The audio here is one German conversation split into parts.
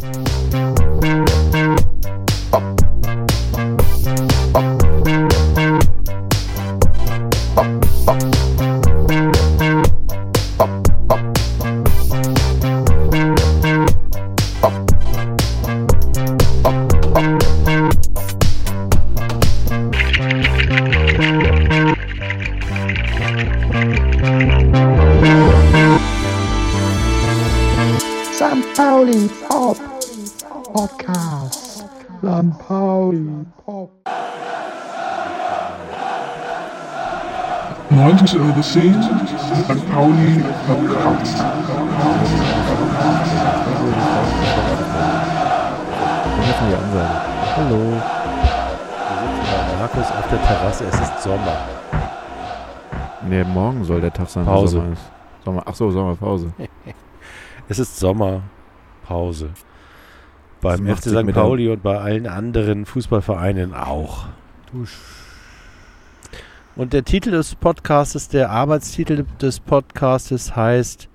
St. 90 over 10, St. Pauli Podcast. Dann jetzt mal die Ansage. Hallo. Wir sitzen bei Markus auf der Terrasse, es ist Sommer. Ne, morgen soll der Tag sein. Pause. Sommer ist. Sommer, ach so, Sommerpause. Es ist Sommerpause. Beim FC St. Pauli und bei allen anderen Fußballvereinen auch. Und der Titel des Podcastes, der Arbeitstitel des Podcastes heißt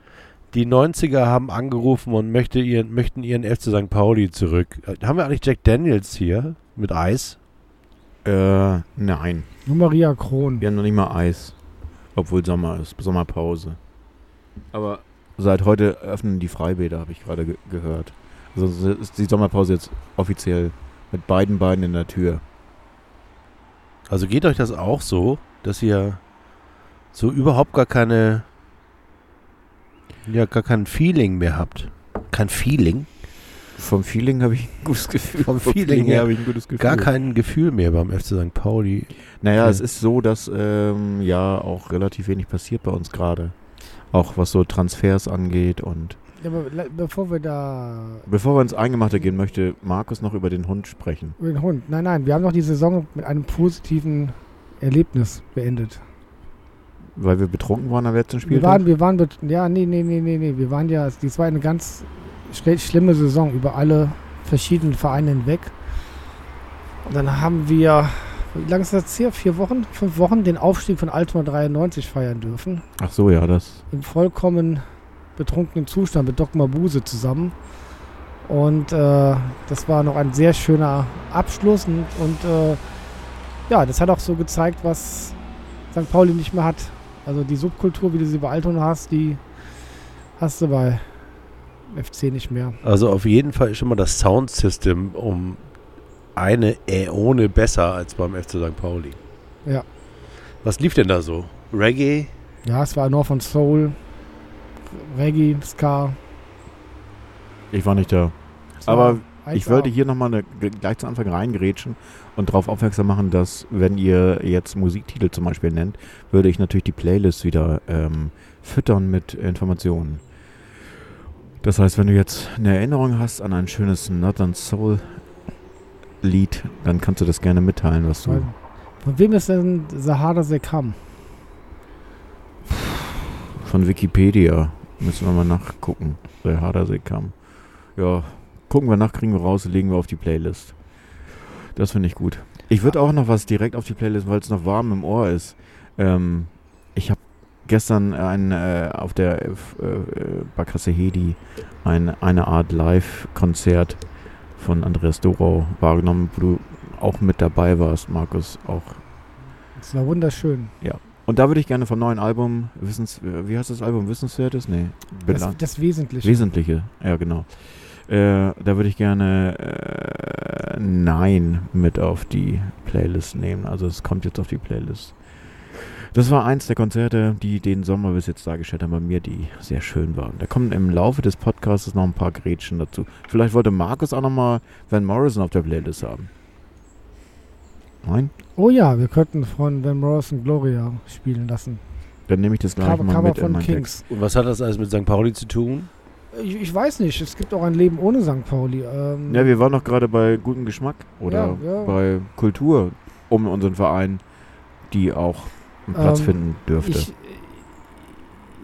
Die 90er haben angerufen und möchte ihren, möchten ihren FC St. Pauli zurück. Haben wir eigentlich Jack Daniels hier mit Eis? Äh, nein. Nur Maria Kron. Wir haben noch nicht mal Eis. Obwohl Sommer ist, Sommerpause. Aber seit heute öffnen die Freibäder, habe ich gerade ge gehört. Also ist die Sommerpause jetzt offiziell mit beiden Beinen in der Tür. Also geht euch das auch so, dass ihr so überhaupt gar keine, ja, gar kein Feeling mehr habt? Kein Feeling? Vom Feeling habe ich ein gutes Gefühl. Vom Feeling her habe ich ein gutes Gefühl. Gar kein Gefühl mehr beim FC St. Pauli. Naja, Okay. es ist so, dass ähm, ja auch relativ wenig passiert bei uns gerade. Auch was so Transfers angeht und Ja, aber bevor wir da bevor wir ins Eingemachte gehen, möchte Markus noch über den Hund sprechen. über den Hund. Nein, nein, wir haben noch die Saison mit einem positiven Erlebnis beendet. Weil wir betrunken waren am letzten Wir Spiel. waren, wir waren, ja, nee, nee, nee, nee, nee. Wir waren ja, dies war eine ganz schl- schlimme Saison über alle verschiedenen Vereine hinweg. Und dann haben wir, wie lange ist das hier? Vier Wochen? Fünf Wochen den Aufstieg von Altona 93 feiern dürfen. Ach so, ja, das. Im vollkommen betrunkenen Zustand mit Doc Mabuse zusammen. Und äh, das war noch ein sehr schöner Abschluss. Und, und äh, ja, das hat auch so gezeigt, was St. Pauli nicht mehr hat. Also die Subkultur, wie du sie bei Altona hast, die hast du bei FC nicht mehr. Also auf jeden Fall ist schon mal das Soundsystem um eine Äone besser als beim FC St. Pauli. Ja. Was lief denn da so? Reggae? Ja, es war North von Soul, Reggae, Ska. Ich war nicht da. Es Aber Ich 1A. wollte hier nochmal eine, gleich zu Anfang reingrätschen und darauf aufmerksam machen, dass wenn ihr jetzt Musiktitel zum Beispiel nennt, würde ich natürlich die Playlist wieder ähm, füttern mit Informationen. Das heißt, wenn du jetzt eine Erinnerung hast an ein schönes Northern Soul Lied, dann kannst du das gerne mitteilen, was du. Von wem ist denn Sahara Sekam? Von Wikipedia müssen wir mal nachgucken. Der Hardasee kam. Ja, gucken wir nach, kriegen wir raus, legen wir auf die Playlist. Das finde ich gut. Ich würde auch noch was direkt auf die Playlist, weil es noch warm im Ohr ist. Ähm, ich habe gestern ein, äh, auf der äh, äh, Barkasse Hedi ein, eine Art Live-Konzert von Andreas Dorau wahrgenommen, wo du auch mit dabei warst, Markus. Auch Das war wunderschön. Und da würde ich gerne vom neuen Album, Wissens, wie heißt das Album? Wissenswertes? Nee. Das, das Wesentliche. Wesentliche, ja genau. Äh, da würde ich gerne äh, Nein mit auf die Playlist nehmen. Also es kommt jetzt auf die Playlist. Das war eins der Konzerte, die den Sommer bis jetzt dargestellt haben bei mir, die sehr schön waren. Da kommen im Laufe des Podcasts noch ein paar Gretchen dazu. Vielleicht wollte Markus auch nochmal Van Morrison auf der Playlist haben. Nein? Oh ja, wir könnten von Van Morrison Gloria spielen lassen. Dann nehme ich das gleich Cover, mal Cover mit in von meinen Kings. Text. Und was hat das alles mit St. Pauli zu tun? Ich, ich weiß nicht, es gibt auch ein Leben ohne St. Pauli. Ähm, Ja, wir waren doch gerade bei gutem Geschmack oder Ja, ja. bei Kultur um unseren Verein, die auch einen Platz Ähm, finden dürfte. ich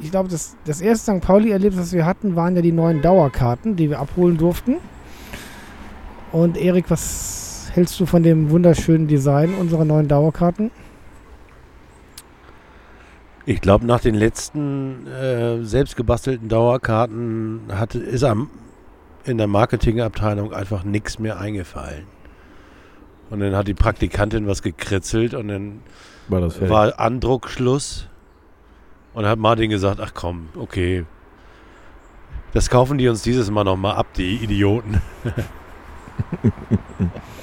ich glaube, das, das erste St. Pauli-Erlebnis, das wir hatten, waren ja die neuen Dauerkarten, die wir abholen durften. Und Erik, was hältst du von dem wunderschönen Design unserer neuen Dauerkarten? Ich glaube, nach den letzten äh, selbstgebastelten Dauerkarten hatte, ist am in der Marketingabteilung einfach nichts mehr eingefallen. Und dann hat die Praktikantin was gekritzelt und dann War das war Andruckschluss. Und hat Martin gesagt, ach komm, okay. Das kaufen die uns dieses Mal nochmal ab, die Idioten.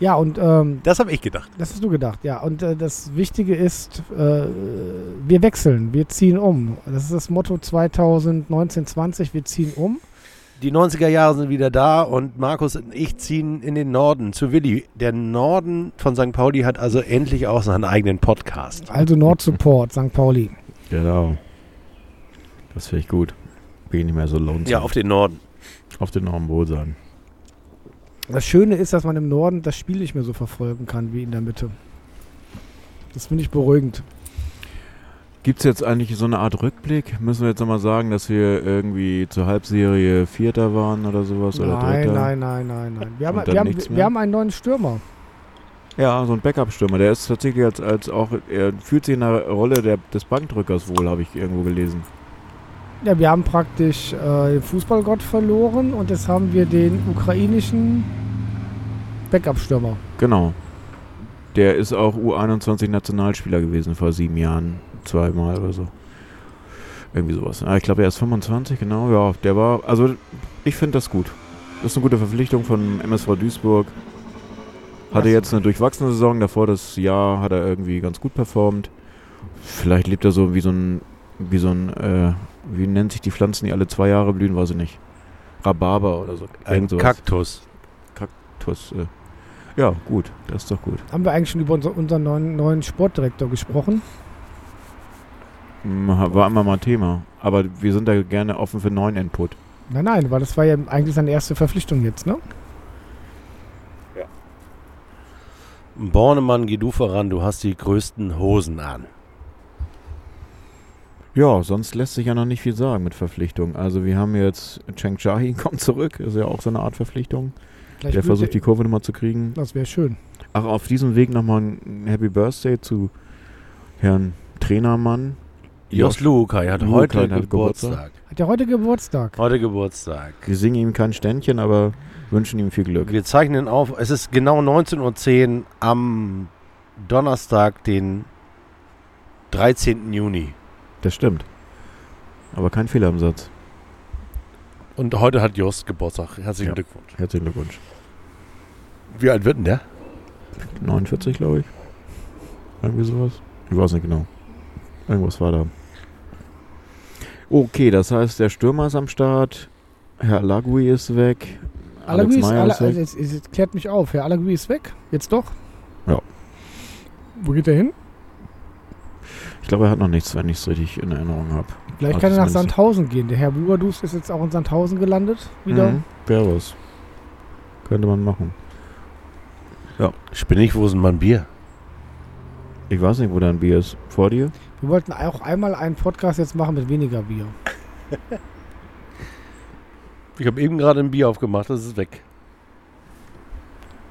Ja, und ähm, Das habe ich gedacht. das hast du gedacht, ja. Und äh, das Wichtige ist, äh, wir wechseln, wir ziehen um. Das ist das Motto 2019-20, wir ziehen um. Die 90er Jahre sind wieder da und Markus und ich ziehen in den Norden zu Willi. Der Norden von St. Pauli hat also endlich auch seinen eigenen Podcast. Also Nord Support, St. Pauli. Genau. Das finde ich gut. Bin ich nicht mehr so lonesome. Ja, auf den Norden. auf den Norm wohl sein. Das Schöne ist, dass man im Norden das Spiel nicht mehr so verfolgen kann wie in der Mitte. Das finde ich beruhigend. Gibt es jetzt eigentlich so eine Art Rückblick? Müssen wir jetzt nochmal sagen, dass wir irgendwie zur Halbserie Vierter waren oder sowas? oder Nein, Dritter? nein, nein, nein, nein. Wir haben, wir, haben, wir haben einen neuen Stürmer. Ja, so ein Backup-Stürmer. Der ist tatsächlich als, als auch, er fühlt sich in der Rolle der, des Bankdrückers wohl, habe ich irgendwo gelesen. Ja, wir haben praktisch äh, den Fußballgott verloren und jetzt haben wir den ukrainischen Backup-Stürmer. Genau. Der ist auch U21-Nationalspieler gewesen vor sieben Jahren. Zweimal oder so. Irgendwie sowas. Ah, ich glaube, er ist 25, genau. Ja, der war, also ich finde das gut. Das ist eine gute Verpflichtung von MSV Duisburg. Hatte jetzt eine durchwachsene Saison. Davor das Jahr hat er irgendwie ganz gut performt. Vielleicht lebt er so wie so ein, wie so ein, äh, wie nennt sich die Pflanzen, die alle zwei Jahre blühen, weiß ich nicht. Rhabarber oder so. Ein. Kaktus. Kaktus, äh. Ja, gut. Das ist doch gut. Haben wir eigentlich schon über unser, unseren neuen, neuen Sportdirektor gesprochen? Mm, War immer mal Thema. Aber wir sind da gerne offen für neuen Input. Nein, nein, weil das war ja eigentlich seine erste Verpflichtung jetzt, ne? Bornemann, geh du voran, du hast die größten Hosen an. Ja, sonst lässt sich ja noch nicht viel sagen mit Verpflichtungen. Also wir haben jetzt Cheng Chahi kommt zurück, ist ja auch so eine Art Verpflichtung. Vielleicht Der versucht die Kurve nochmal zu kriegen. Das wäre schön. Ach, auf diesem Weg nochmal ein Happy Birthday zu Herrn Trainermann. Jost Luhukai hat Luhukai heute hat Geburtstag. Geburtstag. Hat ja heute Geburtstag. Heute Geburtstag. Wir singen ihm kein Ständchen, aber wünschen ihm viel Glück. Wir zeichnen auf, es ist genau 19.10 Uhr am Donnerstag, den 13. Juni. Das stimmt. Aber kein Fehler im Satz. Und heute hat Jost Geburtstag. Herzlichen Ja. Glückwunsch. Herzlichen Glückwunsch. Wie alt wird denn der? 49, glaube ich. Irgendwie sowas. Ich weiß nicht genau. Irgendwas war da. Okay, das heißt, der Stürmer ist am Start. Herr Lagui ist weg. Alagui ist, Ala, ist weg. jetzt, jetzt klärt mich auf. Herr Alagui ist weg. Jetzt doch? Ja. Wo geht er hin? Ich glaube, er hat noch nichts, wenn ich es richtig in Erinnerung habe. Vielleicht kann er nach. Sandhausen gehen. Der Herr Bugadus ist jetzt auch in Sandhausen gelandet. Wieder. Mhm. Wäre was. Könnte man machen. Spinnig, wo ist denn mein Bier? Ich weiß nicht, wo dein Bier ist. Vor dir? Wir wollten auch einmal einen Podcast jetzt machen mit weniger Bier. Ich habe eben gerade ein Bier aufgemacht, das ist weg.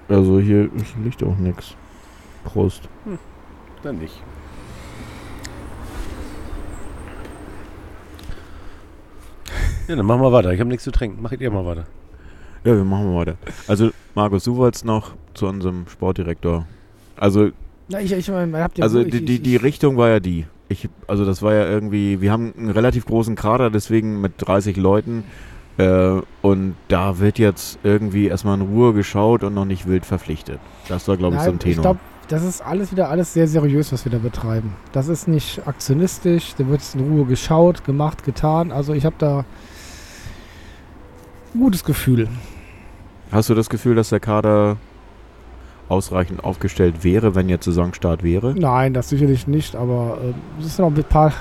Also hier liegt auch nichts. Prost. Dann nicht. Ja, dann machen wir weiter. Ich habe nichts zu trinken. Macht ihr mal weiter. Ja, wir machen weiter. Also, Markus, du wolltest noch zu unserem Sportdirektor. Also, Na, ich, ich meine, habt ihr also ich, die, die, die Richtung war ja die. Ich, also das war ja irgendwie, wir haben einen relativ großen Kader, deswegen mit 30 Leuten. Äh, und da wird jetzt irgendwie erstmal in Ruhe geschaut und noch nicht wild verpflichtet. Das war, glaube ich, so ein Tenor. ich glaube, das ist alles wieder alles sehr seriös, was wir da betreiben. Das ist nicht aktionistisch, da wird in Ruhe geschaut, gemacht, getan. Also ich habe da ein gutes Gefühl. Hast du das Gefühl, dass der Kader ausreichend aufgestellt wäre, wenn jetzt Saisonstart wäre? Nein, das sicherlich nicht, aber äh, es ist noch ein paar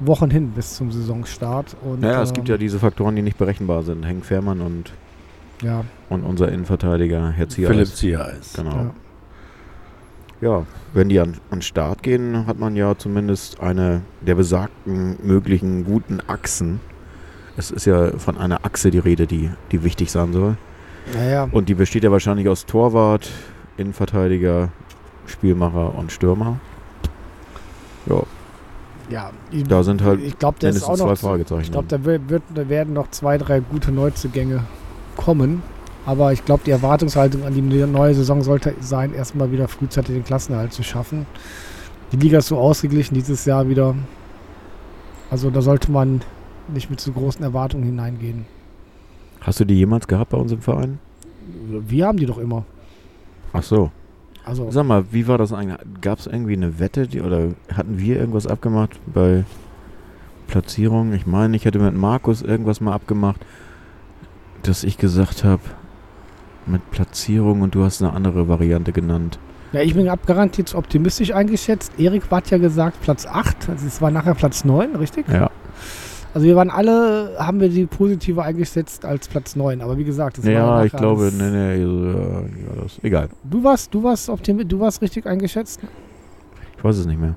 Wochen hin bis zum Saisonstart. Und, Naja, es ähm, gibt ja diese Faktoren, die nicht berechenbar sind. Henk Fährmann und, Ja, und unser Innenverteidiger, Herr Ziereis. Philipp Ziereis. Genau. ja. Ja, wenn die an, an Start gehen, hat man ja zumindest eine der besagten möglichen guten Achsen. Es ist ja von einer Achse die Rede, die, die wichtig sein soll. Naja, Und die besteht ja wahrscheinlich aus Torwart, Innenverteidiger, Spielmacher und Stürmer. Ja, ja. Da sind halt ich glaube, da mindestens zwei. Fragezeichen. Ich glaube, da, wird, da werden noch zwei, drei gute Neuzugänge kommen. Aber ich glaube, die Erwartungshaltung an die neue Saison sollte sein, erstmal wieder frühzeitig den Klassenerhalt zu schaffen. Die Liga ist so ausgeglichen dieses Jahr wieder. Also da sollte man nicht mit so großen Erwartungen hineingehen. Hast du die jemals gehabt bei uns im Verein? Wir haben die doch immer. Ach so. Also Sag mal, wie war das eigentlich? Gab es irgendwie eine Wette die, oder hatten wir irgendwas abgemacht bei Platzierung? Ich meine, ich hätte mit Markus irgendwas mal abgemacht, dass ich gesagt habe, mit Platzierung und du hast eine andere Variante genannt. Ja, ich bin abgarantiert zu optimistisch eingeschätzt. Erik hat ja gesagt Platz 8, also es war nachher Platz 9, richtig? Ja. Also wir waren alle, haben wir die positive eingeschätzt als Platz 9, aber wie gesagt, das war Ja, nachher ich glaube, nee, nee, also, ja, das, egal. Du warst, du warst optimi du warst richtig eingeschätzt? Ich weiß es nicht mehr.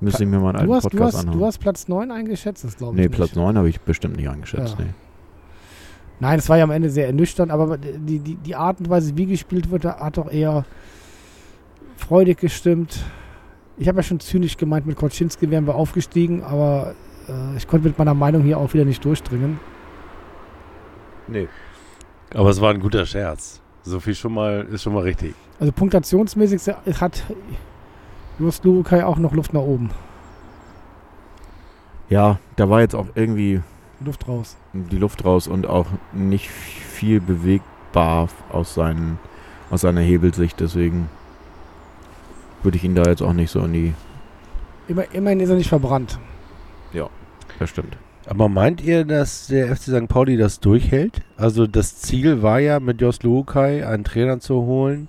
Müsste ich mir mal einen alten Du hast, du, Podcast hast, anhören. du hast Platz 9 eingeschätzt, das glaube ich nee. Platz 9 habe ich bestimmt nicht eingeschätzt. Ja. Nee. Nein, es war ja am Ende sehr ernüchternd, aber die, die, die Art und Weise, wie gespielt wird, hat doch eher freudig gestimmt. Ich habe ja schon zynisch gemeint, mit Koczynski wären wir aufgestiegen, aber äh, ich konnte mit meiner Meinung hier auch wieder nicht durchdringen. Nee. Aber es war ein guter Scherz. So viel schon mal, ist schon mal richtig. Also punktationsmäßig hat Just Lukai auch noch Luft nach oben. Ja, da war jetzt auch irgendwie Luft raus. die Luft raus und auch nicht viel bewegbar aus, seinen, aus seiner Hebelsicht. Deswegen würde ich ihn da jetzt auch nicht so in die. Immer, immerhin ist er nicht verbrannt. Das stimmt. Aber meint ihr, dass der FC St. Pauli das durchhält? Also das Ziel war ja, mit Jos Luhukai einen Trainer zu holen,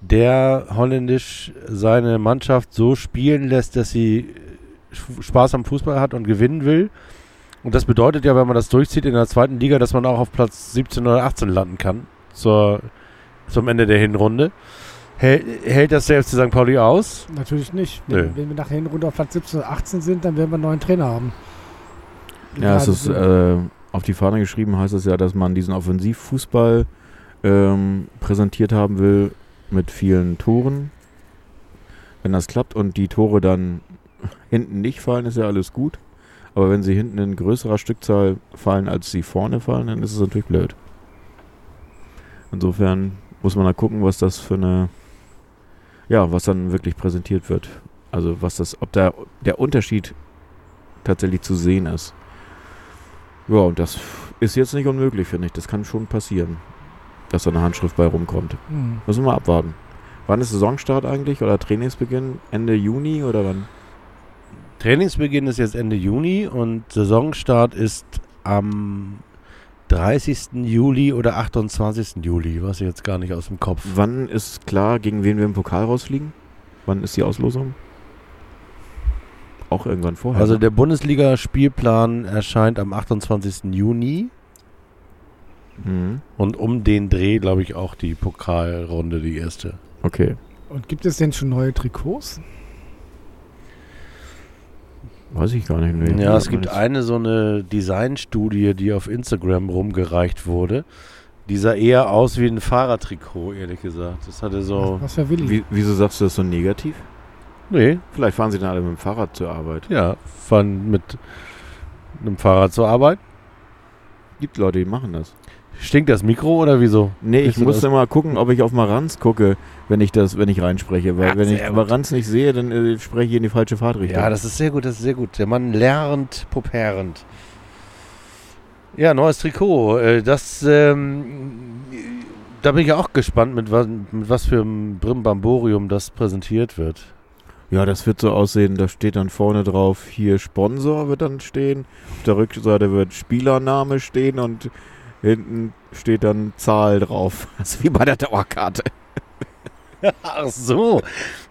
der holländisch seine Mannschaft so spielen lässt, dass sie Spaß am Fußball hat und gewinnen will. Und das bedeutet ja, wenn man das durchzieht in der zweiten Liga, dass man auch auf Platz 17 oder 18 landen kann zur, zum Ende der Hinrunde. Hält, hält das der FC St. Pauli aus? Natürlich nicht. Wenn, wenn wir nachher runter auf Platz 17 oder 18 sind, dann werden wir einen neuen Trainer haben. Ja, es ist äh, auf die Fahne geschrieben, heißt es ja, dass man diesen Offensivfußball ähm, präsentiert haben will mit vielen Toren. Wenn das klappt und die Tore dann hinten nicht fallen, ist ja alles gut. Aber wenn sie hinten in größerer Stückzahl fallen, als sie vorne fallen, dann ist es natürlich blöd. Insofern muss man da gucken, was das für eine, ja, was dann wirklich präsentiert wird. Also was das, ob da der Unterschied tatsächlich zu sehen ist. Ja, und das ist jetzt nicht unmöglich, finde ich. Das kann schon passieren, dass da eine Handschrift bei rumkommt. Hm. Müssen wir mal abwarten. Wann ist Saisonstart eigentlich oder Trainingsbeginn? Ende Juni oder wann? Trainingsbeginn ist jetzt Ende Juni und Saisonstart ist am 30. Juli oder 28. Juli, weiß ich jetzt gar nicht aus dem Kopf. Wann ist klar, gegen wen wir im Pokal rausfliegen? Wann ist die Auslosung? Auch irgendwann vorher. Also der Bundesliga-Spielplan erscheint am 28. Juni Mhm. und um den Dreh, glaube ich, auch die Pokalrunde, die erste. Okay. Und gibt es denn schon neue Trikots? Weiß ich gar nicht. Nee, Ja, es gibt eine so eine Designstudie, die auf Instagram rumgereicht wurde. Die sah eher aus wie ein Fahrradtrikot, ehrlich gesagt. Das hatte so. Was für Willi? Wie, wieso sagst du das so negativ? Nee, Vielleicht fahren sie dann alle mit dem Fahrrad zur Arbeit. ja, fahren mit einem Fahrrad zur Arbeit. Gibt Leute, die machen das. Stinkt das Mikro oder wieso? Nee, ich muss das? immer gucken, ob ich auf Maranz gucke, wenn ich das, wenn ich reinspreche. Weil Ja, wenn ich gut. Maranz nicht sehe, dann äh, spreche ich in die falsche Fahrtrichtung. Ja, das ist sehr gut, das ist sehr gut. Der Mann lernt, poperend. Ja, neues Trikot. Äh, Das, ähm, da bin ich ja auch gespannt, mit was, mit was für einem Brimbamborium das präsentiert wird. Ja, das wird so aussehen, da steht dann vorne drauf, hier Sponsor wird dann stehen. Auf der Rückseite wird Spielername stehen und hinten steht dann Zahl drauf. Das ist wie bei der Dauerkarte. Ach so,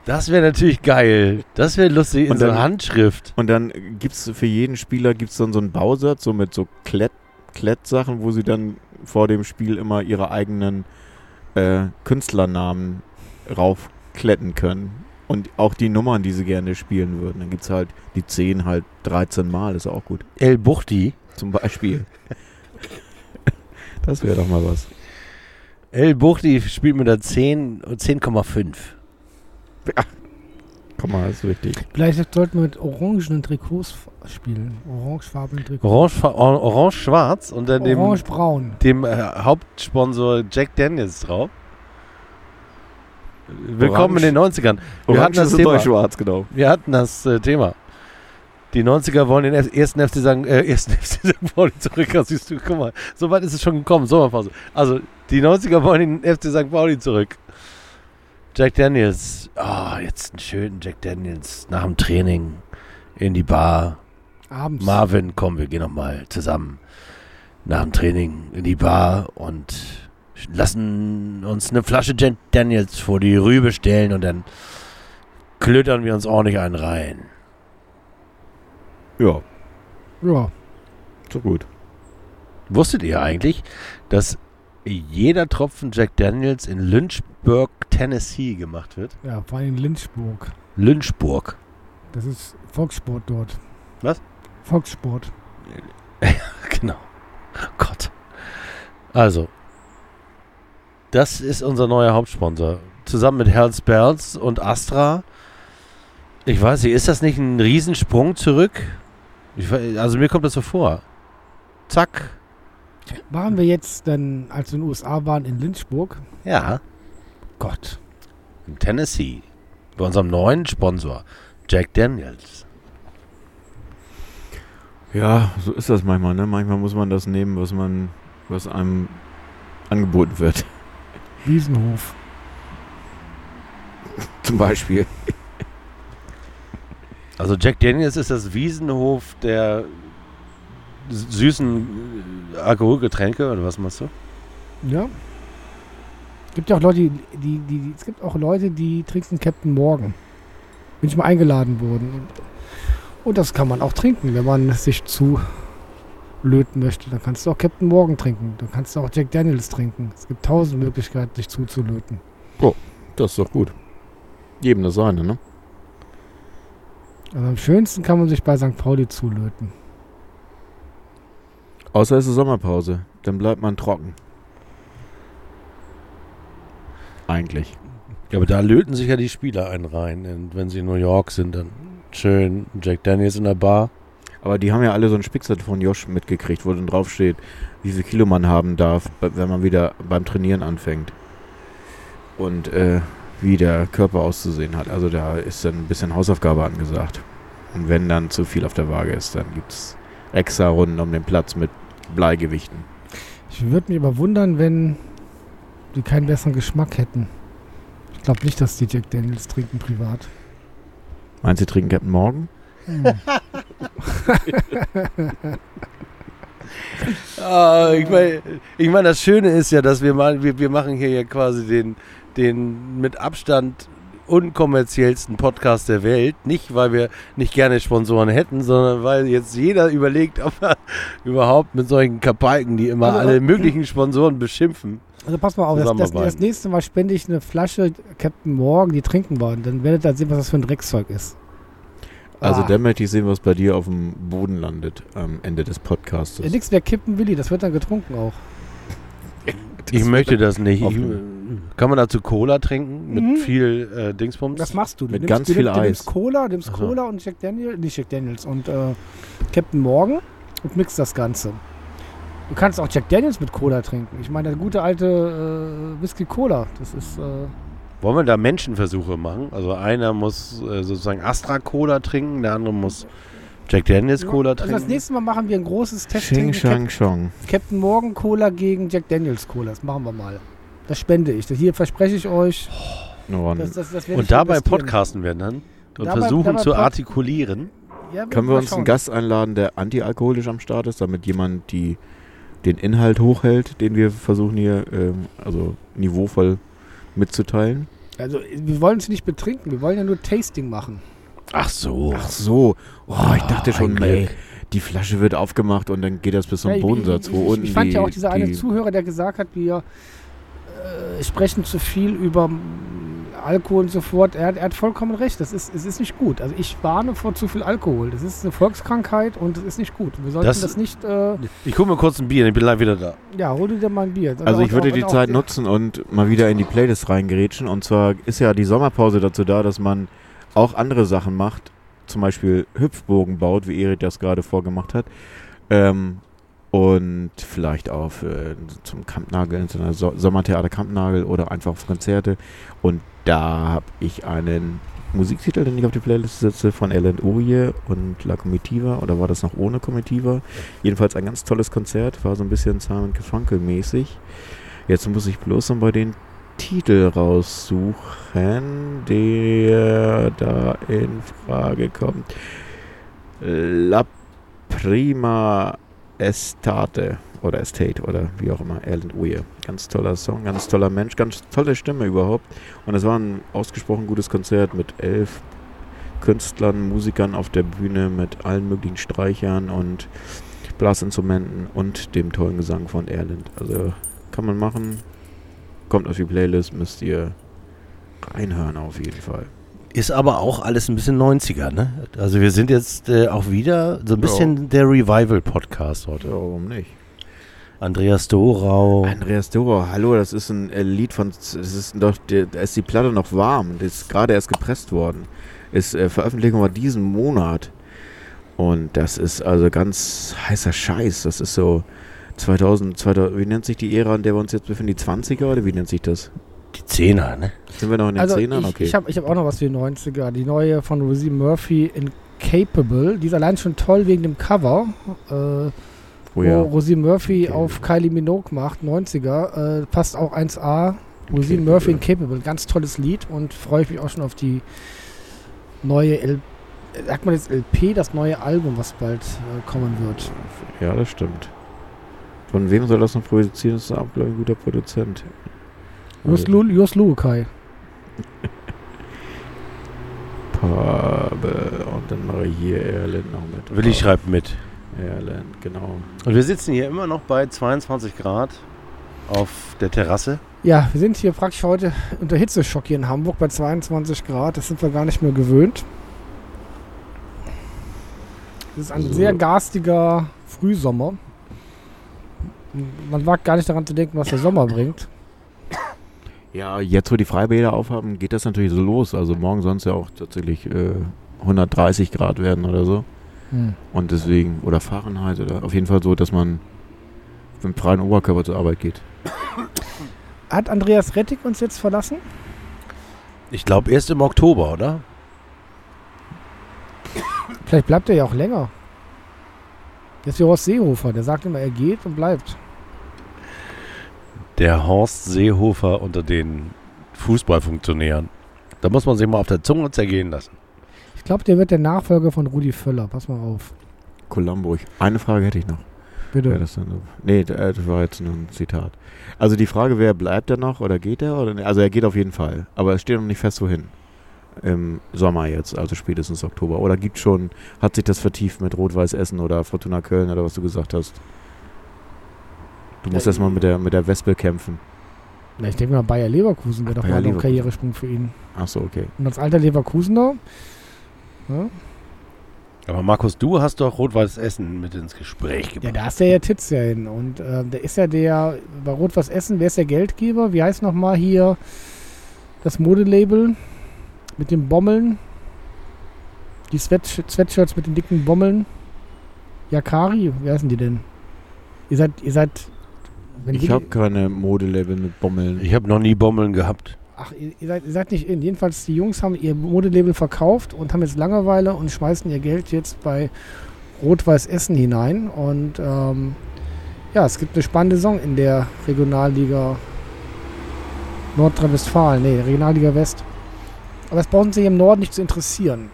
das wäre natürlich geil. Das wäre lustig in Und so Handschrift. Und dann gibt es für jeden Spieler gibt's dann so einen Bausatz, so mit so Klett, Klettsachen, wo sie dann vor dem Spiel immer ihre eigenen äh, Künstlernamen raufkletten können. Und auch die Nummern, die sie gerne spielen würden. Dann gibt es halt die 10 halt 13 Mal, ist auch gut. El Buchti. Zum Beispiel. das wäre doch mal was. El Buchti spielt mit der 10 und 10,5. mal, ist richtig. Vielleicht sollten wir mit orangenen Trikots spielen. Orangefarbenen Trikots. Orange, or- orange-schwarz und dann dem, Orange-braun. dem äh, Hauptsponsor Jack Daniels drauf. Willkommen in den 90ern. Wir hatten das Thema. schwarz, genau. Wir hatten das äh, Thema. Die 90er wollen den F ersten FC St. Äh, ersten FC St. Pauli zurück. Siehst du, guck mal, so weit ist es schon gekommen. Sommerpause. Also, die 90er wollen den FC St. Pauli zurück. Jack Daniels. Ah, jetzt einen schönen Jack Daniels nach dem Training in die Bar. Abends. Marvin, komm, wir gehen nochmal zusammen nach dem Training in die Bar und lassen uns eine Flasche Jack Daniels vor die Rübe stellen und dann klötern wir uns ordentlich einen rein. Ja, Ja. so gut. Wusstet ihr eigentlich, dass jeder Tropfen Jack Daniels in Lynchburg, Tennessee gemacht wird? Ja, vor allem in Lynchburg. Lynchburg. Das ist Volkssport dort. Was? Volkssport. Genau. Gott. Also, das ist unser neuer Hauptsponsor. Zusammen mit Hells Bells und Astra. Ich weiß nicht, ist das nicht ein Riesensprung zurück? Ich, also mir kommt das so vor. Zack. Waren wir jetzt dann, als wir in den USA waren, in Lynchburg? Ja. Gott. In Tennessee. Bei unserem neuen Sponsor. Jack Daniels. Ja, so ist das manchmal, ne? Manchmal muss man das nehmen, was man, was einem angeboten wird. Wiesenhof. Zum Beispiel. Also Jack Daniels ist das Wiesenhof der süßen Alkoholgetränke, oder was machst du? Ja. Gibt ja auch Leute, die, die, die, es gibt auch Leute, die trinken Captain Morgan. Bin ich mal eingeladen worden. Und das kann man auch trinken, wenn man sich zu löten möchte. Dann kannst du auch Captain Morgan trinken. Dann kannst du auch Jack Daniels trinken. Es gibt tausend Möglichkeiten, sich zuzulöten. Das ist doch gut. Jedem das seine, ne? Also am schönsten kann man sich bei St. Pauli zulöten. Außer es ist Sommerpause. Dann bleibt man trocken. Eigentlich. Ja, aber da löten sich ja die Spieler einen rein. Und wenn sie in New York sind, dann schön Jack Daniels in der Bar. Aber die haben ja alle so einen Spickzettel von Josh mitgekriegt, wo dann draufsteht, wie viel Kilo man haben darf, wenn man wieder beim Trainieren anfängt. Und äh, wie der Körper auszusehen hat. Also da ist dann ein bisschen Hausaufgabe angesagt. Und wenn dann zu viel auf der Waage ist, dann gibt es extra Runden um den Platz mit Bleigewichten. Ich würde mich aber wundern, wenn die keinen besseren Geschmack hätten. Ich glaube nicht, dass die Jack Daniels trinken privat. Meinst du, sie trinken Captain Morgan? Ah, ich meine, ich mein, das Schöne ist ja, dass wir mal, wir, wir machen hier ja quasi den, den mit Abstand unkommerziellsten Podcast der Welt. Nicht, weil wir nicht gerne Sponsoren hätten, sondern weil jetzt jeder überlegt, ob er überhaupt mit solchen Kapalken, die immer Also, alle äh, möglichen Sponsoren beschimpfen. Also pass mal auf, das, das, das nächste Mal spende ich eine Flasche Captain Morgan, die trinken wollen. Dann werdet ihr sehen, was das für ein Dreckzeug ist. Also Ah. dann möchte ich sehen, was bei dir auf dem Boden landet am Ende des Podcasts. Ja, nix mehr kippen, Willi, das wird dann getrunken auch. Ich möchte das nicht. Ich, kann man dazu Cola trinken mit Mhm. viel äh, Dingsbums? Das machst du. du Mit nimmst, ganz du, viel nimmst- du Eis. nimmst Cola, nimmst. Cola und Jack Daniels, nicht Jack Daniels und äh, Captain Morgan und mixt das Ganze. Du kannst auch Jack Daniels mit Cola trinken. Ich meine, der gute alte äh, Whisky Cola, das ist äh, Wollen wir da Menschenversuche machen? Also einer muss äh, sozusagen Astra Cola trinken, der andere muss Jack Daniels Cola Also trinken. das nächste Mal machen wir ein großes Xing Testing. Shang Chong. Captain Morgan Cola gegen Jack Daniels Cola. Das machen wir mal. Das spende ich. Das hier verspreche ich euch. Oh, Das, das, das und dabei podcasten wir dann und Dabei- versuchen dabei zu artikulieren. Ja, Können wir uns schauen. einen Gast einladen, der antialkoholisch am Start ist, damit jemand die, den Inhalt hochhält, den wir versuchen hier ähm, also niveauvoll mitzuteilen? Also, wir wollen es nicht betrinken. Wir wollen ja nur Tasting machen. Ach so. Ach so. Oh, ich dachte schon, ey, Glück. die Flasche wird aufgemacht und dann geht das bis zum Ja, Bodensatz, ich, wo ich, unten ich fand die, ja auch dieser eine die, Zuhörer, der gesagt hat, wir äh, sprechen zu viel über Alkohol und so fort. Er, hat- er hat vollkommen recht. Das ist, es ist nicht gut. Also ich warne vor zu viel Alkohol. Das ist eine Volkskrankheit und es ist nicht gut. Wir sollten Das- das, nicht. Äh, Ich gucke mir kurz ein Bier, ich bin gleich wieder da. ja, hol dir mal ein Bier. Also ich auch- würde auch- die auch- Zeit nutzen und mal wieder in die Playlist reingerätschen. Und zwar ist ja die Sommerpause dazu da, dass man auch andere Sachen macht, zum Beispiel Hüpfbogen baut, wie Erik das gerade vorgemacht hat. Ähm, und vielleicht auch für, zum Kampnagel, so Sommertheater Kampnagel oder einfach auf Konzerte. Und da habe ich einen Musiktitel, den ich auf die Playlist setze, von Alan Urie und La Comitiva. Oder war das noch ohne Comitiva? Jedenfalls ein ganz tolles Konzert, war so ein bisschen Simon Gefunkel mäßig. Jetzt muss ich bloß noch bei den Titel raussuchen, der da in Frage kommt. La Prima Estate oder Estate oder wie auch immer, Alan Weir. Ganz toller Song, ganz toller Mensch, ganz tolle Stimme überhaupt. Und es war ein ausgesprochen gutes Konzert mit elf Künstlern, Musikern auf der Bühne, mit allen möglichen Streichern und Blasinstrumenten und dem tollen Gesang von Erland. Also kann man machen. Kommt auf die Playlist, müsst ihr reinhören auf jeden Fall. Ist aber auch alles ein bisschen 90er, ne? Also wir sind jetzt äh, auch wieder so ein bisschen ja. der Revival-Podcast heute. Ja, warum nicht? Andreas Dorau. Andreas Dorau, hallo, das ist ein äh, Lied von, das ist doch, da ist die Platte noch warm, das ist gerade erst gepresst worden. Ist äh, Veröffentlichung war diesen Monat. Und das ist also ganz heißer Scheiß. Das ist so 2000, 2000 wie nennt sich die Ära, in der wir uns jetzt befinden? Die 20er oder wie nennt sich das? Die Zehner, ne? Sind wir noch in den Also Zehnern? ich, Okay. ich habe ich hab auch noch was für die 90er. Die neue von Rosie Murphy, Incapable. Die ist allein schon toll wegen dem Cover. Äh, wo ja. Rosie Murphy Okay. auf Kylie Minogue macht, 90er. Äh, passt auch 1A. Rosie Incapable. Murphy Incapable. Ganz tolles Lied und freue ich mich auch schon auf die neue L Sagt man jetzt LP, das neue Album, was bald äh, kommen wird. Ja, das stimmt. Von wem soll das noch produzieren? Das ist auch, glaube ich, ein guter Produzent. Jos, Jos Luukai. Pabe. Und dann mache ich hier Erland noch mit. Willi schreibt mit. Erland, genau. Und wir sitzen hier immer noch bei 22 Grad auf der Terrasse. Ja, wir sind hier praktisch heute unter Hitzeschock hier in Hamburg bei 22 Grad. Das sind wir gar nicht mehr gewöhnt. Es ist ein So. sehr garstiger Frühsommer. Man wagt gar nicht daran zu denken, was der Sommer bringt. Ja, jetzt wo die Freibäder aufhaben, geht das natürlich so los. Also morgen soll es ja auch tatsächlich äh, 130 Grad werden oder so. Und deswegen, oder Fahrenheit, oder auf jeden Fall so, dass man mit dem freien Oberkörper zur Arbeit geht. Hat Andreas Rettig uns jetzt verlassen? Ich glaube erst im Oktober, oder? Vielleicht bleibt er ja auch länger. Das ist wie Horst Seehofer, der sagt immer, er geht und bleibt. Der Horst Seehofer unter den Fußballfunktionären. Da muss man sich mal auf der Zunge zergehen lassen. Ich glaube, der wird der Nachfolger von Rudi Völler. Pass mal auf. Columbo. Ich- Eine Frage hätte ich noch. Bitte. Wer das, dann, so- nee, äh, das war jetzt nur ein Zitat. Also die Frage, wer bleibt er noch oder geht er? Oder, also er geht auf jeden Fall. Aber es steht noch nicht fest, wohin. Im Sommer jetzt, also spätestens Oktober. Oder gibt schon, hat sich das vertieft mit Rot-Weiß Essen oder Fortuna Köln oder was du gesagt hast? Du musst Ja, erstmal mit der, mit der Wespe kämpfen. Na, ich denke mal, Bayer Leverkusen wäre doch mal ein. Karrieresprung für ihn. Achso, okay. Und als alter Leverkusener, ja, Aber Markus, du hast doch Rot-Weiß Essen mit ins Gespräch ja, gebracht. da ist der ja Titz ja hin. Und äh, der ist ja der, bei Rot-Was Essen, wer ist der Geldgeber? Wie heißt nochmal hier das Modelabel mit den Bommeln? Die Sweatsh Sweatshirts mit den dicken Bommeln? Yakari, wie heißen die denn? Ihr seid, ihr seid, wenn Ich habe keine Modelabel mit Bommeln. Ich habe noch nie Bommeln gehabt. Ach, ihr, seid, ihr seid nicht in. Jedenfalls, die Jungs haben ihr Modelabel verkauft und haben jetzt Langeweile und schmeißen ihr Geld jetzt bei Rot-Weiß Essen hinein. Und ähm, ja, es gibt eine spannende Saison in der Regionalliga Nordrhein-Westfalen, nee, Regionalliga West. Aber das brauchen sie im Norden nicht zu interessieren.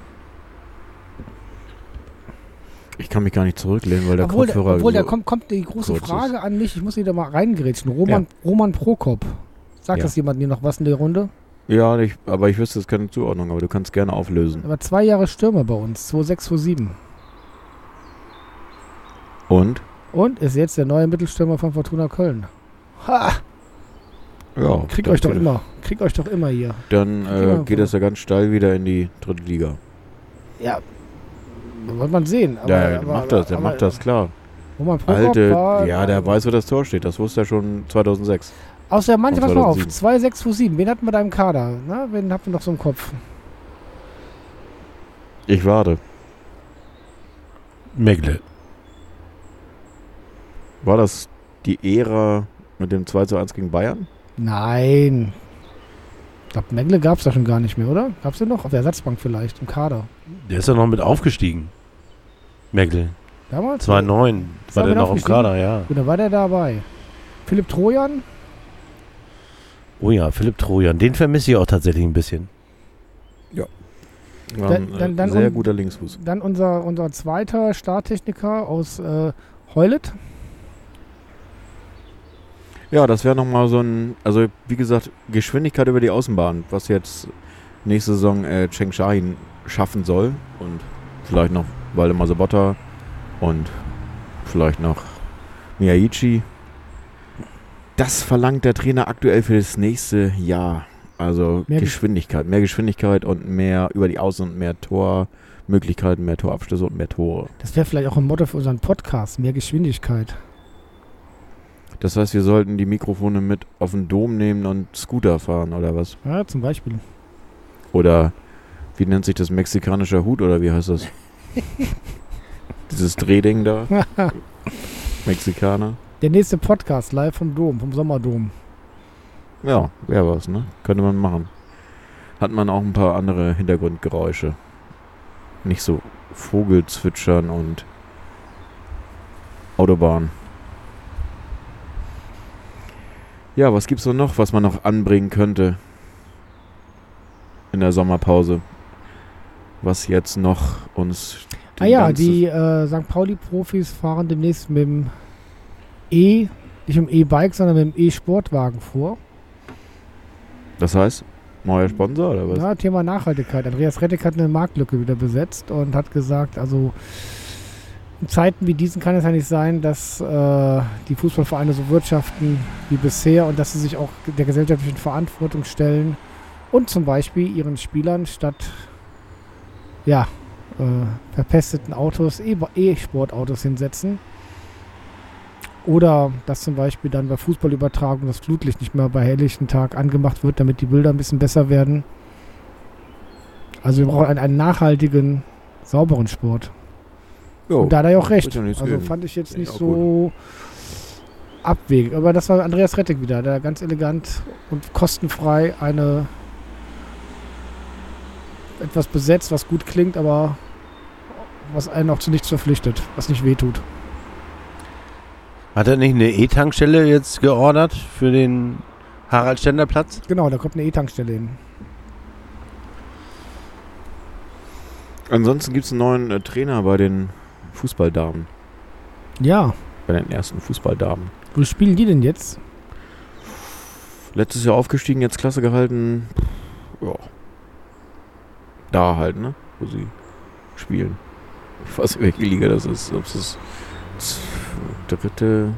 Ich kann mich gar nicht zurücklehnen, weil der obwohl, Kopfhörer obwohl da kommt, kommt die große kurz ist. Frage an mich. Ich muss wieder mal reingrätschen. Roman, Roman Prokop. Sagt Ja. das jemand hier noch was in der Runde? Ja, ich, aber ich wüsste jetzt keine Zuordnung, aber du kannst gerne auflösen. Er war zwei Jahre Stürmer bei uns, 2006, 2007. Und? Und ist jetzt der neue Mittelstürmer von Fortuna Köln. Ha! Ja. Kriegt euch doch immer. Kriegt euch doch immer hier. Dann äh, geht das ja ganz steil wieder in die dritte Liga. Ja. Wollte man sehen. Aber, ja, der aber, macht das, der aber, macht das klar. Roman Prokop Alte, war, ja, der weiß, wo das Tor steht. Das wusste er schon 2006. Außer manche, pass mal auf. 2007. 2, 6, 2, 7. Wen hatten wir da im Kader? Na, wen habt ihr noch so im Kopf? Ich warte. Megle. War das die Ära mit dem 2 zu 1 gegen Bayern? Nein. Ich glaube, Mengle gab es da schon gar nicht mehr, oder? Gab es den noch? Auf der Ersatzbank vielleicht, im Kader. Der ist ja noch mit aufgestiegen. Megle. Damals? 2009 Ist war er der noch im? Kader, ja. Gut, da war der dabei. Philipp Trojan? Oh ja, Philipp Trojan. Den vermisse ich auch tatsächlich ein bisschen. War Dann- ein, äh, dann- dann sehr um- guter Linksfuß. Dann unser, unser zweiter Starttechniker aus äh, Heulet. Ja, das wäre nochmal so ein, also wie gesagt, Geschwindigkeit über die Außenbahn, was jetzt nächste Saison äh, Cheng Shahin schaffen soll. Und vielleicht noch Waldemar Sobotta und vielleicht noch Miyaichi. Das verlangt der Trainer aktuell für das nächste Jahr. Also Mehr Gesch- Geschwindigkeit, mehr Geschwindigkeit und mehr über die Außen und mehr Tormöglichkeiten, mehr Torabschlüsse und mehr Tore. Das wäre vielleicht auch ein Motto für unseren Podcast. Mehr Geschwindigkeit. Das heißt, wir sollten die Mikrofone mit auf den Dom nehmen und Scooter fahren oder was? Ja, zum Beispiel. Oder wie nennt sich das mexikanischer Hut oder wie heißt das? Dieses Drehding da. Mexikaner. Der nächste Podcast live vom Dom, vom Sommerdom. Ja, wäre was, ne? Könnte man machen. Hat man auch ein paar andere Hintergrundgeräusche. Nicht so Vogelzwitschern und Autobahn. Ja, was gibt's so noch, was man noch anbringen könnte in der Sommerpause? Was jetzt noch uns Ah ja, die äh, St. Pauli-Profis fahren demnächst mit dem E, nicht mit dem E-Bike, sondern mit dem E-Sportwagen vor. Das heißt, neuer Sponsor oder was? Ja, Thema Nachhaltigkeit. Andreas Rettig hat eine Marktlücke wieder besetzt und hat gesagt, also in Zeiten wie diesen kann es ja nicht sein, dass äh, die Fußballvereine so wirtschaften wie bisher und dass sie sich auch der gesellschaftlichen Verantwortung stellen und zum Beispiel ihren Spielern statt ja, äh, verpesteten Autos E-Sportautos hinsetzen. Oder dass zum Beispiel dann bei Fußballübertragung das Flutlicht nicht mehr bei helllichten Tag angemacht wird, damit die Bilder ein bisschen besser werden. Also wir brauchen einen, einen nachhaltigen, sauberen Sport. Jo, Und da hat er ja auch recht. ja Also gegen. fand ich jetzt nicht auch so abwegig. Aber das war Andreas Rettig wieder, der ganz elegant und kostenfrei eine etwas besetzt, was gut klingt, aber was einen auch zu nichts verpflichtet, was nicht wehtut. Hat er nicht eine E-Tankstelle jetzt geordert für den Harald-Ständer-Platz? Genau, da kommt eine E-Tankstelle hin. Ansonsten gibt es einen neuen äh, Trainer bei den Fußballdamen. Ja, Bei den ersten Fußballdamen. wo spielen die denn jetzt? Letztes Jahr aufgestiegen, jetzt Klasse gehalten. Ja. Da halt, ne? Wo sie spielen. Ich weiß nicht, welche Liga das ist. Ob es dritte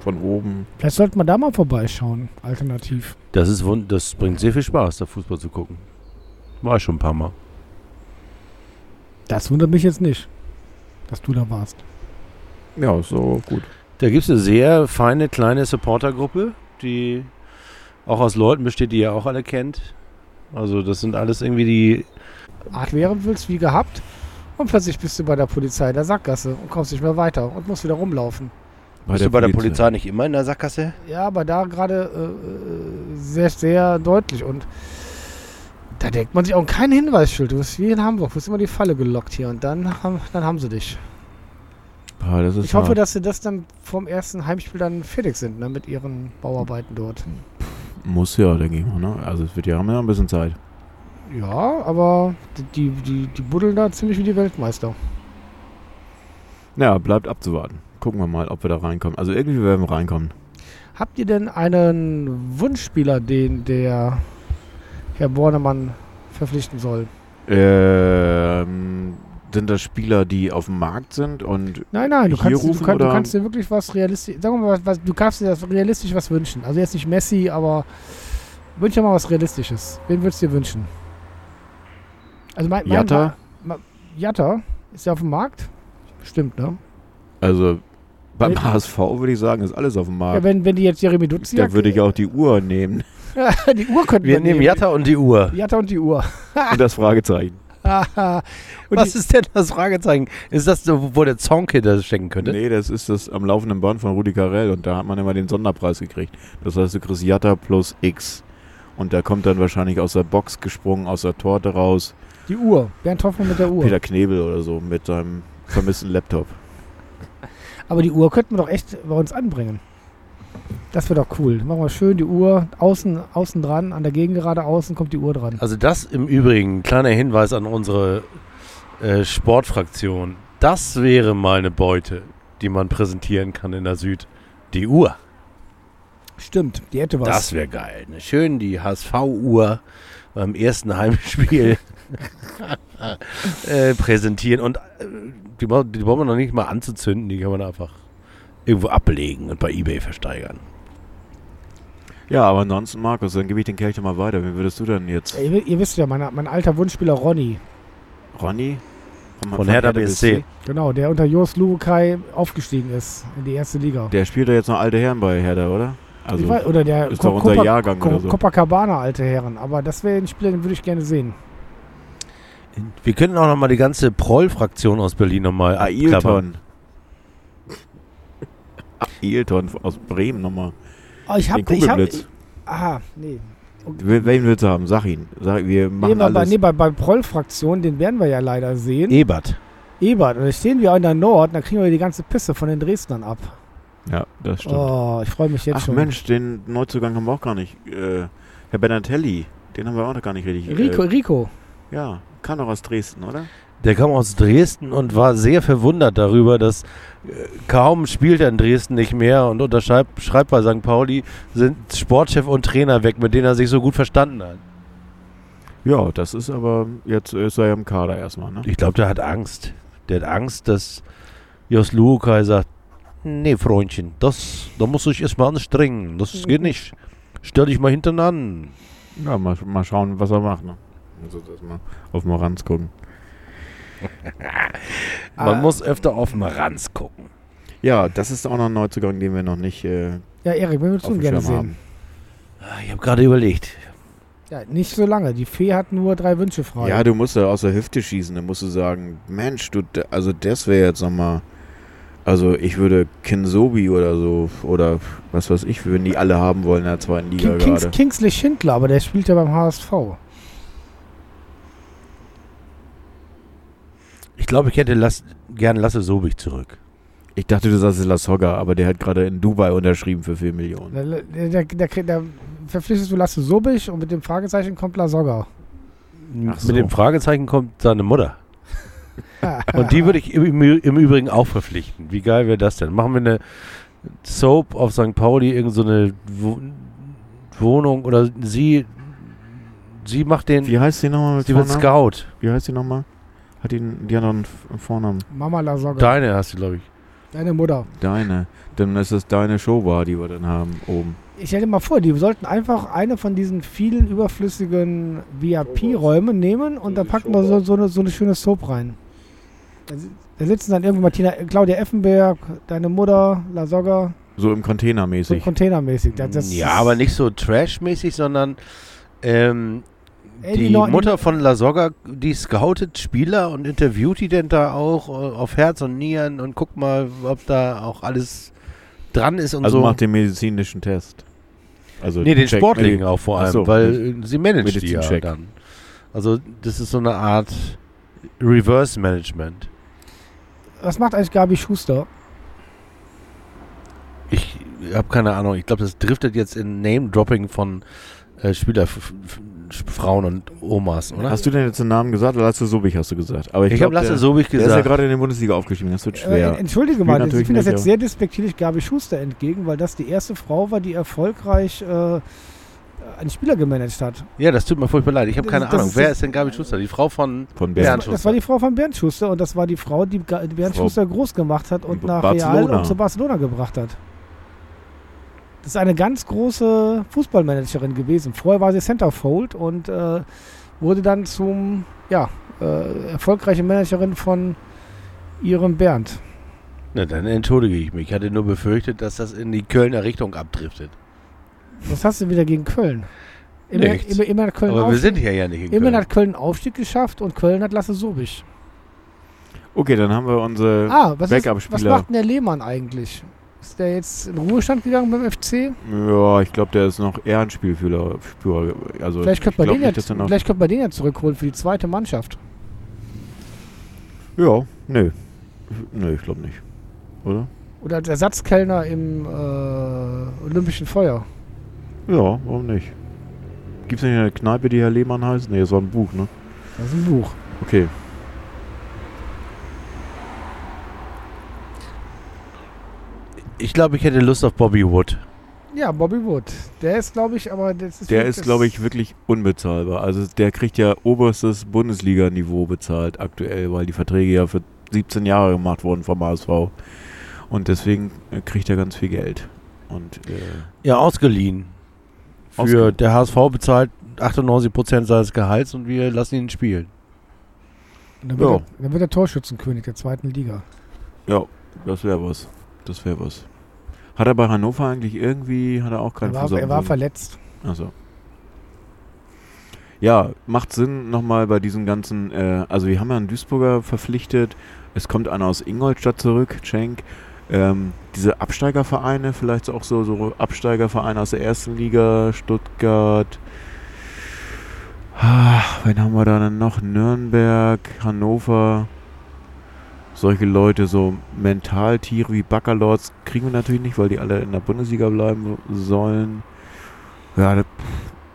von oben. Vielleicht sollte man da mal vorbeischauen, alternativ. Das, ist wund das bringt sehr viel Spaß, da Fußball zu gucken. War ich schon ein paar Mal. Das wundert mich jetzt nicht, dass du da warst. Ja, so gut. Da gibt es eine sehr feine kleine Supportergruppe, die auch aus Leuten besteht, die ihr auch alle kennt. Also das sind alles irgendwie die... queren willst, wie gehabt. Und plötzlich bist du bei der Polizei in der Sackgasse und kommst nicht mehr weiter und musst wieder rumlaufen. Bist du bei der Polizei nicht immer in der Sackgasse? Ja, aber da gerade äh, äh, sehr, sehr deutlich. Und da denkt man sich auch kein Hinweisschild. Du bist wie in Hamburg, du bist immer die Falle gelockt hier und dann haben, dann haben sie dich. Ah, das ist Ich hoffe, hart. dass sie das dann vom ersten Heimspiel dann fertig sind, ne, mit ihren Bauarbeiten dort. Muss ja, denke ich mal. Ne? Also es wird ja, haben ja ein bisschen Zeit. Ja, aber die, die, die buddeln da ziemlich wie die Weltmeister. Ja, bleibt abzuwarten. Gucken wir mal, ob wir da reinkommen. Also irgendwie werden wir reinkommen. Habt ihr denn einen Wunschspieler, den der Herr Bornemann verpflichten soll? Ähm, sind das Spieler, die auf dem Markt sind und Nein, nein, du Hier kannst, du, rufen kann, du kannst dir wirklich was realistisch, sagen wir mal, was, du kannst dir das realistisch was wünschen. Also jetzt nicht Messi, aber wünsch dir mal was Realistisches. Wen würdest du dir wünschen? Also mein, mein Jatta? Ma- Jatta ist ja auf dem Markt? Stimmt, ne? Also beim Wenn- HSV würde ich sagen, ist alles auf dem Ja, Markt. wenn, wenn die jetzt Jeremy Duziak... da würde ich auch die Uhr nehmen die Uhr könnten Wir nehmen Jatta und die Uhr. Jatta und die Uhr. und das Fragezeichen. Und Was ist denn das Fragezeichen? Ist das so, wo der Zonke da stecken könnte? Nee, das ist das am laufenden Band von Rudi Carell und da hat man immer den Sonderpreis gekriegt. Das heißt, du kriegst Jatta plus X. Und da kommt dann wahrscheinlich aus der Box gesprungen, aus der Torte raus, die Uhr. Bernd Hoffmann mit der Uhr. Peter Knebel oder so mit seinem vermissten Laptop. Aber die Uhr könnten wir doch echt bei uns anbringen. Das wäre doch cool. Machen wir schön die Uhr außen, außen dran, an der Gegengerade außen kommt die Uhr dran. Also das im Übrigen, kleiner Hinweis an unsere äh, Sportfraktion. Das wäre mal eine Beute, die man präsentieren kann in der Süd. Die Uhr. Stimmt, die hätte was. Das wäre geil. Ne? Schön die HSV-Uhr beim ersten Heimspiel äh, präsentieren. Und äh, die, bra- die brauchen wir noch nicht mal anzuzünden. Die kann man einfach irgendwo ablegen und bei Ebay versteigern. Ja, aber ansonsten, Markus, dann gebe ich den Kelch mal weiter. Wen würdest du denn jetzt? Ihr, ihr wisst ja, mein, mein alter Wunschspieler Ronny. Ronny? Von Hertha BSC. Genau, der unter Jos Lubukai aufgestiegen ist in die erste Liga. Der spielt ja jetzt noch alte Herren bei Hertha, oder? Also, weiß- oder der ist doch unser Jahrgang Co- oder so. Copacabana, alte Herren. Aber das wäre ein Spieler, den würde ich gerne sehen. Wir könnten auch noch mal die ganze Proll-Fraktion aus Berlin noch mal abklappern. Ailton. Ailton aus Bremen nochmal. Oh, ich Den habe ich hab. Aha, nee. Wel- Wen willst du haben? Sag ihn. Sag, wir Nee, machen bei, bei, alles. nee, bei, bei Proll-Fraktion, den werden wir ja leider sehen. Ebert. Ebert, und da stehen wir in der Nord, da kriegen wir die ganze Pisse von den Dresdnern ab. Ja, das stimmt. Oh, ich freue mich jetzt Ach schon. Mensch, den Neuzugang haben wir auch gar nicht. Äh, Herr Benatelli, den haben wir auch noch gar nicht richtig. Rico, Äh, Rico. ja, kam doch aus Dresden, oder? Der kam aus Dresden und war sehr verwundert darüber, dass äh, kaum spielt er in Dresden nicht mehr und unterschreibt schreibt bei St. Pauli, sind Sportchef und Trainer weg, mit denen er sich so gut verstanden hat. Ja, das ist aber, jetzt ist er ja im Kader erstmal, ne? Ich glaube, der hat Angst. Der hat Angst, dass Jos Lukai sagt, nee, Freundchen, das, da muss ich erstmal anstrengen. Das geht nicht. Stell dich mal hinten an. Ja, mal, mal schauen, was er macht, ne? Also, dass mal auf Moranz gucken. Man Ah. muss öfter auf den Ranz gucken. Ja, das ist auch noch ein Neuzugang, den wir noch nicht äh, Ja, Erik, wen würdest auf du gerne Schirm sehen? haben. Ah, Ich habe gerade überlegt. Ja, nicht so lange. Die Fee hat nur drei Wünsche frei. Ja, du musst ja aus der Hüfte schießen. Dann musst du sagen, Mensch, du, also das wäre jetzt nochmal, also ich würde Kinsobi oder so, oder was weiß ich, würden die alle haben wollen in der zweiten Liga King, Kings, gerade. Kingsley Schindler, aber der spielt ja beim HSV. Ich glaube, ich hätte Lass, gern Lasse Sobich zurück. Ich dachte, du sagst Lasogga, aber der hat gerade in Dubai unterschrieben für 4 Millionen. Der, der, kriegt- der verpflichtest du Lasse Sobich und mit dem Fragezeichen kommt Lasogga. Ach so. Mit dem Fragezeichen kommt seine Mutter. Und die würde ich im, im Übrigen auch verpflichten. Wie geil wäre das denn? Machen wir eine Soap auf St. Pauli, irgend so eine Wohnung oder sie sie macht den Wie heißt die nochmal mit sie wird? Scout. Wie heißt die nochmal? Hat die, die hat noch einen F- Vornamen. Mama Lasogga. Deine hast du, glaube ich. Deine Mutter. Deine. Dann ist es deine Showbar, die wir dann haben oben. Ich stell dir mal vor, die sollten einfach eine von diesen vielen überflüssigen VIP-Räumen nehmen und da packen wir so, so, eine, so eine schöne Soap rein. Da, si- da sitzen dann irgendwie Martina, Claudia Effenberg, deine Mutter, Lasogga, So im Container so mäßig. containermäßig. Das, das ja, aber nicht so trashmäßig, sondern ähm, Ey, die, Neu- Mutter von La Soga, die scoutet Spieler und interviewt die denn da auch äh, auf Herz und Nieren und guckt mal, ob da auch alles dran ist und Also so. macht den medizinischen Test. Also nee, den check- Sportlichen äh, auch vor allem, so, weil sie managt die ja dann. Also das ist so eine Art Reverse Management. Was macht eigentlich Gabi Schuster? Ich habe keine Ahnung, ich glaube, das driftet jetzt in Name-Dropping von äh, Spielerfrauen und Omas, oder? Hast du denn jetzt den Namen gesagt oder Lasse Sobich hast du gesagt? Aber ich, ich habe Lasse der, Sobich Der ist ja gesagt. gerade in die Bundesliga aufgestiegen, das wird schwer. Äh, entschuldige mal, ich natürlich finde das jetzt sehr despektierlich Gabi Schuster entgegen, weil das die erste Frau war, die erfolgreich äh, einen Spieler gemanagt hat. Ja, das tut mir furchtbar leid. Ich habe keine das Ahnung. ist- Wer ist denn Gabi Schuster? Die Frau von Von Bernd. Schuster. Das war die Frau von Bernd Schuster und das war die Frau, die Bernd Frau Schuster groß gemacht hat und nach Barcelona. Real und zu Barcelona gebracht hat. Das ist eine ganz große Fußballmanagerin gewesen. Vorher war sie Centerfold und äh, wurde dann zum, ja, äh, erfolgreiche Managerin von ihrem Bernd. Na, dann entschuldige ich mich. Ich hatte nur befürchtet, dass das in die Kölner Richtung abdriftet. Was hast du wieder gegen Köln? Immerhin, Nichts. immer, immer hat Köln Aber wir Aufstieg, sind hier ja nicht in Köln. hat Köln Aufstieg geschafft und Köln hat Lasse Sobich. Okay, dann haben wir unsere Ah, was, ist, was Backup-Spieler. macht denn der Lehmann eigentlich? Ist der jetzt in Ruhestand gegangen beim FC? Ja, ich glaube, der ist noch eher ein Spielführer. Also Vielleicht könnte man, nicht, noch. vielleicht könnte man den ja zurückholen für die zweite Mannschaft. Ja, nö. Nö, ich glaube nicht. Oder? Oder als Ersatzkellner im äh, Olympischen Feuer. Ja, warum nicht? Gibt es nicht eine Kneipe, die Herr Lehmann heißt? Nee, das war ein Buch, ne? Das ist ein Buch. Okay. Ich glaube, ich hätte Lust auf Bobby Wood. Ja, Bobby Wood. Der ist, glaube ich, aber das ist Der ist, glaube ich, wirklich unbezahlbar. Also der kriegt ja oberstes Bundesliga-Niveau bezahlt aktuell, weil die Verträge ja für 17 Jahre gemacht wurden vom HSV. Und deswegen äh, kriegt er ganz viel Geld. Und äh, Ja, ausgeliehen. Für Ausgeliehen. der HSV bezahlt 98% seines Gehalts und wir lassen ihn spielen. Und Dann wird, Ja. er, dann wird er Torschützenkönig der zweiten Liga. ja, das wäre was. Das wäre was. Hat er bei Hannover eigentlich irgendwie, hat er auch Er keinen war, er war Boden? verletzt. Also. Ja, macht Sinn nochmal bei diesen ganzen, äh, also wir haben ja einen Duisburger verpflichtet, es kommt einer aus Ingolstadt zurück, Cenk. Ähm, diese Absteigervereine, vielleicht auch so, so Absteigervereine aus der ersten Liga, Stuttgart. Ah, wen haben wir da denn noch? Nürnberg, Hannover. Solche Leute, so Mentaltiere wie Backerlords, kriegen wir natürlich nicht, weil die alle in der Bundesliga bleiben sollen. Ja, da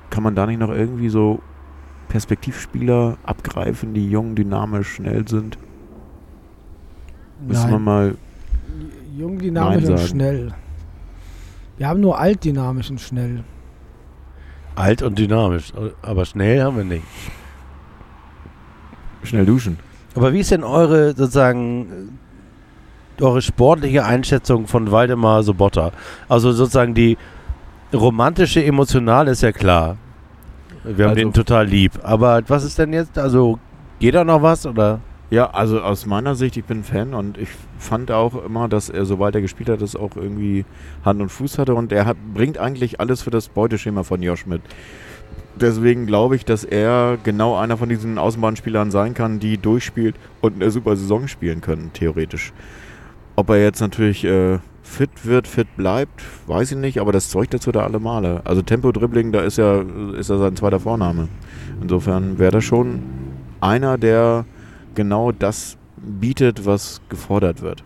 kann man da nicht noch irgendwie so Perspektivspieler abgreifen, die jung, dynamisch, schnell sind? Müssen wir mal. Jung, dynamisch Nein und sagen. schnell. Wir haben nur alt, dynamisch und schnell. Alt und dynamisch, aber schnell haben wir nicht. Schnell duschen. Aber wie ist denn eure sozusagen eure sportliche Einschätzung von Waldemar Sobotta? Also sozusagen die romantische, emotionale ist ja klar. Wir haben Also- den total lieb. Aber was ist denn jetzt? Also geht da noch was oder? Ja, also aus meiner Sicht, ich bin Fan und ich fand auch immer, dass er, sobald er gespielt hat, das auch irgendwie Hand und Fuß hatte und er hat, bringt eigentlich alles für das Beuteschema von Josh mit. Deswegen glaube ich, dass er genau einer von diesen Außenbahnspielern sein kann, die durchspielt und eine super Saison spielen können, theoretisch. Ob er jetzt natürlich äh, fit wird, fit bleibt, weiß ich nicht, aber das Zeug dazu da alle Male. Also Tempo-Dribbling, da ist ja, ist ja sein zweiter Vorname. Insofern wäre das schon einer, der genau das bietet, was gefordert wird.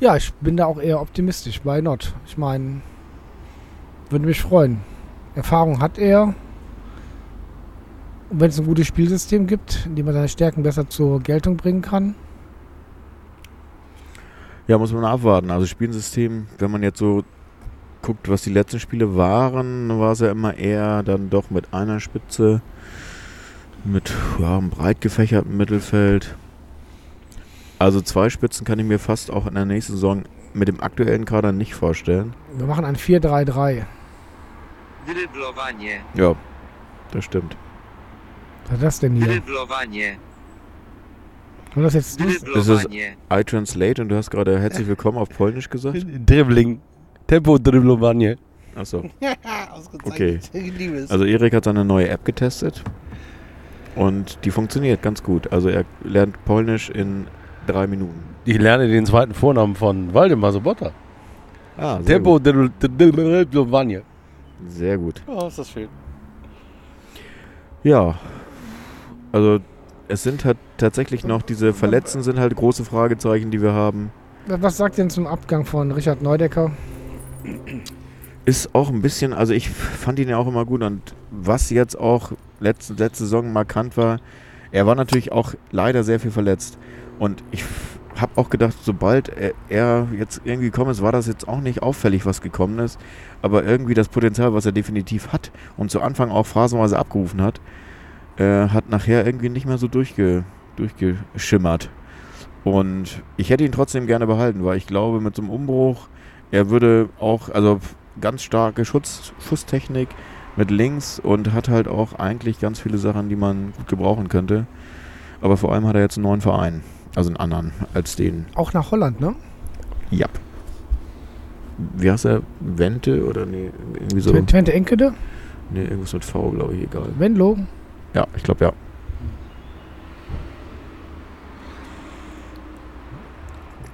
Ja, ich bin da auch eher optimistisch. Why not? Ich meine, würde mich freuen. Erfahrung hat er. Und wenn es ein gutes Spielsystem gibt, in dem er seine Stärken besser zur Geltung bringen kann. Ja, muss man abwarten. Also Spielsystem, wenn man jetzt so guckt, was die letzten Spiele waren, war es ja immer eher dann doch mit einer Spitze, mit ja, einem breit gefächerten Mittelfeld. Also zwei Spitzen kann ich mir fast auch in der nächsten Saison mit dem aktuellen Kader nicht vorstellen. Wir machen ein 4-3-3. Dryblowanie, Ja, das stimmt. Was ist das denn hier? dryblowanie, War das jetzt dryblowanie. I translate und du hast gerade herzlich willkommen auf Polnisch gesagt. Dribbling. Tempo Dribblowanie. Achso. Okay. Also Erik hat seine neue App getestet und die funktioniert ganz gut. Also er lernt Polnisch in drei Minuten. Ich lerne den zweiten Vornamen von Waldemar Sobotta. Ah, Tempo. Dribblowanie. Sehr gut. Oh, ist das schön. Ja, also es sind halt tatsächlich noch diese Verletzten sind halt große Fragezeichen, die wir haben. Was sagt denn zum Abgang von Richard Neudecker? Ist auch ein bisschen, also ich fand ihn ja auch immer gut und was jetzt auch letzte, letzte Saison markant war, er war natürlich auch leider sehr viel verletzt. Und ich habe auch gedacht, sobald er, jetzt irgendwie gekommen ist, war das jetzt auch nicht auffällig, was gekommen ist. Aber irgendwie das Potenzial, was er definitiv hat und zu Anfang auch phasenweise abgerufen hat, äh, hat nachher irgendwie nicht mehr so durchge, durchgeschimmert. Und ich hätte ihn trotzdem gerne behalten, weil ich glaube, mit so einem Umbruch, er würde auch, also ganz starke Schutz, Schusstechnik mit links und hat halt auch eigentlich ganz viele Sachen, die man gut gebrauchen könnte. Aber vor allem hat er jetzt einen neuen Verein, also einen anderen als den Auch nach Holland, ne? Jap. Wie heißt er? Wente oder nee, irgendwie so. Twente Enkede? Ne, irgendwas mit V, glaube ich, egal. Venlo. Ja, ich glaube ja.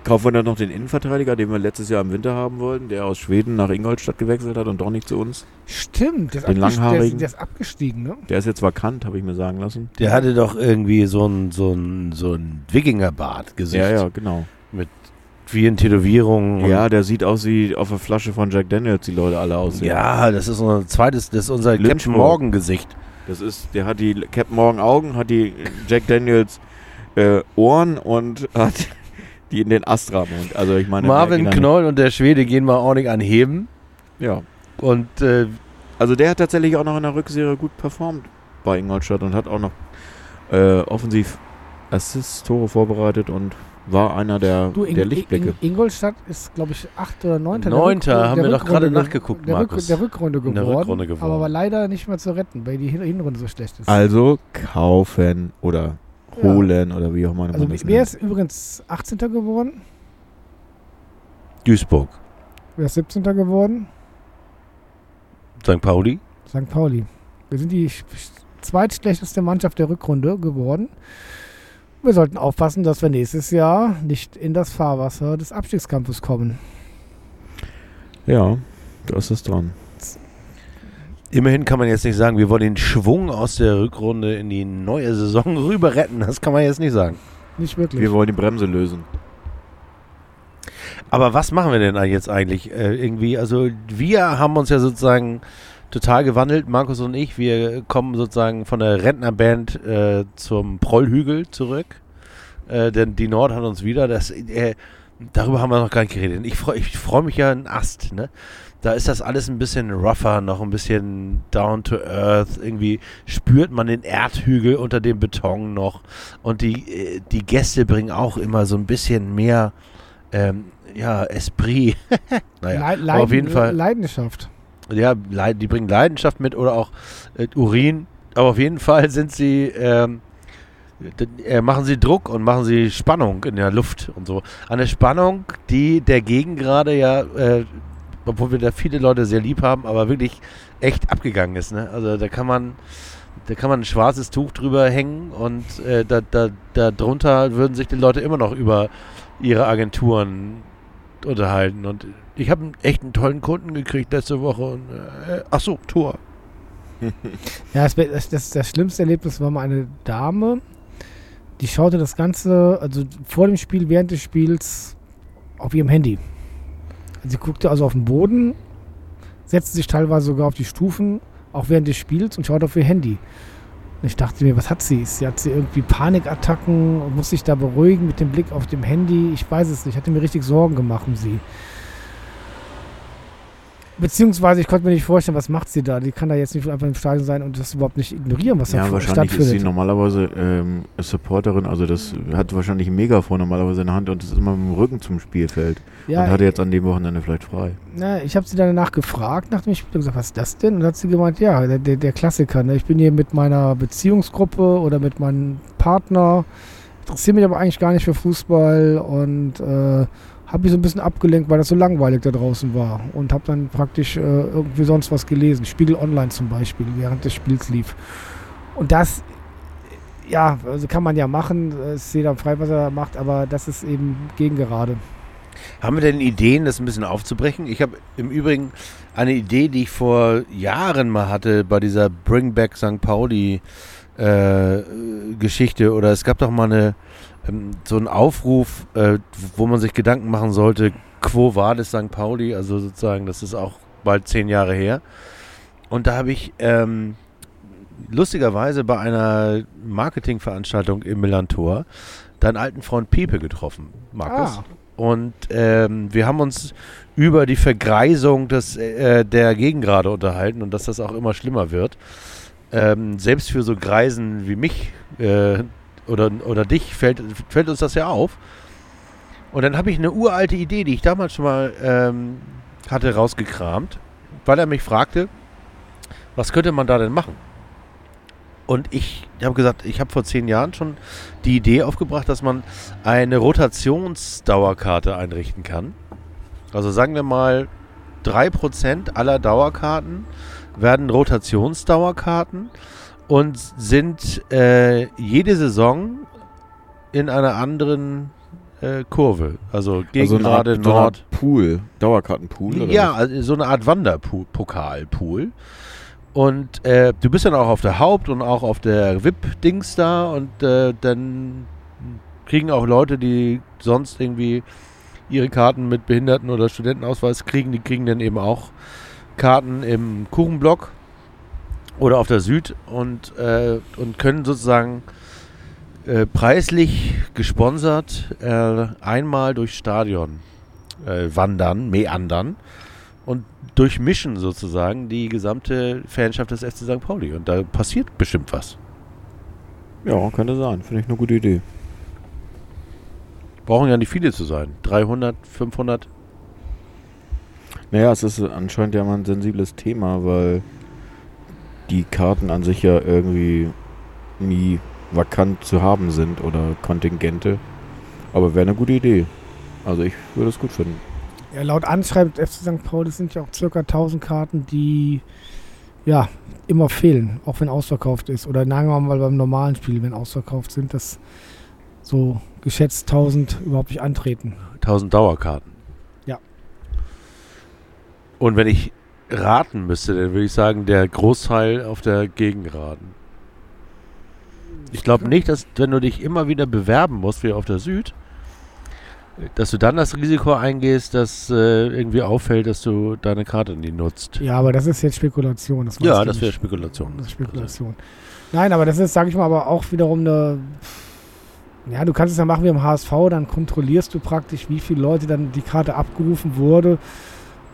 Kaufen wir dann noch den Innenverteidiger, den wir letztes Jahr im Winter haben wollten, der aus Schweden nach Ingolstadt gewechselt hat und doch nicht zu uns? Stimmt, der ist, Den abgest- der, langhaarigen. ist, der ist abgestiegen, ne? Der ist jetzt vakant, habe ich mir sagen lassen. Der hatte doch irgendwie so ein, so ein, so ein Wikingerbart-Gesicht. Ja, ja, genau. Vielen Tätowierungen. Ja, der sieht aus wie auf der Flasche von Jack Daniels, die Leute alle aussehen. Ja, das ist unser zweites, das ist unser Captain Lynchburg. Morgan Gesicht. Das ist, der hat die Captain Morgan Augen, hat die Jack Daniels äh, Ohren und hat die in den Astra-Mund. Also ich meine, Marvin Knoll und der Schwede gehen mal ordentlich anheben. Ja. Und äh, Also der hat tatsächlich auch noch in der Rückserie gut performt bei Ingolstadt und hat auch noch äh, offensiv Assist-Tore vorbereitet und war einer der, Du, In- der Lichtblicke. In- Ingolstadt ist, glaube ich, 8. oder 9. Neunter, haben wir doch gerade ge- nachgeguckt, der, Markus. Der Rückrunde In geworden, der Rückrunde geworden. Aber war leider nicht mehr zu retten, weil die Hin Hinrunde so schlecht ist. Also kaufen oder Ja. holen oder wie auch immer Also wer nennt. ist übrigens 18. geworden? Duisburg, Wer ist 17. geworden? St. Pauli. St. Pauli. Wir sind die sch- zweitschlechteste Mannschaft der Rückrunde geworden. Wir sollten aufpassen, dass wir nächstes Jahr nicht in das Fahrwasser des Abstiegskampfes kommen. Ja, da ist es dran. Immerhin kann man jetzt nicht sagen, wir wollen den Schwung aus der Rückrunde in die neue Saison rüber retten. Das kann man jetzt nicht sagen. Nicht wirklich. Wir wollen die Bremse lösen. Aber was machen wir denn jetzt eigentlich? Äh, irgendwie, also wir haben uns ja sozusagen total gewandelt, Markus und ich. Wir kommen sozusagen von der Rentnerband äh, zum Prollhügel zurück. Äh, denn die Nord hat uns wieder, das, äh, darüber haben wir noch gar nicht geredet. Ich freue ich freu mich ja ein Ast, ne? Da ist das alles ein bisschen rougher, noch ein bisschen down to earth. Irgendwie spürt man den Erdhügel unter dem Beton noch. Und die, äh, die Gäste bringen auch immer so ein bisschen mehr ähm, ja, Esprit. naja, Lei- aber auf jeden Leiden- Fall. Leidenschaft. Ja, die bringen Leidenschaft mit oder auch äh, Urin. Aber auf jeden Fall sind sie, ähm, äh, machen sie Druck und machen sie Spannung in der Luft und so. Eine Spannung, die der gerade ja, äh, obwohl wir da viele Leute sehr lieb haben, aber wirklich echt abgegangen ist. Ne? Also da kann man, da kann man ein schwarzes Tuch drüber hängen und äh, da, da, da drunter würden sich die Leute immer noch über ihre Agenturen unterhalten. Und ich habe echt einen tollen Kunden gekriegt letzte Woche. Und, äh, ach so, Tor. Ja, das, das, das schlimmste Erlebnis war mal eine Dame, die schaute das Ganze, also vor dem Spiel, während des Spiels, auf ihrem Handy. Sie guckte also auf den Boden, setzte sich teilweise sogar auf die Stufen, auch während des Spiels und schaute auf ihr Handy. Und ich dachte mir, was hat sie? Sie hat sie irgendwie Panikattacken und muss sich da beruhigen mit dem Blick auf dem Handy. Ich weiß es nicht. Ich hatte mir richtig Sorgen gemacht um sie. Beziehungsweise ich konnte mir nicht vorstellen, was macht sie da? Die kann da jetzt nicht einfach im Stadion sein und das überhaupt nicht ignorieren, was da Ja, vor- wahrscheinlich ist sie normalerweise ähm, Supporterin, also das hat wahrscheinlich ein Megafon normalerweise in der Hand und ist immer mit dem Rücken zum Spielfeld. Ja, und hatte jetzt an dem Wochenende vielleicht frei. na, ich habe sie dann danach gefragt, nach dem Spiel, und gesagt, was ist das denn? Und hat sie gemeint, ja, der, der, der Klassiker. Ne? Ich bin hier mit meiner Beziehungsgruppe oder mit meinem Partner, interessiere mich aber eigentlich gar nicht für Fußball und äh, habe mich so ein bisschen abgelenkt, weil das so langweilig da draußen war und habe dann praktisch äh, irgendwie sonst was gelesen. Spiegel Online zum Beispiel, während des Spiels lief. Und das, ja, also kann man ja machen, ist jeder frei, was er macht, aber das ist eben gegen gerade. Haben wir denn Ideen, das ein bisschen aufzubrechen? Ich habe im Übrigen eine Idee, die ich vor Jahren mal hatte bei dieser Bring Back St. Pauli äh, Geschichte. Oder es gab doch mal eine, ähm, so einen Aufruf, äh, wo man sich Gedanken machen sollte, Quo Vadis St. Pauli, also sozusagen, das ist auch bald zehn Jahre her. Und da habe ich ähm, lustigerweise bei einer Marketingveranstaltung im Millantor deinen alten Freund Piepe getroffen, Markus. Ah. Und ähm, wir haben uns über die Vergreisung des, äh, der Gegengrade unterhalten und dass das auch immer schlimmer wird. Ähm, selbst für so Greisen wie mich äh, oder, oder dich fällt, fällt uns das ja auf. Und dann habe ich eine uralte Idee, die ich damals schon mal ähm, hatte, rausgekramt, weil er mich fragte, was könnte man da denn machen? Und ich habe gesagt, ich habe vor zehn Jahren schon die Idee aufgebracht, dass man eine Rotationsdauerkarte einrichten kann. Also sagen wir mal, 3% aller Dauerkarten werden Rotationsdauerkarten und sind äh, jede Saison in einer anderen äh, Kurve. Also gegen Also Art, gerade so eine Nord. Art Pool, Dauerkartenpool oder Ja, also so eine Art Wanderpokalpool. Und äh, du bist dann auch auf der Haupt- und auch auf der VIP-Dings da und äh, dann kriegen auch Leute, die sonst irgendwie ihre Karten mit Behinderten- oder Studentenausweis kriegen, die kriegen dann eben auch Karten im Kuchenblock oder auf der Süd und, äh, und können sozusagen äh, preislich gesponsert äh, einmal durchs Stadion äh, wandern, meandern und durchmischen sozusagen die gesamte Fanschaft des FC St. Pauli. Und da passiert bestimmt was. Ja, könnte sein. Finde ich eine gute Idee. Brauchen ja nicht viele zu sein. 300, 500. Naja, es ist anscheinend ja mal ein sensibles Thema, weil die Karten an sich ja irgendwie nie vakant zu haben sind oder Kontingente. Aber wäre eine gute Idee. Also ich würde es gut finden. Ja, laut Anschreiben des FC St. Pauli sind ja auch circa 1000 Karten, die ja immer fehlen, auch wenn ausverkauft ist. Oder sagen wir mal beim normalen Spiel, wenn ausverkauft sind, dass so geschätzt 1000 überhaupt nicht antreten. 1000 Dauerkarten. Ja. Und wenn ich raten müsste, dann würde ich sagen, der Großteil auf der Gegenraden. Ich glaube nicht, dass wenn du dich immer wieder bewerben musst, wie auf der Süd, dass du dann das Risiko eingehst, dass äh, irgendwie auffällt, dass du deine Karte nie nutzt. Ja, aber das ist jetzt Spekulation. Das Ja, das wäre. Spekulation. Das ist Spekulation. Nein, aber das ist, sage ich mal, aber auch wiederum eine. Ja, du kannst es ja machen wie im HSV, dann kontrollierst du praktisch, wie viele Leute dann die Karte abgerufen wurde.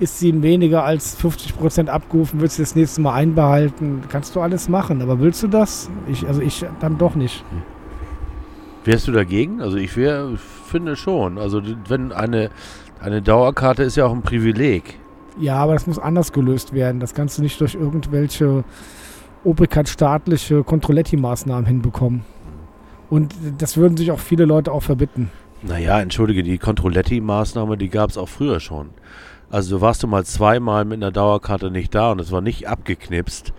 Ist sie weniger als 50% abgerufen, willst du das nächste Mal einbehalten? Kannst du alles machen, aber willst du das? Ich, also ich dann doch nicht. Wärst du dagegen? Also ich wäre, finde schon. Also wenn eine, eine Dauerkarte ist ja auch ein Privileg. Ja, aber das muss anders gelöst werden. Das kannst du nicht durch irgendwelche obrigkeitsstaatliche Controletti-Maßnahmen hinbekommen. Und das würden sich auch viele Leute auch verbitten. Naja, entschuldige, die Controletti-Maßnahme, die gab es auch früher schon. Also du warst du mal zweimal mit einer Dauerkarte nicht da und es war nicht abgeknipst.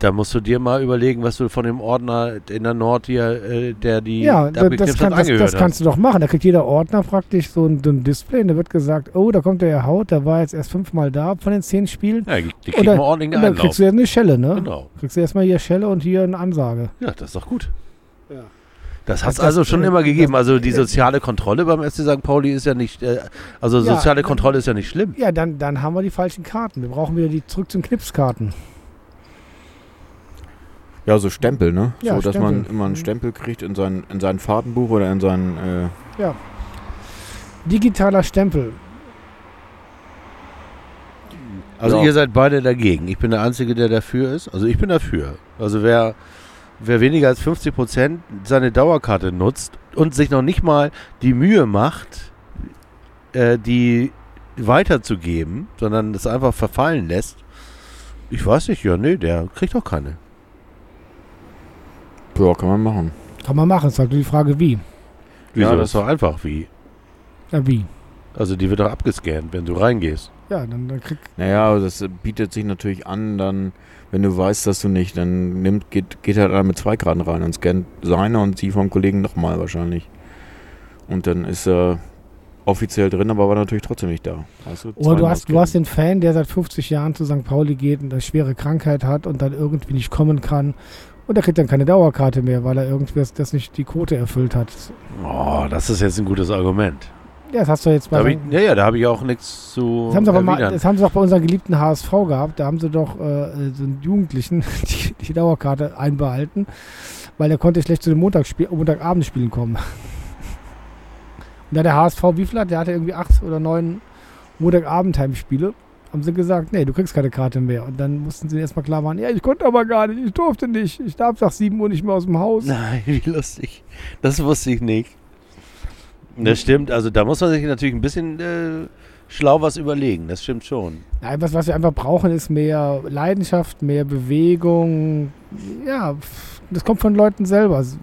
Da musst du dir mal überlegen, was du von dem Ordner in der Nord hier, äh, der die Ja, da, das, kann, hat, das, das kannst du doch machen. Da kriegt jeder Ordner praktisch so ein, so ein Display und da wird gesagt, oh, da kommt der Herr Haut, der war jetzt erst fünfmal da von den zehn Spielen. Ja, die, kriegen dann- ordentlich Und einen dann Einlauf. kriegst du ja eine Schelle, ne? Genau. Kriegst du erstmal hier Schelle und hier eine Ansage. Ja, das ist doch gut. Ja. Das hat es also schon äh, immer gegeben. Also die soziale Kontrolle beim SC St. Pauli ist ja nicht, äh, also Ja, soziale äh, Kontrolle ist ja nicht schlimm. Ja, dann, dann haben wir die falschen Karten. Wir brauchen wieder die zurück zum Knipskarten. Ja, so Stempel, ne? Ja, so, dass man Stempel. immer einen Mhm. Stempel kriegt in sein, in sein Fahrtenbuch oder in sein, äh, Digitaler Stempel. Also Ja. ihr seid beide dagegen. Ich bin der Einzige, der dafür ist. Also ich bin dafür. Also wer, wer weniger als 50 Prozent seine Dauerkarte nutzt und sich noch nicht mal die Mühe macht, äh, die weiterzugeben, sondern das einfach verfallen lässt, ich weiß nicht, ja, nee, der kriegt doch keine. ja, kann man machen. Kann man machen. Ist halt nur die Frage, wie. Wieso? Ja, das das- ist doch einfach wie. Ja, wie? Also die wird doch abgescannt, wenn du reingehst. Ja, dann, dann krieg, Naja, aber das bietet sich natürlich an, dann, wenn du weißt, dass du nicht, dann nimmt, geht, geht halt einer mit zwei Karten rein und scannt seine und die vom Kollegen nochmal wahrscheinlich. Und dann ist er offiziell drin, aber war natürlich trotzdem nicht da. Weißt du, Oder du hast, du hast den Fan, der seit 50 Jahren zu St. Pauli geht und eine schwere Krankheit hat und dann irgendwie nicht kommen kann. Und der kriegt dann keine Dauerkarte mehr, weil er irgendwie das, das nicht die Quote erfüllt hat. Oh, das ist jetzt ein gutes Argument. Ja, das hast du jetzt Da bei. ich, ja, ja, da habe ich auch nichts zu das haben, sie aber mal, das haben sie auch bei unserem geliebten HSV gehabt. Da haben sie doch äh, so einen Jugendlichen die, die Dauerkarte einbehalten, weil der konnte schlecht zu den Montagsspiel, Montagabendspielen kommen. Und da der HSV wie viel hat? Der hatte irgendwie acht oder neun Montagabend-Heimspiele. Haben sie gesagt, nee, du kriegst keine Karte mehr. Und dann mussten sie erstmal klar machen, ja, ich konnte aber gar nicht, ich durfte nicht. Ich darf nach 7 Uhr nicht mehr aus dem Haus. Nein, wie lustig. Das wusste ich nicht. Das stimmt, also da muss man sich natürlich ein bisschen äh, schlau was überlegen, das stimmt schon. Nein, was, was wir einfach brauchen, ist mehr Leidenschaft, mehr Bewegung. Ja, das kommt von Leuten selber. Das-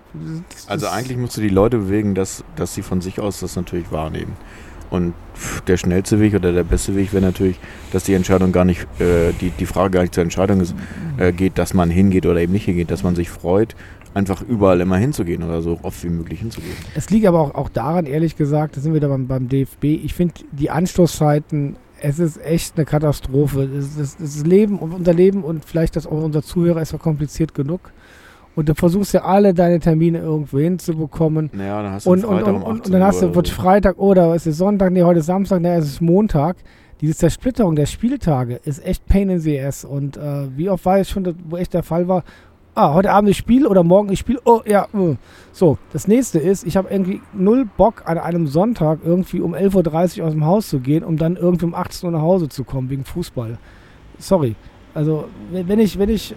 Also das- eigentlich musst du die Leute bewegen, dass, dass sie von sich aus das natürlich wahrnehmen. Und der schnellste Weg oder der beste Weg wäre natürlich, dass die Entscheidung gar nicht, äh, die, die Frage gar nicht zur Entscheidung ist, äh, geht, dass man hingeht oder eben nicht hingeht, dass man sich freut, einfach überall immer hinzugehen oder so oft wie möglich hinzugehen. Es liegt aber auch, auch daran, ehrlich gesagt, da sind wir wieder beim, beim DFB. Ich finde die Anstoßzeiten, es ist echt eine Katastrophe. Das, das, das Leben und unser Leben und vielleicht das auch unser Zuhörer ist verkompliziert genug. Und du versuchst ja alle deine Termine irgendwo hinzubekommen. Naja, dann hast du Und, und, Freitag und, um und, 18 dann hast du, wird. Freitag oder es ist Sonntag, nee, heute ist Samstag, nee, es ist Montag. Diese Zersplitterung der Spieltage ist echt Pain in the ass. Und äh, wie oft war es schon, wo echt der Fall war, ah, heute Abend ich spiele oder morgen ich spiele, oh ja, äh. so. Das nächste ist, ich habe irgendwie null Bock an einem Sonntag irgendwie um 11.30 Uhr aus dem Haus zu gehen, um dann irgendwie um 18 Uhr nach Hause zu kommen wegen Fußball. Sorry. Also, wenn wenn ich, wenn ich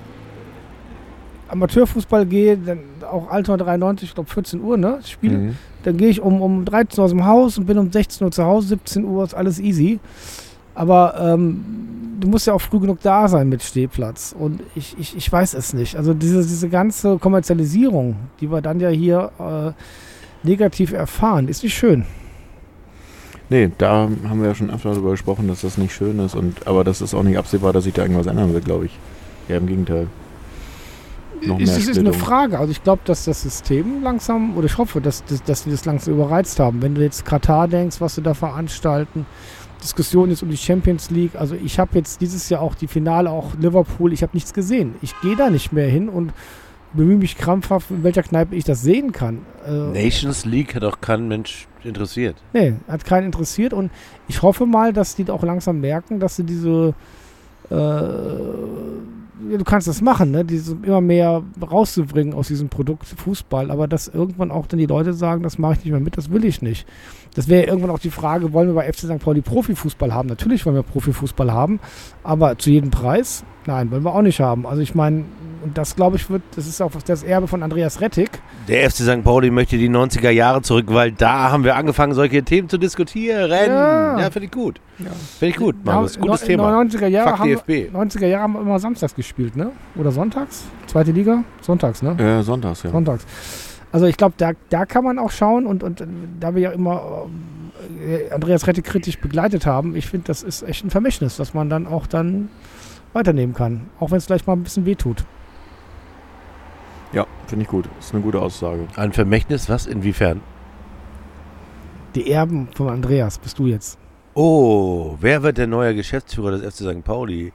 Amateurfußball gehe, dann auch Alter 93, ich glaube 14 Uhr, ne? Spiele, Mhm. dann gehe ich um, um 13 Uhr aus dem Haus und bin um 16 Uhr zu Hause, 17 Uhr ist alles easy. Aber ähm, du musst ja auch früh genug da sein mit Stehplatz. Und ich, ich, ich weiß es nicht. Also diese, diese ganze Kommerzialisierung, die wir dann ja hier äh, negativ erfahren, ist nicht schön. Nee, da haben wir ja schon öfter darüber gesprochen, dass das nicht schön ist. Und, aber das ist auch nicht absehbar, dass sich da irgendwas ändern wird, glaube ich. Ja, im Gegenteil. Noch ist, ist eine. Frage. Also ich glaube, dass das System langsam, oder ich hoffe, dass, dass, dass die das langsam überreizt haben. Wenn du jetzt Katar denkst, was sie da veranstalten, Diskussion jetzt um die Champions League. Also ich habe jetzt dieses Jahr auch die Finale, auch Liverpool, ich habe nichts gesehen. Ich gehe da nicht mehr hin und bemühe mich krampfhaft, in welcher Kneipe ich das sehen kann. Äh, Nations League hat auch kein Mensch interessiert. Nee, hat keinen interessiert und ich hoffe mal, dass die auch langsam merken, dass sie diese du kannst das machen, ne? Diese immer mehr rauszubringen aus diesem Produkt Fußball, aber dass irgendwann auch dann die Leute sagen, das mache ich nicht mehr mit, das will ich nicht. Das wäre irgendwann auch die Frage, wollen wir bei FC St. Pauli Profifußball haben? Natürlich wollen wir Profifußball haben, aber zu jedem Preis? Nein, wollen wir auch nicht haben. Also ich meine, und das glaube ich wird, das ist auch das Erbe von Andreas Rettig. Der FC St. Pauli möchte die 90er Jahre zurück, weil da haben wir angefangen, solche Themen zu diskutieren. Ja. Ja, finde ich gut. Ja. Finde ich gut, Markus. Ja, Gutes Thema. 90er Jahre Fuck haben DFB. Wir, 90er Jahre haben wir immer samstags gespielt, ne? Oder sonntags? Zweite Liga? Sonntags, ne? Äh, sonntags, ja. Sonntags. Also ich glaube, da, da kann man auch schauen und, und da wir ja immer äh, Andreas Rette kritisch begleitet haben, ich finde, das ist echt ein Vermächtnis, dass man dann auch dann weiternehmen kann. Auch wenn es vielleicht mal ein bisschen wehtut. Ja, finde ich gut. Ist eine gute Aussage. Ein Vermächtnis, was? Inwiefern? Die Erben von Andreas bist du jetzt. Oh, wer wird der neue Geschäftsführer des FC St. Pauli?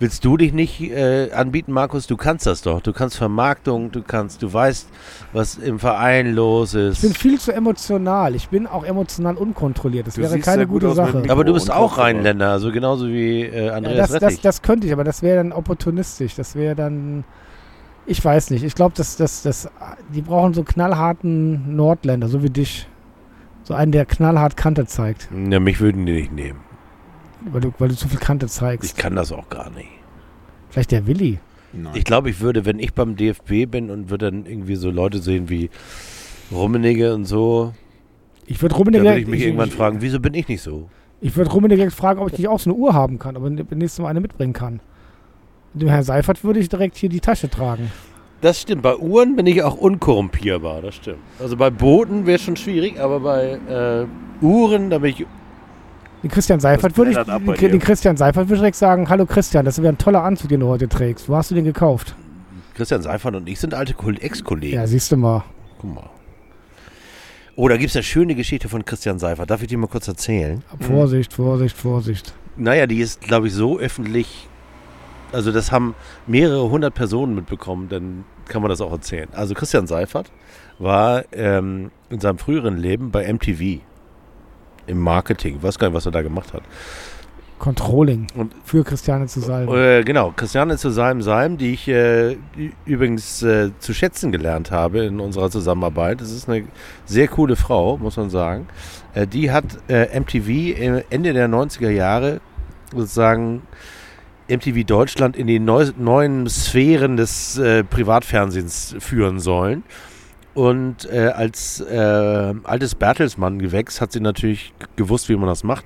Willst du dich nicht äh, anbieten, Markus? Du kannst das doch. Du kannst Vermarktung, du kannst, du weißt, was im Verein los Ich bin ist. viel zu emotional. Ich bin auch emotional unkontrolliert. Das Du wäre keine gut gute Sache. Aber du bist auch. Rheinländer, also genauso wie äh, Ja, Andreas das, das, Rettig. das könnte ich, aber das wäre dann opportunistisch. Das wäre dann. Ich weiß nicht. Ich glaube, dass das, das, die brauchen so knallharten Nordländer, so wie dich. So einen, der knallhart Kante zeigt. ja, mich würden die nicht nehmen. Weil du, weil du zu viel Kante Ich zeigst. kann das auch gar nicht. Vielleicht der Willi. Nein. Ich glaube, ich würde, wenn ich beim DFB bin und würde dann irgendwie so Leute sehen wie Rummenigge und so, Ich würde dann Rummenigge. würde ich mich irgendwann fragen, wieso bin ich nicht so? Ich würde Rummenigge fragen, ob ich nicht auch so eine Uhr haben kann, aber nächstes Mal eine mitbringen kann. Dem Herrn Seifert würde ich direkt hier die Tasche tragen. Das stimmt. Bei Uhren bin ich auch unkorrumpierbar, das stimmt. Also bei Booten wäre es schon schwierig, aber bei äh, Uhren, da bin ich. Den Christian Seifert würde ich, den, dir. Christian Seifert würde ich direkt sagen, hallo Christian, das wäre ein toller Anzug, den du heute trägst. Wo hast du den gekauft? Christian Seifert und ich sind alte Kol- Ex-Kollegen. Ja, siehst du mal. Guck mal. Oh, da gibt es eine schöne Geschichte von Christian Seifert. Darf ich die mal kurz erzählen? Vorsicht, Vorsicht, Vorsicht. Naja, die ist, glaube ich, so öffentlich. Also, das haben mehrere hundert Personen mitbekommen, dann kann man das auch erzählen. Also, Christian Seifert war ähm, in seinem früheren Leben bei MTV im Marketing. Ich weiß gar nicht, was er da gemacht hat. Controlling Und- für Christiane zu salben. Äh, genau, Christiane zu Salm Salm, die ich äh, übrigens äh, zu schätzen gelernt habe in unserer Zusammenarbeit. Das ist eine sehr coole Frau, muss man sagen. Äh, die hat äh, MTV äh, Ende der 90er Jahre sozusagen MTV Deutschland in die neu, neuen Sphären des äh, Privatfernsehens führen sollen. Und äh, als äh, altes Bertelsmann-Gewächs hat sie natürlich gewusst, wie man das macht.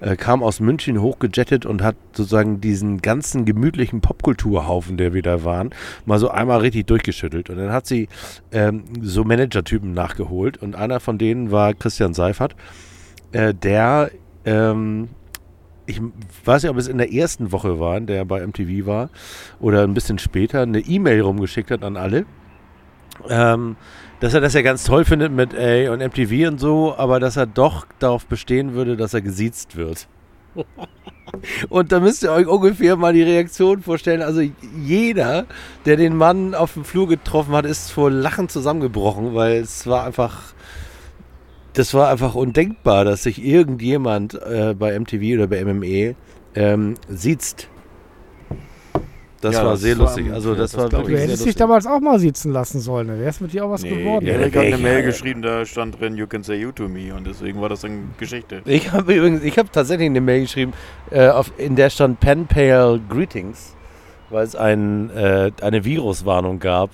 Äh, kam aus München hochgejettet und hat sozusagen diesen ganzen gemütlichen Popkulturhaufen, der wir da waren, mal so einmal richtig durchgeschüttelt. Und dann hat sie ähm, so Manager-Typen nachgeholt. Und einer von denen war Christian Seifert. äh, der, ähm, ich weiß nicht, ob es in der ersten Woche war, in der er bei MTV war, oder ein bisschen später, eine E-Mail rumgeschickt hat an alle. Ähm, dass er das ja ganz toll findet mit A und MTV und so, aber dass er doch darauf bestehen würde, dass er gesiezt wird. Und da müsst ihr euch ungefähr mal die Reaktion vorstellen. Also jeder, der den Mann auf dem Flur getroffen hat, ist vor Lachen zusammengebrochen, weil es war einfach, das war einfach undenkbar, dass sich irgendjemand äh, bei MTV oder bei MME ähm, siezt. Das Ja, war das sehr war- lustig. Also ja, das, das war Du wirklich sehr hättest dich damals auch mal sitzen lassen sollen. Dann wäre es mit dir auch was Nee, geworden. ja, ich habe eine Mail geschrieben, da stand drin, you can say you to me und deswegen war das dann Geschichte. Ich habe übrigens, ich habe tatsächlich eine Mail geschrieben, äh, auf, in der stand Pen Pale Greetings, weil es ein, äh, eine Viruswarnung gab.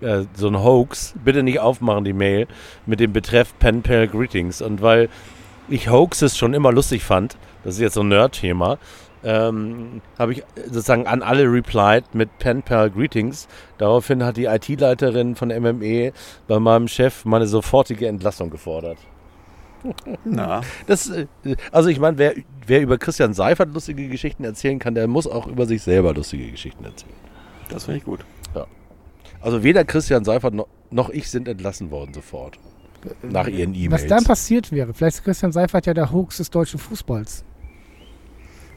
Äh, so ein Hoax. Bitte nicht aufmachen, die Mail, mit dem Betreff Pen Pale Greetings. Und weil ich Hoaxes schon immer lustig fand, das ist jetzt so ein Nerd-Thema, ähm, habe ich sozusagen an alle replied mit Pen Pal Greetings. Daraufhin hat die IT-Leiterin von MME bei meinem Chef meine sofortige Entlassung gefordert. Na, Das, äh, also ich meine, wer, wer über Christian Seifert lustige Geschichten erzählen kann, der muss auch über sich selber lustige Geschichten erzählen. das finde ich gut. Also weder Christian Seifert noch, ich sind entlassen worden sofort. Nach ihren Was dann E-Mails. passiert wäre, vielleicht ist Christian Seifert ja der Hoax des deutschen Fußballs.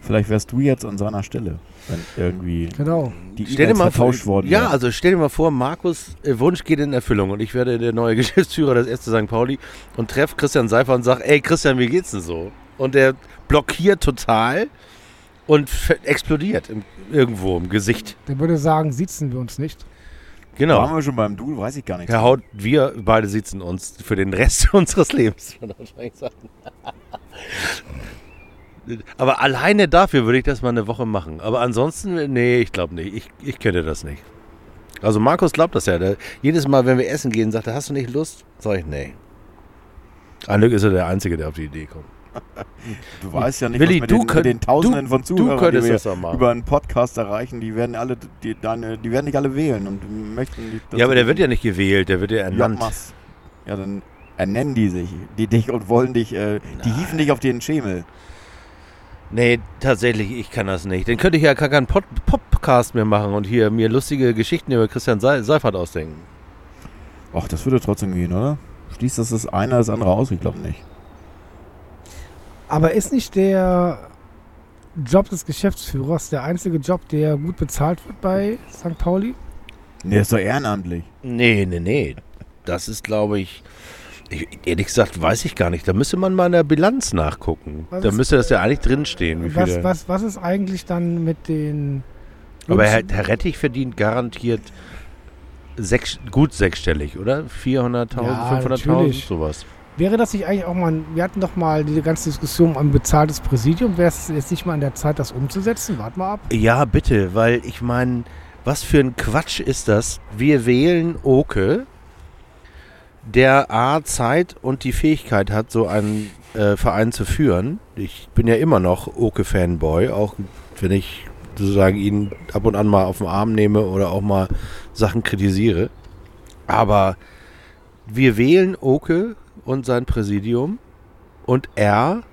Vielleicht wärst du jetzt an seiner Stelle, wenn irgendwie Genau. die Stell dir E-Mails mal vor, vertauscht worden ja, wären. also stell dir mal vor, Markus äh, Wunsch geht in Erfüllung und ich werde der neue Geschäftsführer des 1. St. Pauli und treffe Christian Seifert und sage, ey Christian, wie geht's denn so? Und der blockiert total und explodiert im, irgendwo im Gesicht. Der würde sagen, sitzen wir uns nicht. Genau. Waren wir schon beim Du? Weiß ich gar nicht. Herr Haut, wir beide sitzen uns für den Rest unseres Lebens. er. Aber alleine dafür würde ich das mal eine Woche machen. Aber ansonsten, nee, ich glaube nicht. Ich, ich könnte das nicht. Also Markus glaubt das ja. Der, jedes Mal, wenn wir essen gehen, sagt er, hast du nicht Lust? Sag ich, nee. Ein Glück ist er der Einzige, der auf die Idee kommt. Du weißt ja nicht, Willi, was mit, du den, könnt- mit den Tausenden du- von Zuhörern, die wir über einen Podcast erreichen, die werden alle, die, deine, die werden dich alle wählen und möchten dich. dass Ja, aber der wird ja nicht gewählt, der wird ja ernannt. machst. Ja, dann ernennen die sich, die dich und wollen dich, äh, die hieven dich auf den Schemel. Nee, tatsächlich, ich kann das nicht. Dann könnte ich ja gar keinen Pod Podcast mehr machen und hier mir lustige Geschichten über Christian Se Seifert ausdenken. Ach, das würde trotzdem gehen, oder? Schließt das das eine das andere aus? Ich glaube nicht. Aber ist nicht der Job des Geschäftsführers der einzige Job, der gut bezahlt wird bei St. Pauli? Nee, ist doch ehrenamtlich. Nee, nee, nee. Das ist, glaube ich, ich, ehrlich gesagt, weiß ich gar nicht. Da müsste man mal in der Bilanz nachgucken. Was da ist- müsste das ja eigentlich drinstehen. Wie Was, was, was ist eigentlich dann mit den. Aber Herr, Herr Rettich verdient garantiert sechs, gut sechsstellig, oder? 400.000, Ja, 500.000, natürlich. sowas. Wäre das nicht eigentlich auch mal. Wir hatten doch mal diese ganze Diskussion um ein bezahltes Präsidium. Wäre es jetzt nicht mal an der Zeit, das umzusetzen? Wart mal ab. Ja, bitte, weil ich meine, was für ein Quatsch ist das? Wir wählen Oke, der A, Zeit und die Fähigkeit hat, so einen äh, Verein zu führen. Ich bin ja immer noch Oke-Fanboy, auch wenn ich sozusagen ihn ab und an mal auf den Arm nehme oder auch mal Sachen kritisiere. Aber wir wählen Oke und sein Präsidium und er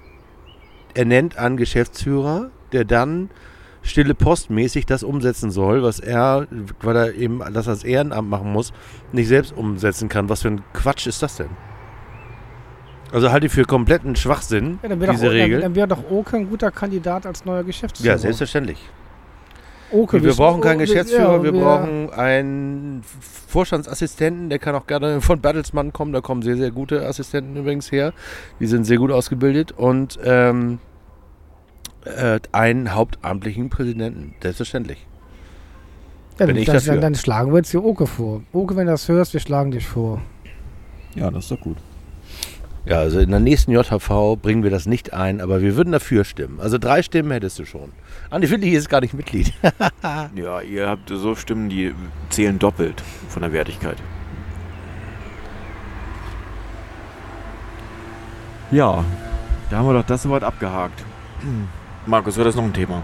ernennt einen Geschäftsführer, der dann stille postmäßig das umsetzen soll, was er, weil er eben das als Ehrenamt machen muss, nicht selbst umsetzen kann. Was für ein Quatsch ist das denn? Also halte ich für kompletten Schwachsinn, Ja, dann wäre diese doch, dann, Regel. dann wär doch Oke ein guter Kandidat als neuer Geschäftsführer. ja, selbstverständlich. Oke, wir brauchen keinen oh, Geschäftsführer, ja, wir brauchen einen Vorstandsassistenten, der kann auch gerne von Bertelsmann kommen, da kommen sehr, sehr gute Assistenten übrigens her. Die sind sehr gut ausgebildet und ähm, äh, einen hauptamtlichen Präsidenten, selbstverständlich. Ja, bin dann, ich dann, dafür. dann, dann schlagen wir jetzt hier Oke vor. Oke, wenn du das hörst, wir schlagen dich vor. Ja, das ist doch gut. Ja, also in der nächsten JHV bringen wir das nicht ein, aber wir würden dafür stimmen. Also drei Stimmen hättest du schon. Andi Willi ist gar nicht Mitglied. Ja, ihr habt so Stimmen, die zählen doppelt von der Wertigkeit. Ja, da haben wir doch das soweit abgehakt. Markus, wird das noch ein Thema?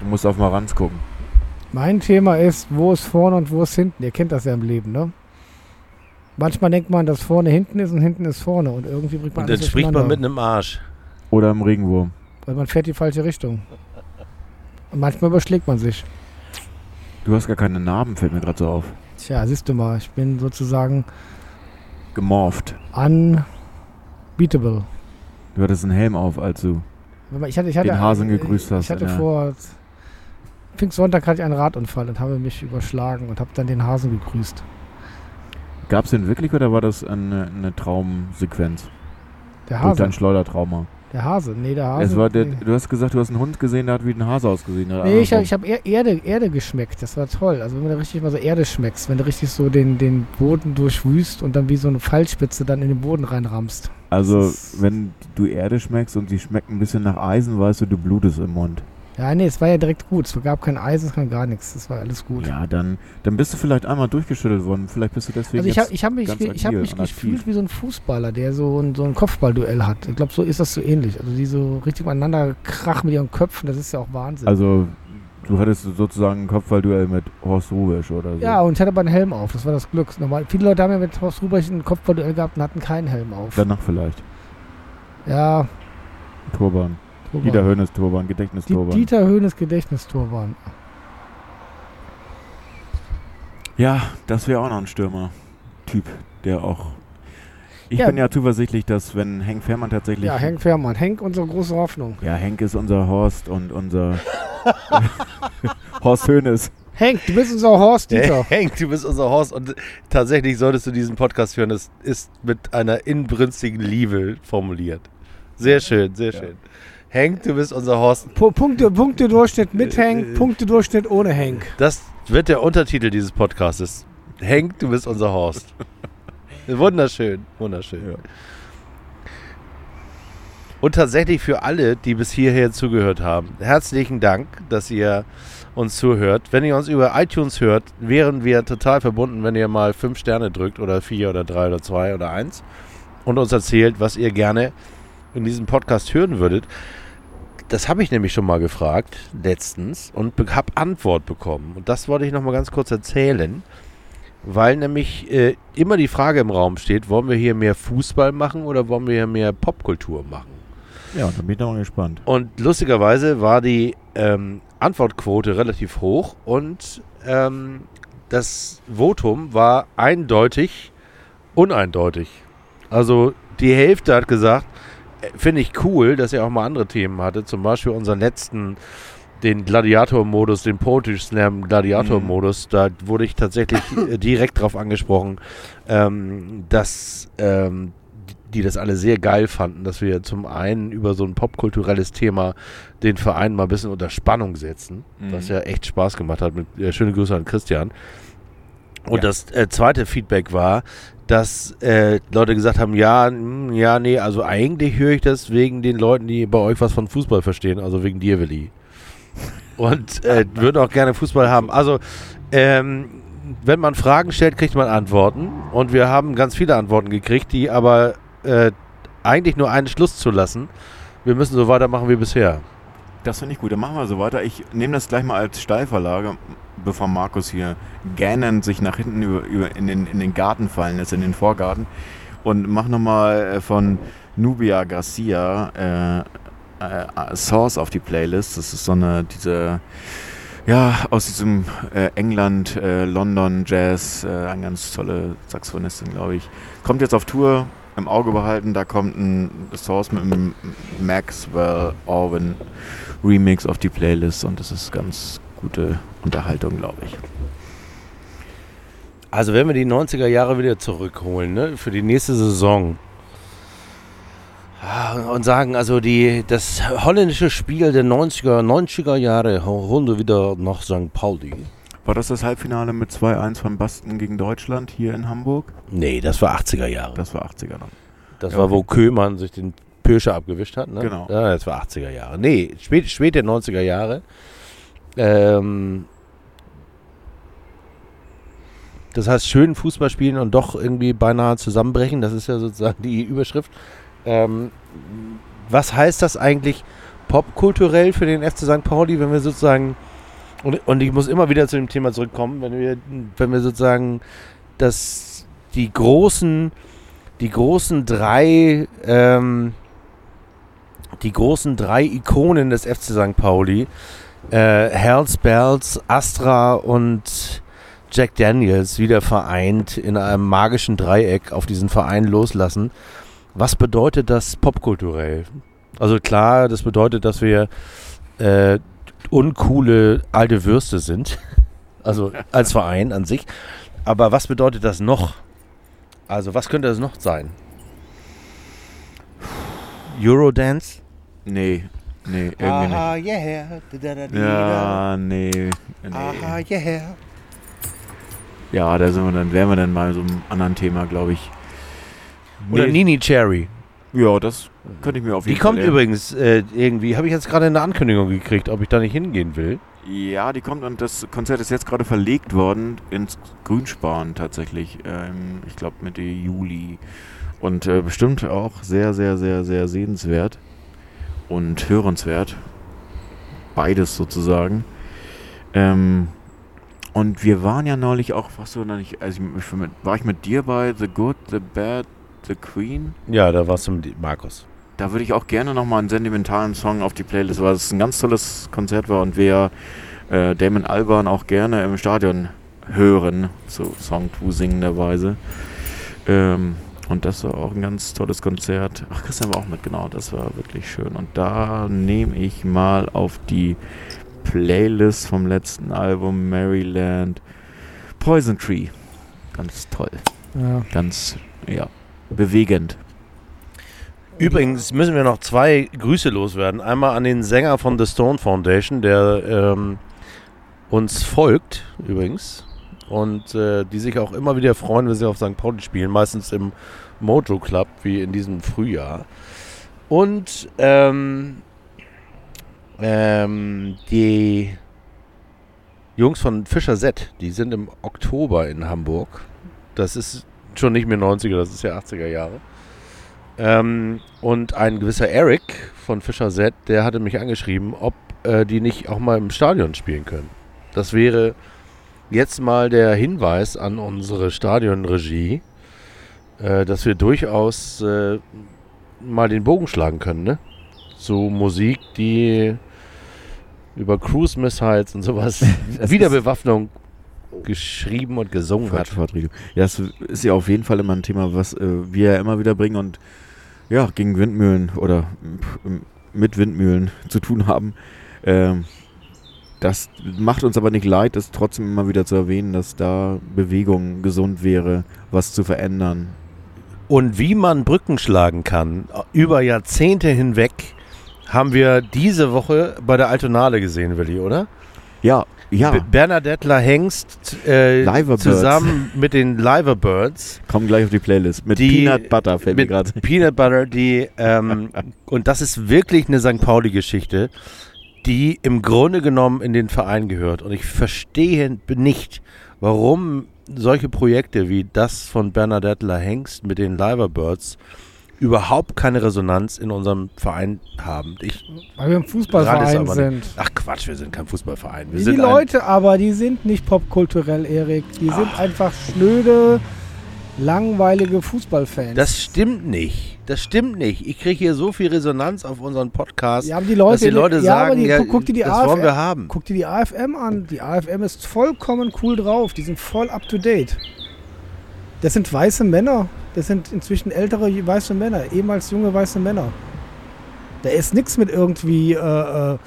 Du musst auf Maranz gucken. Mein Thema ist, wo ist vorne und wo ist hinten. Ihr kennt das ja im Leben, ne? Manchmal denkt man, dass vorne hinten ist und hinten ist vorne und irgendwie bringt man Und dann spricht man mit einem Arsch. Oder im Regenwurm. Weil man fährt die falsche Richtung. Und manchmal überschlägt man sich. Du hast gar keine Narben, fällt mir gerade so auf. Tja, siehst du mal, ich bin sozusagen Gemorpht. unbeatable. Du hattest einen Helm auf, als du. Ich hatte, ich hatte, Den Hasen gegrüßt hast, Ich hatte ja. vor Pfingstsonntag hatte ich einen Radunfall und habe mich überschlagen und habe dann den Hasen gegrüßt. Gab es den wirklich oder war das eine, eine Traumsequenz? Der Durch Hase. dein Schleudertrauma. Der Hase. Nee, der Hase. Es war der, nee. du hast gesagt, du hast einen Hund gesehen, der hat wie ein Hase ausgesehen. Nee, ich, hab- habe er Erde, Erde geschmeckt. Das war toll. Also wenn du richtig mal so Erde schmeckst, wenn du richtig so den, den Boden durchwüst und dann wie so eine Pfeilspitze dann in den Boden reinrammst. also, wenn du Erde schmeckst und sie schmeckt ein bisschen nach Eisen, weißt du, du blutest im Mund. Ja, nee, es war ja direkt gut. Es gab kein Eisen, es kam gar nichts. Es war alles gut. Ja, dann, dann bist du vielleicht einmal durchgeschüttelt worden. Vielleicht bist du deswegen Also ich habe ich hab mich, ich hab mich gefühlt wie so ein Fußballer, der so ein, so ein Kopfballduell hat. Ich glaube, so ist das so ähnlich. Also die so richtig aneinander krachen mit ihren Köpfen, das ist ja auch Wahnsinn. Also, du hattest sozusagen ein Kopfballduell mit Horst Rubisch oder so. ja, und ich hatte aber einen Helm auf, das war das Glück. Normal, viele Leute haben ja mit Horst Rubesch ein Kopfballduell gehabt und hatten keinen Helm auf. Danach vielleicht. ja, Turban. Turban. Dieter Hönes Turban, Die, Gedächtnisturban. Dieter Höhnes Gedächtnisturban. Ja, das wäre auch noch ein Stürmer-Typ, der auch. Ich Ja. bin ja zuversichtlich, dass wenn Henk Fährmann tatsächlich. Ja, Henk Fährmann. Henk, unsere große Hoffnung. Ja, Henk ist unser Horst und unser Horst Hönes. Henk, du bist unser Horst Dieter. Henk, du bist unser Horst und tatsächlich solltest du diesen Podcast hören. Das ist mit einer inbrünstigen Liebe formuliert. Sehr schön, sehr Ja. Henk, du bist unser Horst. Pu- Punkte, Punkte Durchschnitt mit Äh, Henk, Punkte Durchschnitt ohne Henk. Das wird der Untertitel dieses Podcastes. Henk, du bist unser Horst. Wunderschön, wunderschön. Ja. Und tatsächlich für alle, die bis hierher zugehört haben, herzlichen Dank, dass ihr uns zuhört. Wenn ihr uns über iTunes hört, wären wir total verbunden, wenn ihr mal fünf Sterne drückt oder vier oder drei oder zwei oder eins und uns erzählt, was ihr gerne in diesem Podcast hören würdet. Das habe ich nämlich schon mal gefragt, letztens, und habe Antwort bekommen. Und das wollte ich noch mal ganz kurz erzählen, weil nämlich äh, immer die Frage im Raum steht, wollen wir hier mehr Fußball machen oder wollen wir hier mehr Popkultur machen? Ja, da bin ich doch mal gespannt. Und lustigerweise war die ähm, Antwortquote relativ hoch und ähm, das Votum war eindeutig uneindeutig. Also die Hälfte hat gesagt, finde ich cool, dass ihr auch mal andere Themen hatte. Zum Beispiel unseren letzten, den Gladiator-Modus, den Poetry Slam Gladiator-Modus. Da wurde ich tatsächlich äh, direkt drauf angesprochen, ähm, dass ähm, die- die das alle sehr geil fanden, dass wir zum einen über so ein popkulturelles Thema den Verein mal ein bisschen unter Spannung setzen, Mhm. was ja echt Spaß gemacht hat. Mit, äh, schöne Grüße an Christian. Und Ja. das äh, zweite Feedback war, dass äh, Leute gesagt haben, ja, mm, ja, nee, also eigentlich höre ich das wegen den Leuten, die bei euch was von Fußball verstehen, also wegen dir, Willi. Und äh, würden auch gerne Fußball haben. Also, ähm, wenn man Fragen stellt, kriegt man Antworten. Und wir haben ganz viele Antworten gekriegt, die aber äh, eigentlich nur einen Schluss zu lassen. Wir müssen so weitermachen wie bisher. Das finde ich gut. Dann machen wir so weiter. Ich nehme das gleich mal als Steilverlage, bevor Markus hier gähnend sich nach hinten über, über in, den, in den Garten fallen lässt, in den Vorgarten. Und mach nochmal von Nubia Garcia äh, äh, Source auf die Playlist. Das ist so eine, diese, ja, aus diesem äh, England, äh, London Jazz, äh, eine ganz tolle Saxophonistin, glaube ich. Kommt jetzt auf Tour, im Auge behalten, da kommt ein Source mit einem Maxwell Orwin Remix auf die Playlist und das ist ganz gute Unterhaltung, glaube ich. Also wenn wir die 90er Jahre wieder zurückholen, ne, für die nächste Saison Ah, und sagen, also die, das holländische Spiel der 90er, 90er Jahre holen wir wieder nach St. Pauli. War das das Halbfinale mit 2-1 von Basten gegen Deutschland hier in Hamburg? Nee, das war 80er Jahre. Das war 80er dann. Das Ja, war, okay. wo Köhmann sich den Pöscher abgewischt hat, ne? Genau. Ja, das war 80er Jahre. Nee, spät, spät der 90er Jahre. Ähm, das heißt, schön Fußball spielen und doch irgendwie beinahe zusammenbrechen. Das ist ja sozusagen die Überschrift. Ähm, was heißt das eigentlich popkulturell für den FC St. Pauli, wenn wir sozusagen und, und ich muss immer wieder zu dem Thema zurückkommen, wenn wir, wenn wir sozusagen das die großen, die großen drei, ähm, die großen drei Ikonen des FC St. Pauli, äh, Hells Bells, Astra und Jack Daniels wieder vereint in einem magischen Dreieck auf diesen Verein loslassen. Was bedeutet das popkulturell? Also klar, das bedeutet, dass wir äh, uncoole alte Würste sind. Also als Verein an sich. Aber was bedeutet das noch? Also was könnte das noch sein? Eurodance? Nee, nee, irgendwie Aha, yeah. Da, da, da, nicht. da. Ja, nee. Aha, nee. yeah. Ja, da sind wir dann, wären wir dann mal so einem anderen Thema, glaube ich. Oder Nee, Nini Cherry. Ja, das könnte ich mir auf Die jeden kommt Fall. übrigens äh, irgendwie, habe ich jetzt gerade eine Ankündigung gekriegt, ob ich da nicht hingehen will. Ja, die kommt und das Konzert ist jetzt gerade verlegt worden ins Grünspan tatsächlich. Ähm, ich glaube Mitte Juli. Und äh, bestimmt auch sehr, sehr, sehr, sehr sehenswert und hörenswert. Beides sozusagen. Ähm, und wir waren ja neulich auch, was du nicht, also ich, war ich mit dir bei The Good, The Bad, The Queen? Ja, da warst du mit Markus. Da würde ich auch gerne nochmal einen sentimentalen Song auf die Playlist, weil es ein ganz tolles Konzert war und wir äh, Damon Albarn auch gerne im Stadion hören, so Song-to singenderweise. Ähm, und das war auch ein ganz tolles Konzert. Ach, Christian war auch mit, genau, das war wirklich schön. Und da nehme ich mal auf die Playlist vom letzten Album Maryland Poison Tree. Ganz toll, Ja. ganz, ja, bewegend. Übrigens müssen wir noch zwei Grüße loswerden. Einmal an den Sänger von The Stone Foundation, der ähm, uns folgt übrigens. Und äh, die sich auch immer wieder freuen, wenn sie auf St. Pauli spielen. Meistens im Mojo Club, wie in diesem Frühjahr. Und ähm, ähm, die Jungs von Fischer Z, die sind im Oktober in Hamburg. Das ist schon nicht mehr 90er, das ist ja 80er Jahre. Ähm, und ein gewisser Eric von Fischer Z, der hatte mich angeschrieben, ob äh, die nicht auch mal im Stadion spielen können. Das wäre jetzt mal der Hinweis an unsere Stadionregie, äh, dass wir durchaus äh, mal den Bogen schlagen können, ne? So Musik, die über Cruise Missiles und sowas, Wiederbewaffnung geschrieben und gesungen hat. Quatschvertretung. Ja, das ist ja auf jeden Fall immer ein Thema, was äh, wir ja immer wieder bringen und ja, gegen Windmühlen oder m- mit Windmühlen zu tun haben. Ähm, das macht uns aber nicht leid, das trotzdem immer wieder zu erwähnen, dass da Bewegung gesund wäre, was zu verändern. Und wie man Brücken schlagen kann, über Jahrzehnte hinweg, haben wir diese Woche bei der Altonale gesehen, Willi, oder? Ja, ja, B Bernadettler Hengst äh, zusammen mit den Liverbirds, komm gleich auf die Playlist. Mit Die- Peanut Butter fällt mir gerade. Peanut Butter, die, ähm, und das ist wirklich eine St. Pauli-Geschichte, die im Grunde genommen in den Verein gehört. Und ich verstehe nicht, warum solche Projekte wie das von Bernadettler Hengst mit den Liverbirds überhaupt keine Resonanz in unserem Verein haben. Ich, Weil wir ist Fußballverein sind. ach Quatsch, wir sind kein Fußballverein. Wir Die sind ein- Leute aber, die sind nicht popkulturell, Erik. Die sind einfach schnöde, langweilige Fußballfans. Das stimmt nicht. Das stimmt nicht. Ich kriege hier so viel Resonanz auf unseren Podcast, ja, aber die Leute, dass die Leute ja, sagen, die, ja, guck, guck dir die das wollen AFM wir haben. Guck dir die AFM an. Die AFM ist vollkommen cool drauf. Die sind voll up to date. Das sind weiße Männer. Das sind inzwischen ältere weiße Männer, ehemals junge weiße Männer. Da ist nichts mit irgendwie. Äh, äh,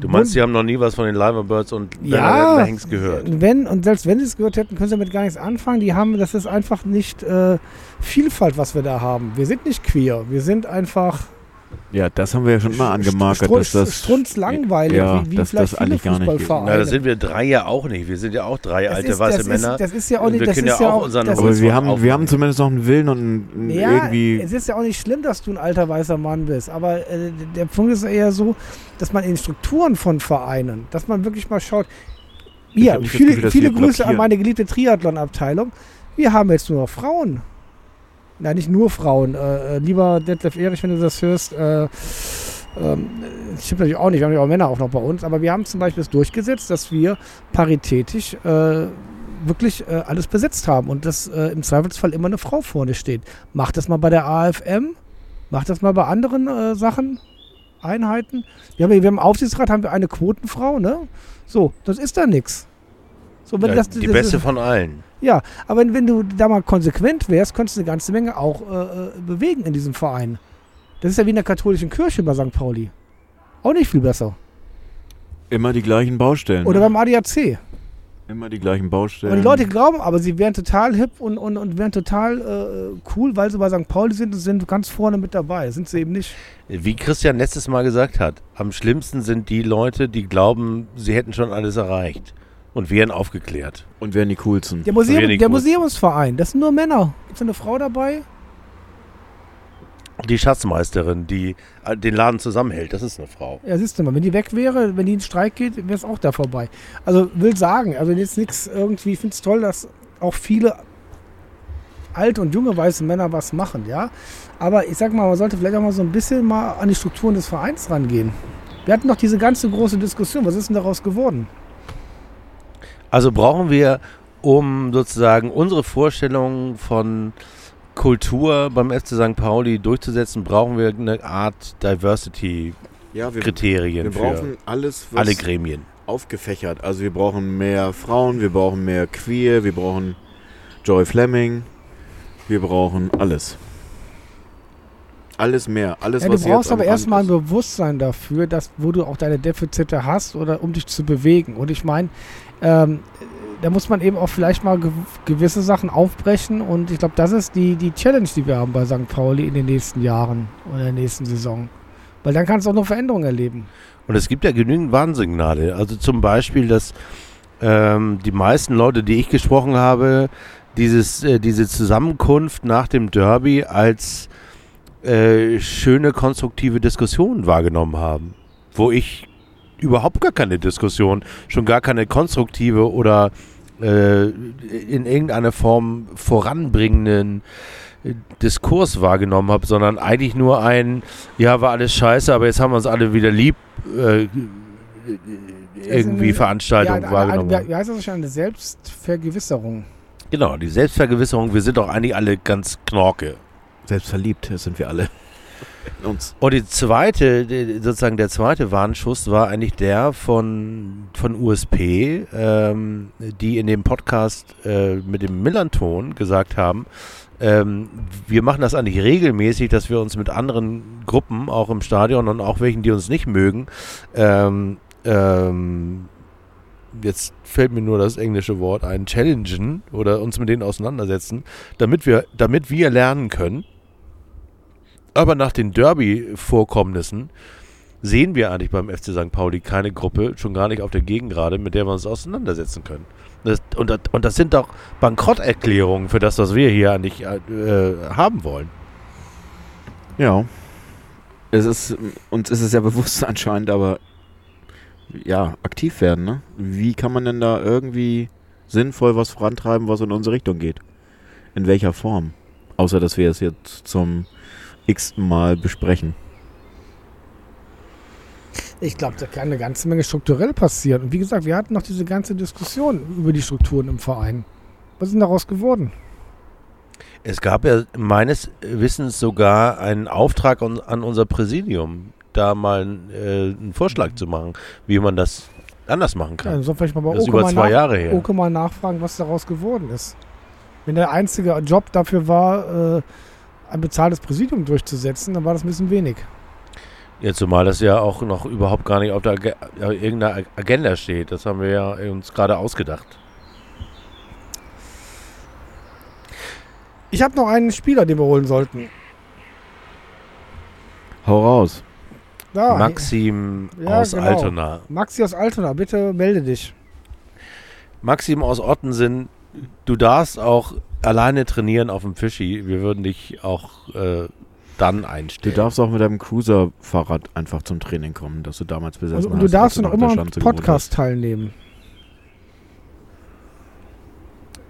Du meinst, sie haben noch nie was von den Liverbirds und ja, Hengst gehört? wenn und selbst wenn sie es gehört hätten, können sie damit gar nichts anfangen. Die haben, das ist einfach nicht äh, Vielfalt, was wir da haben. Wir sind nicht queer. Wir sind einfach Ja, das haben wir ja schon mal angemarkert, dass das. strunzlangweilig, Ja, wie, wie dass vielleicht das viele eigentlich gar nicht geht. Fußballvereine. Na, das sind wir drei ja auch nicht. Wir sind ja auch drei Das alte ist- weiße das Männer. Ist, das ist ja auch nicht, Wir das können ist ja auch unseren das aber wir haben, wir haben zumindest noch einen Willen und ein- ja, irgendwie. es ist ja auch nicht schlimm, dass du ein alter weißer Mann bist, aber äh, der Punkt ist eher so, dass man in den Strukturen von Vereinen, dass man wirklich mal schaut, ja, viele, Gefühl, viele Grüße an blockieren. meine geliebte Triathlon-Abteilung. Wir haben jetzt nur noch Frauen. Nein, nicht nur Frauen. Äh, äh, lieber Detlef Erich, wenn du das hörst, äh, ähm, stimmt natürlich auch nicht, wir haben ja auch Männer auch noch bei uns, aber wir haben zum Beispiel es durchgesetzt, dass wir paritätisch äh, wirklich äh, alles besetzt haben und dass äh, im Zweifelsfall immer eine Frau vorne steht. Macht das mal bei der AFM, macht das mal bei anderen äh, Sachen, Einheiten. Wir haben, wir haben im Aufsichtsrat haben wir eine Quotenfrau, ne? So, das ist da nichts. So, wenn Ja, das, die das, beste von allen. Ja, aber wenn, wenn du da mal konsequent wärst, könntest du eine ganze Menge auch äh, äh, bewegen in diesem Verein. Das ist ja wie in der katholischen Kirche bei St. Pauli. Auch nicht viel besser. Immer die gleichen Baustellen. Oder beim ADAC. Immer die gleichen Baustellen. Und die Leute glauben aber, sie wären total hip und, und, und wären total äh, cool, weil sie bei St. Pauli sind und sind ganz vorne mit dabei. Sind sie eben nicht. Wie Christian letztes Mal gesagt hat, am schlimmsten sind die Leute, die glauben, sie hätten schon alles erreicht und wären aufgeklärt. Und wären die coolsten. Der, Museum, der gut. Museumsverein, das sind nur Männer. Ist eine Frau dabei? Die Schatzmeisterin, die äh, den Laden zusammenhält, das ist eine Frau. Ja, siehst du mal, wenn die weg wäre, wenn die in den Streik geht, wäre es auch da vorbei. Also will sagen, also jetzt nichts irgendwie, ich finde es toll, dass auch viele alte und junge weiße Männer was machen, ja. Aber ich sag mal, man sollte vielleicht auch mal so ein bisschen mal an die Strukturen des Vereins rangehen. Wir hatten doch diese ganze große Diskussion, was ist denn daraus geworden? Also brauchen wir, um sozusagen unsere Vorstellungen von Kultur beim FC St. Pauli durchzusetzen, brauchen wir eine Art Diversity-Kriterien Ja, wir, wir für brauchen alles, was alle Gremien. aufgefächert. Also wir brauchen mehr Frauen, wir brauchen mehr Queer, wir brauchen Joy Fleming, wir brauchen alles. Alles mehr, alles Ja, was du brauchst aber erstmal ein Bewusstsein dafür, dass, wo du auch deine Defizite hast oder um dich zu bewegen. Und ich meine, ähm, da muss man eben auch vielleicht mal gew gewisse Sachen aufbrechen. Und ich glaube, das ist die, die Challenge, die wir haben bei St. Pauli in den nächsten Jahren oder in der nächsten Saison. Weil dann kannst du auch noch Veränderungen erleben. Und es gibt ja genügend Warnsignale. Also zum Beispiel, dass ähm, die meisten Leute, die ich gesprochen habe, dieses, äh, diese Zusammenkunft nach dem Derby als äh, schöne, konstruktive Diskussion wahrgenommen haben. Wo ich überhaupt gar keine Diskussion, schon gar keine konstruktive oder äh, in irgendeiner Form voranbringenden äh, Diskurs wahrgenommen habe, sondern eigentlich nur ein, ja, war alles scheiße, aber jetzt haben wir uns alle wieder lieb äh, irgendwie Veranstaltung ja, wahrgenommen. Eine, eine, wie heißt das wahrscheinlich? Eine Selbstvergewisserung. Genau, die Selbstvergewisserung, wir sind doch eigentlich alle ganz knorke. Selbstverliebt sind wir alle. Uns. Und die zweite, die- sozusagen der zweite Warnschuss war eigentlich der von, von USP, ähm, die in dem Podcast äh, mit dem Millanton gesagt haben, ähm, wir machen das eigentlich regelmäßig, dass wir uns mit anderen Gruppen, auch im Stadion und auch welchen, die uns nicht mögen, ähm, ähm, jetzt fällt mir nur das englische Wort ein, challengen oder uns mit denen auseinandersetzen, damit wir, damit wir lernen können. Aber nach den Derby-Vorkommnissen sehen wir eigentlich beim FC St. Pauli keine Gruppe, schon gar nicht auf der Gegengrade, mit der wir uns auseinandersetzen können. Das, und, das, und das sind doch Bankrotterklärungen für das, was wir hier eigentlich äh, haben wollen. Ja. Es ist, uns ist es ja bewusst anscheinend, aber ja, aktiv werden, ne? Wie kann man denn da irgendwie sinnvoll was vorantreiben, was in unsere Richtung geht? In welcher Form? Außer, dass wir es jetzt zum x-ten Mal besprechen. Ich glaube, da kann eine ganze Menge strukturell passieren. Und wie gesagt, wir hatten noch diese ganze Diskussion über die Strukturen im Verein. Was ist denn daraus geworden? Es gab ja meines Wissens sogar einen Auftrag an, an unser Präsidium, da mal äh, einen Vorschlag zu machen, wie man das anders machen Ja, kann. dann soll vielleicht mal bei das ist Oke über mal, zwei nach, Jahre her. Oke mal nachfragen, was daraus geworden ist. Wenn der einzige Job dafür war, äh, ein bezahltes Präsidium durchzusetzen, dann war das ein bisschen wenig. Ja, zumal das ja auch noch überhaupt gar nicht auf der Ag irgendeiner Ag- Agenda steht. Das haben wir ja uns gerade ausgedacht. Ich habe noch einen Spieler, den wir holen sollten. Hau raus. Da, Maxim Ja, aus genau. Altona. Maxi aus Altona, bitte melde dich. Maxim aus Ottensen, du darfst auch alleine trainieren auf dem Fischi. Wir würden dich auch äh, dann Du einstellen. darfst auch mit deinem Cruiser-Fahrrad einfach zum Training kommen, das du damals besessen Also, und hast. du darfst noch immer am Podcast teilnehmen.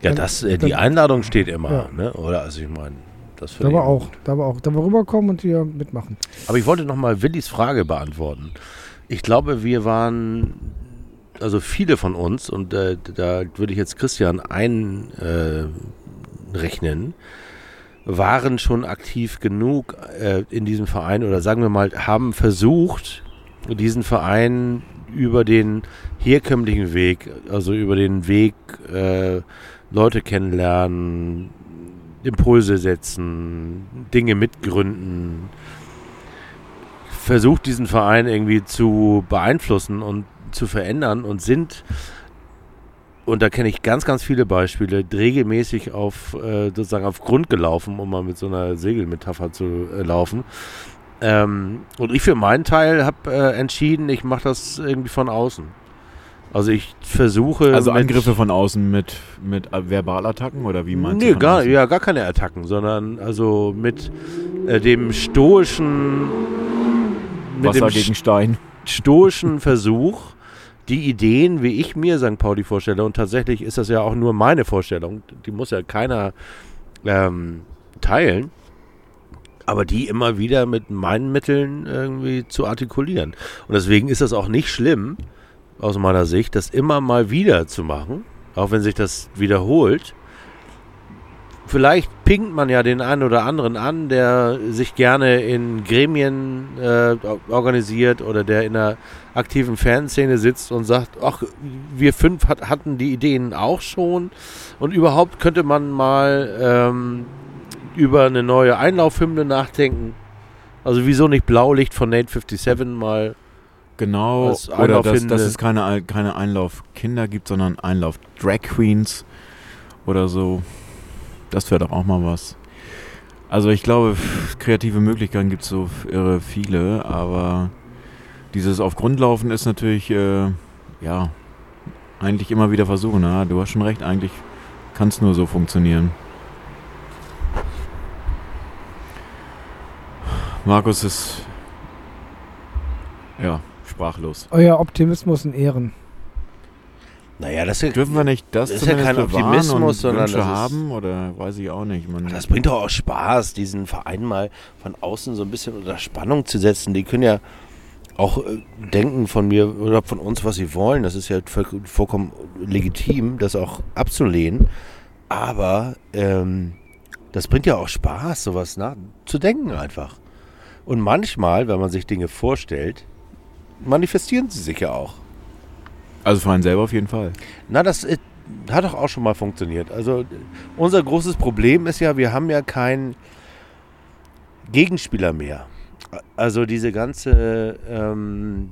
ja, das, äh, die Einladung steht immer, Ja. ne? Oder also ich meine, das Da finde ich gut. auch, da war auch, da war rüberkommen und hier mitmachen. Aber ich wollte noch mal Willis Frage beantworten. Ich glaube, wir waren also viele von uns, und äh, da würde ich jetzt Christian einrechnen, äh, rechnen, waren schon aktiv genug äh, in diesem Verein oder sagen wir mal, haben versucht, diesen Verein über den herkömmlichen Weg, also über den Weg äh, Leute kennenlernen, Impulse setzen, Dinge mitgründen, versucht diesen Verein irgendwie zu beeinflussen und zu verändern und sind und da kenne ich ganz, ganz viele Beispiele, regelmäßig auf äh, sozusagen auf Grund gelaufen, um mal mit so einer Segelmetapher zu äh, laufen. Ähm, und ich für meinen Teil habe äh, entschieden, ich mache das irgendwie von außen. Also ich versuche. Also Angriffe von außen mit, mit äh, Verbalattacken oder wie meinst Nee, du? gar, außen? ja, gar keine Attacken, sondern also mit äh, dem stoischen, mit Wasser dem gegen Stein. stoischen Versuch, die Ideen, wie ich mir St. Pauli vorstelle, und tatsächlich ist das ja auch nur meine Vorstellung, die muss ja keiner ähm, teilen, aber die immer wieder mit meinen Mitteln irgendwie zu artikulieren. Und deswegen ist das auch nicht schlimm, aus meiner Sicht, das immer mal wieder zu machen, auch wenn sich das wiederholt. Vielleicht pinkt man ja den einen oder anderen an, der sich gerne in Gremien äh, organisiert oder der in einer aktiven Fanszene sitzt und sagt, ach, wir fünf hat, hatten die Ideen auch schon und überhaupt könnte man mal ähm, über eine neue Einlaufhymne nachdenken. Also wieso nicht Blaulicht von Nate 57 mal Genau. Oder dass, dass es keine, Ei- keine Einlaufkinder gibt, sondern Einlauf-Drag Queens oder so. Das wäre doch auch mal was. Also ich glaube, kreative Möglichkeiten gibt es so irre viele, aber dieses auf Grundlaufen ist natürlich, äh, ja, eigentlich immer wieder versuchen. Ja, du hast schon recht, eigentlich kann es nur so funktionieren. Markus ist, ja, sprachlos. Euer Optimismus in Ehren. Naja, das ist ja, Dürfen wir nicht das, Das ist ja kein Optimismus, sondern Wünsche das ist- haben oder weiß ich auch nicht. Man, das bringt doch auch Spaß, diesen Verein mal von außen so ein bisschen unter Spannung zu setzen. Die können ja auch äh, denken von mir oder von uns, was sie wollen. Das ist ja voll, vollkommen legitim, das auch abzulehnen. Aber ähm, das bringt ja auch Spaß, sowas zu denken einfach. Und manchmal, wenn man sich Dinge vorstellt, manifestieren sie sich ja auch. also für einen selber auf jeden Fall. Na, das äh, hat doch auch schon mal funktioniert. Also unser großes Problem ist ja, wir haben ja keinen Gegenspieler mehr. Also diese ganze ähm,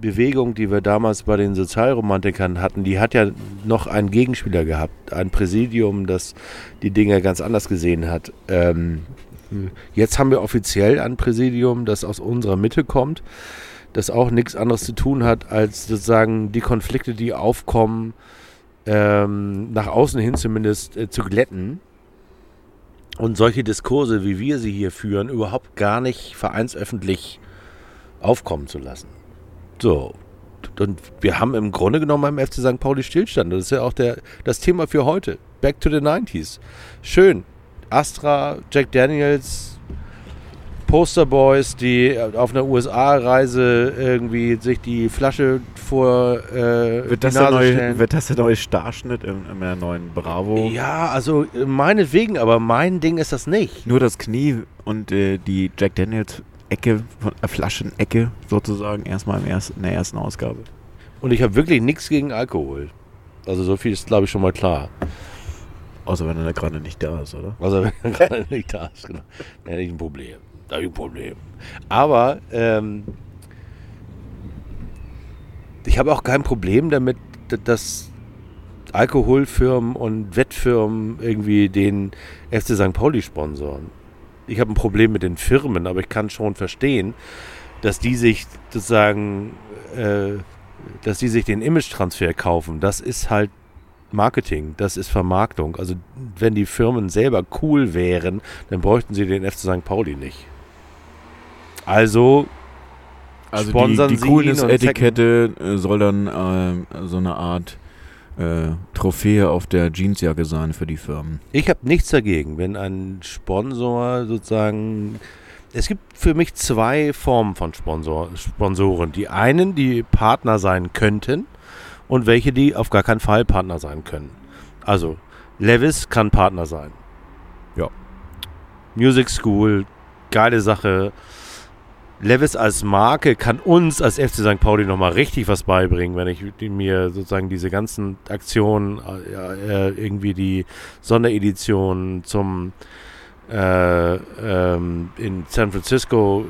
Bewegung, die wir damals bei den Sozialromantikern hatten, die hat ja noch einen Gegenspieler gehabt, ein Präsidium, das die Dinge ganz anders gesehen hat. Ähm, jetzt haben wir offiziell ein Präsidium, das aus unserer Mitte kommt, das auch nichts anderes zu tun hat, als sozusagen die Konflikte, die aufkommen, ähm, nach außen hin zumindest äh, zu glätten und solche Diskurse, wie wir sie hier führen, überhaupt gar nicht vereinsöffentlich aufkommen zu lassen. So. Und wir haben im Grunde genommen beim FC St. Pauli Stillstand. Das ist ja auch der, das Thema für heute. Back to the 90s. Schön. Astra, Jack Daniels, Posterboys, die auf einer USA-Reise irgendwie sich die Flasche vor äh, Wird die das, der Nase neue, stellen. wird das der neue Starschnitt im, in der neuen Bravo? Ja, also äh, meinetwegen, aber mein Ding ist das nicht. Nur das Knie und äh, die Jack Daniels Ecke, äh, Flaschenecke sozusagen, erstmal im ersten, in der ersten Ausgabe. Und ich habe wirklich nichts gegen Alkohol. Also so viel ist, glaube ich, schon mal klar. Außer wenn er gerade nicht da ist, oder? Also wenn er gerade nicht da ist, genau. Da hätte ich ein Problem. Da ich ein Problem. Aber ähm, ich habe auch kein Problem damit, dass Alkoholfirmen und Wettfirmen irgendwie den FC St. Pauli sponsoren. Ich habe ein Problem mit den Firmen, aber ich kann schon verstehen, dass die sich sozusagen, äh, dass die sich den Image-Transfer kaufen. Das ist halt Marketing, das ist Vermarktung. Also wenn die Firmen selber cool wären, dann bräuchten sie den FC St. Pauli nicht. Also Also Sponsern die, die Coolness-Etikette äh, soll dann äh, so eine Art äh, Trophäe auf der Jeansjacke sein für die Firmen. Ich habe nichts dagegen, wenn ein Sponsor sozusagen. Es gibt für mich zwei Formen von Sponsor, Sponsoren. Die einen, die Partner sein könnten und welche, die auf gar keinen Fall Partner sein können. Also, Levis kann Partner sein. Ja. Music School, geile Sache. Levis als Marke kann uns als FC St. Pauli nochmal richtig was beibringen, wenn ich mir sozusagen diese ganzen Aktionen, äh, äh, irgendwie die Sonderedition zum äh, ähm, in San Francisco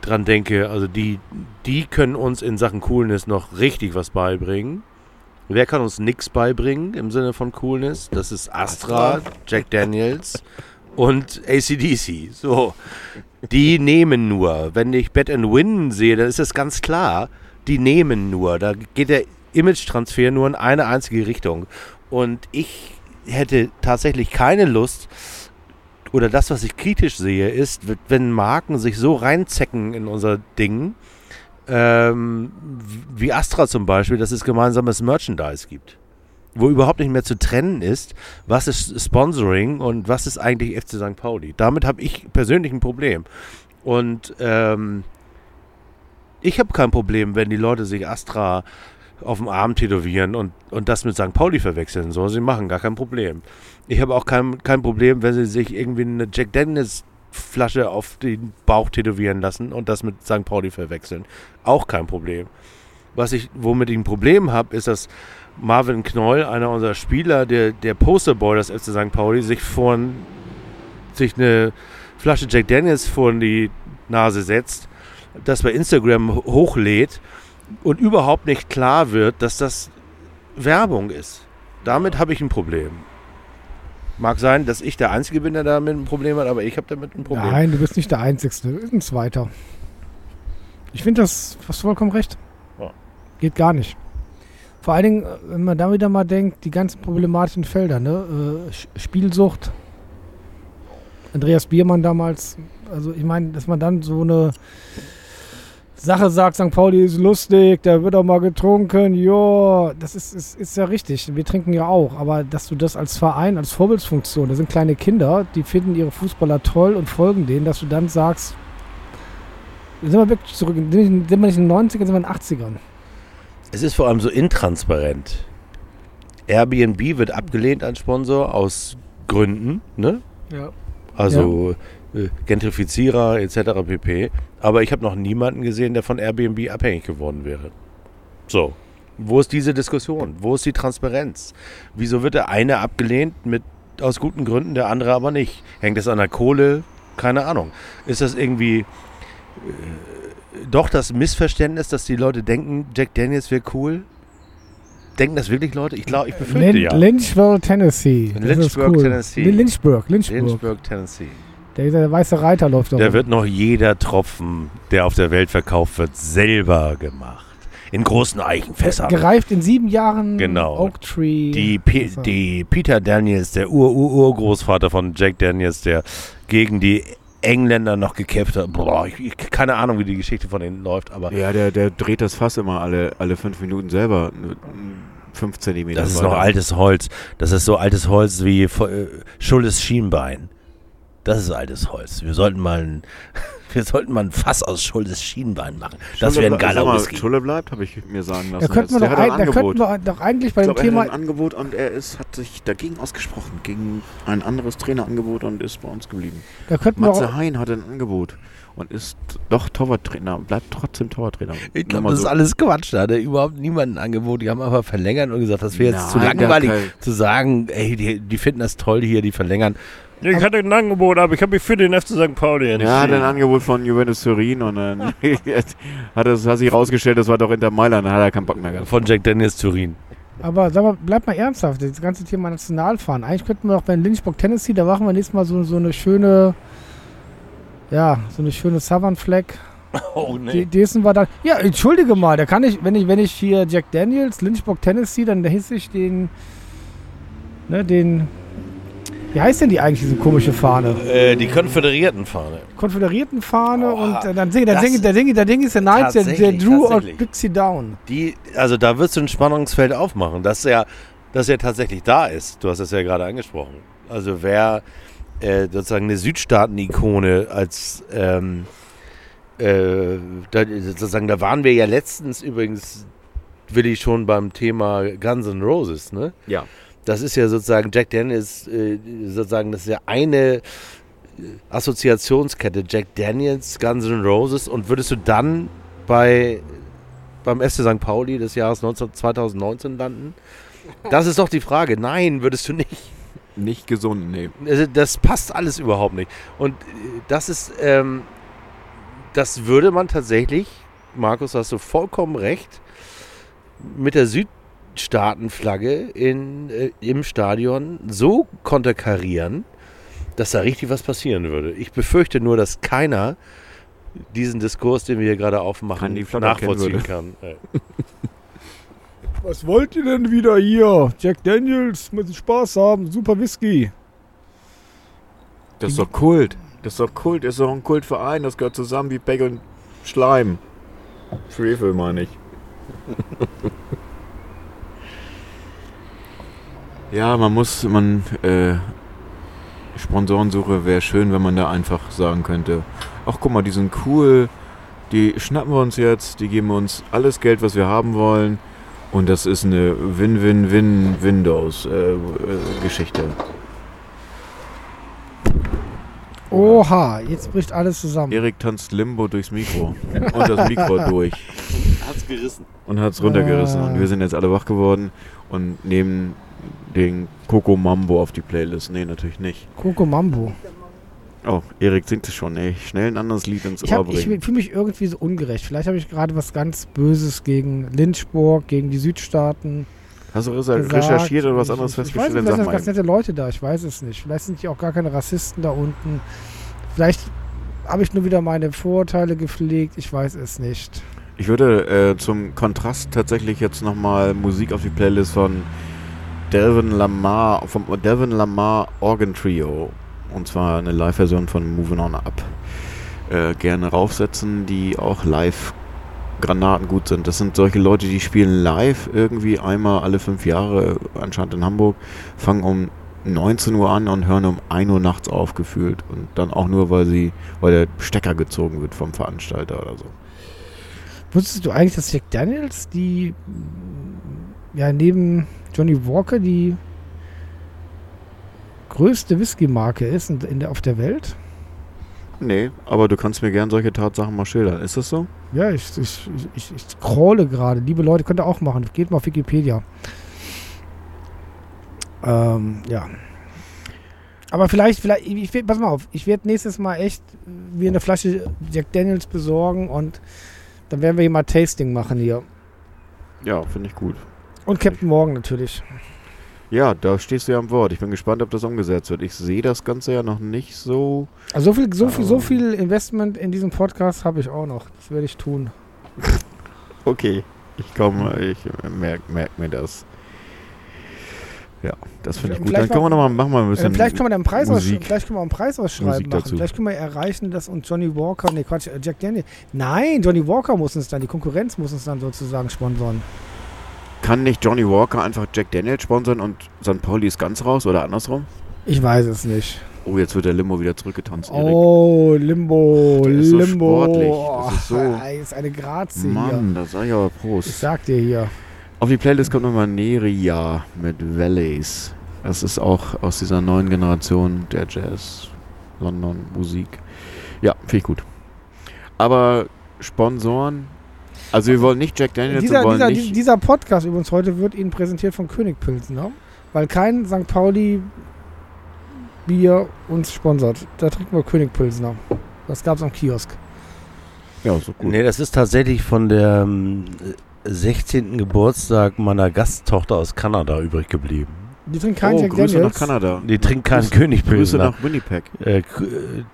dran denke, also die, die können uns in Sachen Coolness noch richtig was beibringen. Wer kann uns nichts beibringen im Sinne von Coolness? Das ist Astra, Jack Daniels und ACDC. So. Die nehmen nur. Wenn ich Bet and Win sehe, dann ist das ganz klar. Die nehmen nur. Da geht der Image-Transfer nur in eine einzige Richtung. Und ich hätte tatsächlich keine Lust, oder das, was ich kritisch sehe, ist, wenn Marken sich so reinzecken in unser Ding, ähm, wie Astra zum Beispiel, dass es gemeinsames Merchandise gibt. Wo überhaupt nicht mehr zu trennen ist, was ist Sponsoring und was ist eigentlich FC St. Pauli. Damit habe ich persönlich ein Problem. Und ähm, ich habe kein Problem, wenn die Leute sich Astra auf dem Arm tätowieren und, und das mit St. Pauli verwechseln. So, sie machen gar kein Problem. Ich habe auch kein, kein Problem, wenn sie sich irgendwie eine Jack Daniels Flasche auf den Bauch tätowieren lassen und das mit St. Pauli verwechseln. Auch kein Problem. Was ich, womit ich ein Problem habe, ist, dass Marvin Knoll, einer unserer Spieler, der, der Posterboy des FC St. Pauli, sich vor sich eine Flasche Jack Daniels vor die Nase setzt, das bei Instagram ho- hochlädt und überhaupt nicht klar wird, dass das Werbung ist. Damit habe ich ein Problem. Mag sein, dass ich der Einzige bin, der damit ein Problem hat, aber ich habe damit ein Problem. Nein, du bist nicht der Einzige. Du bist ein Zweiter. Ich finde das, hast du vollkommen recht. Ja. Geht gar nicht. Vor allen Dingen, äh, wenn man da wieder mal denkt, die ganzen problematischen Felder, ne? Äh, Spielsucht. Andreas Biermann damals. Also ich meine, dass man dann so eine Sache sagt, St. Pauli ist lustig, da wird auch mal getrunken, ja, das ist, ist, ist ja richtig. Wir trinken ja auch, aber dass du das als Verein, als Vorbildsfunktion, da sind kleine Kinder, die finden ihre Fußballer toll und folgen denen, dass du dann sagst, sind wir wirklich zurück, sind wir nicht in den 90ern, sind wir in den 80ern. Es ist vor allem so intransparent. Airbnb wird abgelehnt als Sponsor aus Gründen, ne? Ja. Also äh, Gentrifizierer etc. pp. Aber ich habe noch niemanden gesehen, der von Airbnb abhängig geworden wäre. So. Wo ist diese Diskussion? Wo ist die Transparenz? Wieso wird der eine abgelehnt mit aus guten Gründen, der andere aber nicht? Hängt das an der Kohle? Keine Ahnung. Ist das irgendwie äh, doch das Missverständnis, dass die Leute denken, Jack Daniels wäre cool? Denken das wirklich Leute? Ich glaube, ich befürchte Lin ja. Lynchville, Tennessee. Das Lynchburg, Tennessee. Lin- Lynchburg, Lynchburg. Lynchburg, Tennessee. Der, der weiße Reiter läuft da Da wird noch jeder Tropfen, der auf der Welt verkauft wird, selber gemacht. In großen Eichenfässern. Gereift in sieben Jahren Genau. Oak Tree. Die, die Peter Daniels, der Ur-Ur-Urgroßvater von Jack Daniels, der gegen die Engländer noch gekämpft hat. Boah, ich, ich, keine Ahnung, wie die Geschichte von denen läuft, aber Ja, der, der dreht das Fass immer alle, alle fünf Minuten selber. n- Fünf Zentimeter. das ist weiter. noch altes Holz. Das ist so altes Holz wie äh, Schulles Schienbein. Das ist altes Holz. Wir sollten mal ein, wir sollten mal ein Fass aus Schuldes Schienbein machen. Das wäre ein geiler mal, Whisky. Schulle bleibt, habe ich mir sagen lassen. Da könnten wir, doch, ein ein, da könnten wir doch eigentlich bei Ich dem glaube, er Thema. hat ein Angebot und er ist, hat sich dagegen ausgesprochen, gegen ein anderes Trainerangebot und ist bei uns geblieben. Da könnten wir Matze auch, Hein hat ein Angebot und ist doch Torwarttrainer, bleibt trotzdem Torwarttrainer. Ich glaube, das so. ist alles Quatsch. Da hat er überhaupt niemanden Angebot. Die haben einfach verlängert und gesagt, das wäre jetzt zu langweilig zu sagen, ey, die, die finden das toll hier, die verlängern. Ich hatte ein Angebot, aber ich habe mich für den FC St. Pauli Ja, er hat ein Angebot von Juventus Turin und dann hat, es, hat sich rausgestellt, das war doch Inter Mailand, dann hat er keinen Bock mehr gehabt. Von Jack Daniels Turin. aber sag mal, bleib mal ernsthaft, das ganze Thema Nationalfahren. Eigentlich könnten wir doch bei Lynchburg, Tennessee, da machen wir nächstes Mal so, so eine schöne, ja, so eine schöne Southern Flag. Oh, Die, dessen war dann. Ja, entschuldige mal, da kann ich, wenn ich, wenn ich hier Jack Daniels, Lynchburg, Tennessee, dann hieß ich den, ne, den, wie heißt denn die eigentlich, diese komische Fahne? Äh, die Konföderiertenfahne. Konföderiertenfahne Boah, und äh, dann sing, dann das- sing, der Ding, der Ding ist der Knights, der, der Drew or. Dixie Down. Die, also da wirst du ein Spannungsfeld aufmachen, das ja, das ja tatsächlich da ist. Du hast es ja gerade angesprochen. Also wer äh, sozusagen eine Südstaaten-Ikone als ähm, äh, da, sozusagen, da waren wir ja letztens übrigens Willi, schon beim Thema Guns N' Roses, ne? Ja. Das ist ja sozusagen, Jack Daniels, äh, sozusagen, das ist ja eine äh, Assoziationskette. Jack Daniels, Guns N' Roses. Und würdest du dann bei, beim FC St. Pauli des Jahres 19, 2019 landen? Das ist doch die Frage. Nein, würdest du nicht. Nicht gesund, nee. Also das passt alles überhaupt nicht. Und äh, das ist, ähm, das würde man tatsächlich, Markus, hast du vollkommen recht, mit der Südstaatenflagge in, äh, im Stadion so konterkarieren, dass da richtig was passieren würde. Ich befürchte nur, dass keiner diesen Diskurs, den wir hier gerade aufmachen, Kann nachvollziehen kann. Äh, Was wollt ihr denn wieder hier? Jack Daniels, müssen Spaß haben, super Whisky. Das ist doch Kult. Das ist doch Kult. Das ist doch ein Kultverein. Das gehört zusammen wie Pech und Schleim. Schwefel meine ich. ja, man muss, man, äh, Sponsorensuche wäre schön, wenn man da einfach sagen könnte, ach guck mal, die sind cool, die schnappen wir uns jetzt, die geben uns alles Geld, was wir haben wollen. Und das ist eine Win-Win-Win-Windows-Geschichte. Oha, jetzt bricht alles zusammen. Erik tanzt Limbo durchs Mikro. Und das Mikro durch. hat's gerissen. Und hat es runtergerissen. Und wir sind jetzt alle wach geworden und nehmen den Coco Mambo auf die Playlist. Nee, natürlich nicht. Coco Mambo. Oh, Erik singt es schon, ey. Schnell ein anderes Lied ins Ich, Ohr hab- ich bringen. fühle mich irgendwie so ungerecht. Vielleicht habe ich gerade was ganz Böses gegen Lynchburg, gegen die Südstaaten. Hast du gesagt. recherchiert oder was Ich- anderes ich, ich weiß festgestellt? vielleicht sind ganz nette Leute da. Ich weiß es nicht. Vielleicht sind die auch gar keine Rassisten da unten. Vielleicht habe ich nur wieder meine Vorurteile gepflegt. Ich weiß es nicht. Ich würde äh, zum Kontrast tatsächlich jetzt nochmal Musik auf die Playlist von Delvin Lamar, vom Delvin Lamar Organ Trio. Und zwar eine Live-Version von Moving On Up. Äh, gerne raufsetzen, die auch live Granaten gut sind. Das sind solche Leute, die spielen live irgendwie einmal alle fünf Jahre, anscheinend in Hamburg, fangen um 19 Uhr an und hören um 1 Uhr nachts auf gefühlt. Und dann auch nur, weil sie, weil der Stecker gezogen wird vom Veranstalter oder so. Wusstest du eigentlich, dass Jack Daniels die, ja, neben Johnny Walker die größte Whisky-Marke ist in, der, auf der Welt? Nee, aber du kannst mir gern solche Tatsachen mal schildern. Ist das so? Ja, ich, ich, ich, ich, scrolle gerade. Liebe Leute, könnt ihr auch machen. Geht mal auf Wikipedia. Ähm, ja. Aber vielleicht, vielleicht, ich, pass mal auf, ich werde nächstes Mal echt mir eine Flasche Jack Daniels besorgen und dann werden wir hier mal Tasting machen hier. Ja, finde ich gut. Und Captain Morgan natürlich. Ja, da stehst du ja am Wort. Ich bin gespannt, ob das umgesetzt wird. Ich sehe das Ganze ja noch nicht so. Also so viel, so viel, so Ähm. viel Investment in diesem Podcast habe ich auch noch. Das werde ich tun. Okay. Ich komme, ich merke merk mir das. Ja, das finde ich gut. Dann Vielleicht können wir mal- nochmal, machen wir ein Äh, bisschen. vielleicht können wir einen Preis, Musik. vielleicht können wir einen Preisausschreiben Musik machen. Vielleicht können wir erreichen, dass uns Johnny Walker, nee Quatsch, äh, Jack Daniel. Nein, Johnny Walker muss uns dann, die Konkurrenz muss uns dann sozusagen sponsoren. Kann nicht Johnny Walker einfach Jack Daniels sponsern und St. Pauli ist ganz raus oder andersrum? Ich weiß es nicht. Oh, jetzt wird der Limo wieder zurückgetanzt, Erik. Oh, Limbo, Der ist so Limbo. sportlich. Oh, Das ist so- ey, ist eine Grazie. Mann, da sag ich aber Ich Prost. sag dir hier. Auf die Playlist kommt nochmal Neria mit Valleys. Das ist auch aus dieser neuen Generation der Jazz, London Musik. Ja, finde ich gut. Aber Sponsoren, also wir wollen nicht Jack Daniels Dieser, dieser, nicht. dieser Podcast übrigens heute wird Ihnen präsentiert von König Pilsner, weil kein St. Pauli Bier uns sponsert. Da trinken wir König Pilsner. Das gab's am Kiosk. ja, so gut. Nee, das ist tatsächlich von der ähm, 16. Geburtstag meiner Gasttochter aus Kanada übrig geblieben. Die trinken keinen oh, Jack Grüße Daniels. nach Kanada. Die trinkt keinen Königpilsner. Grüße nach Winnipeg. Äh,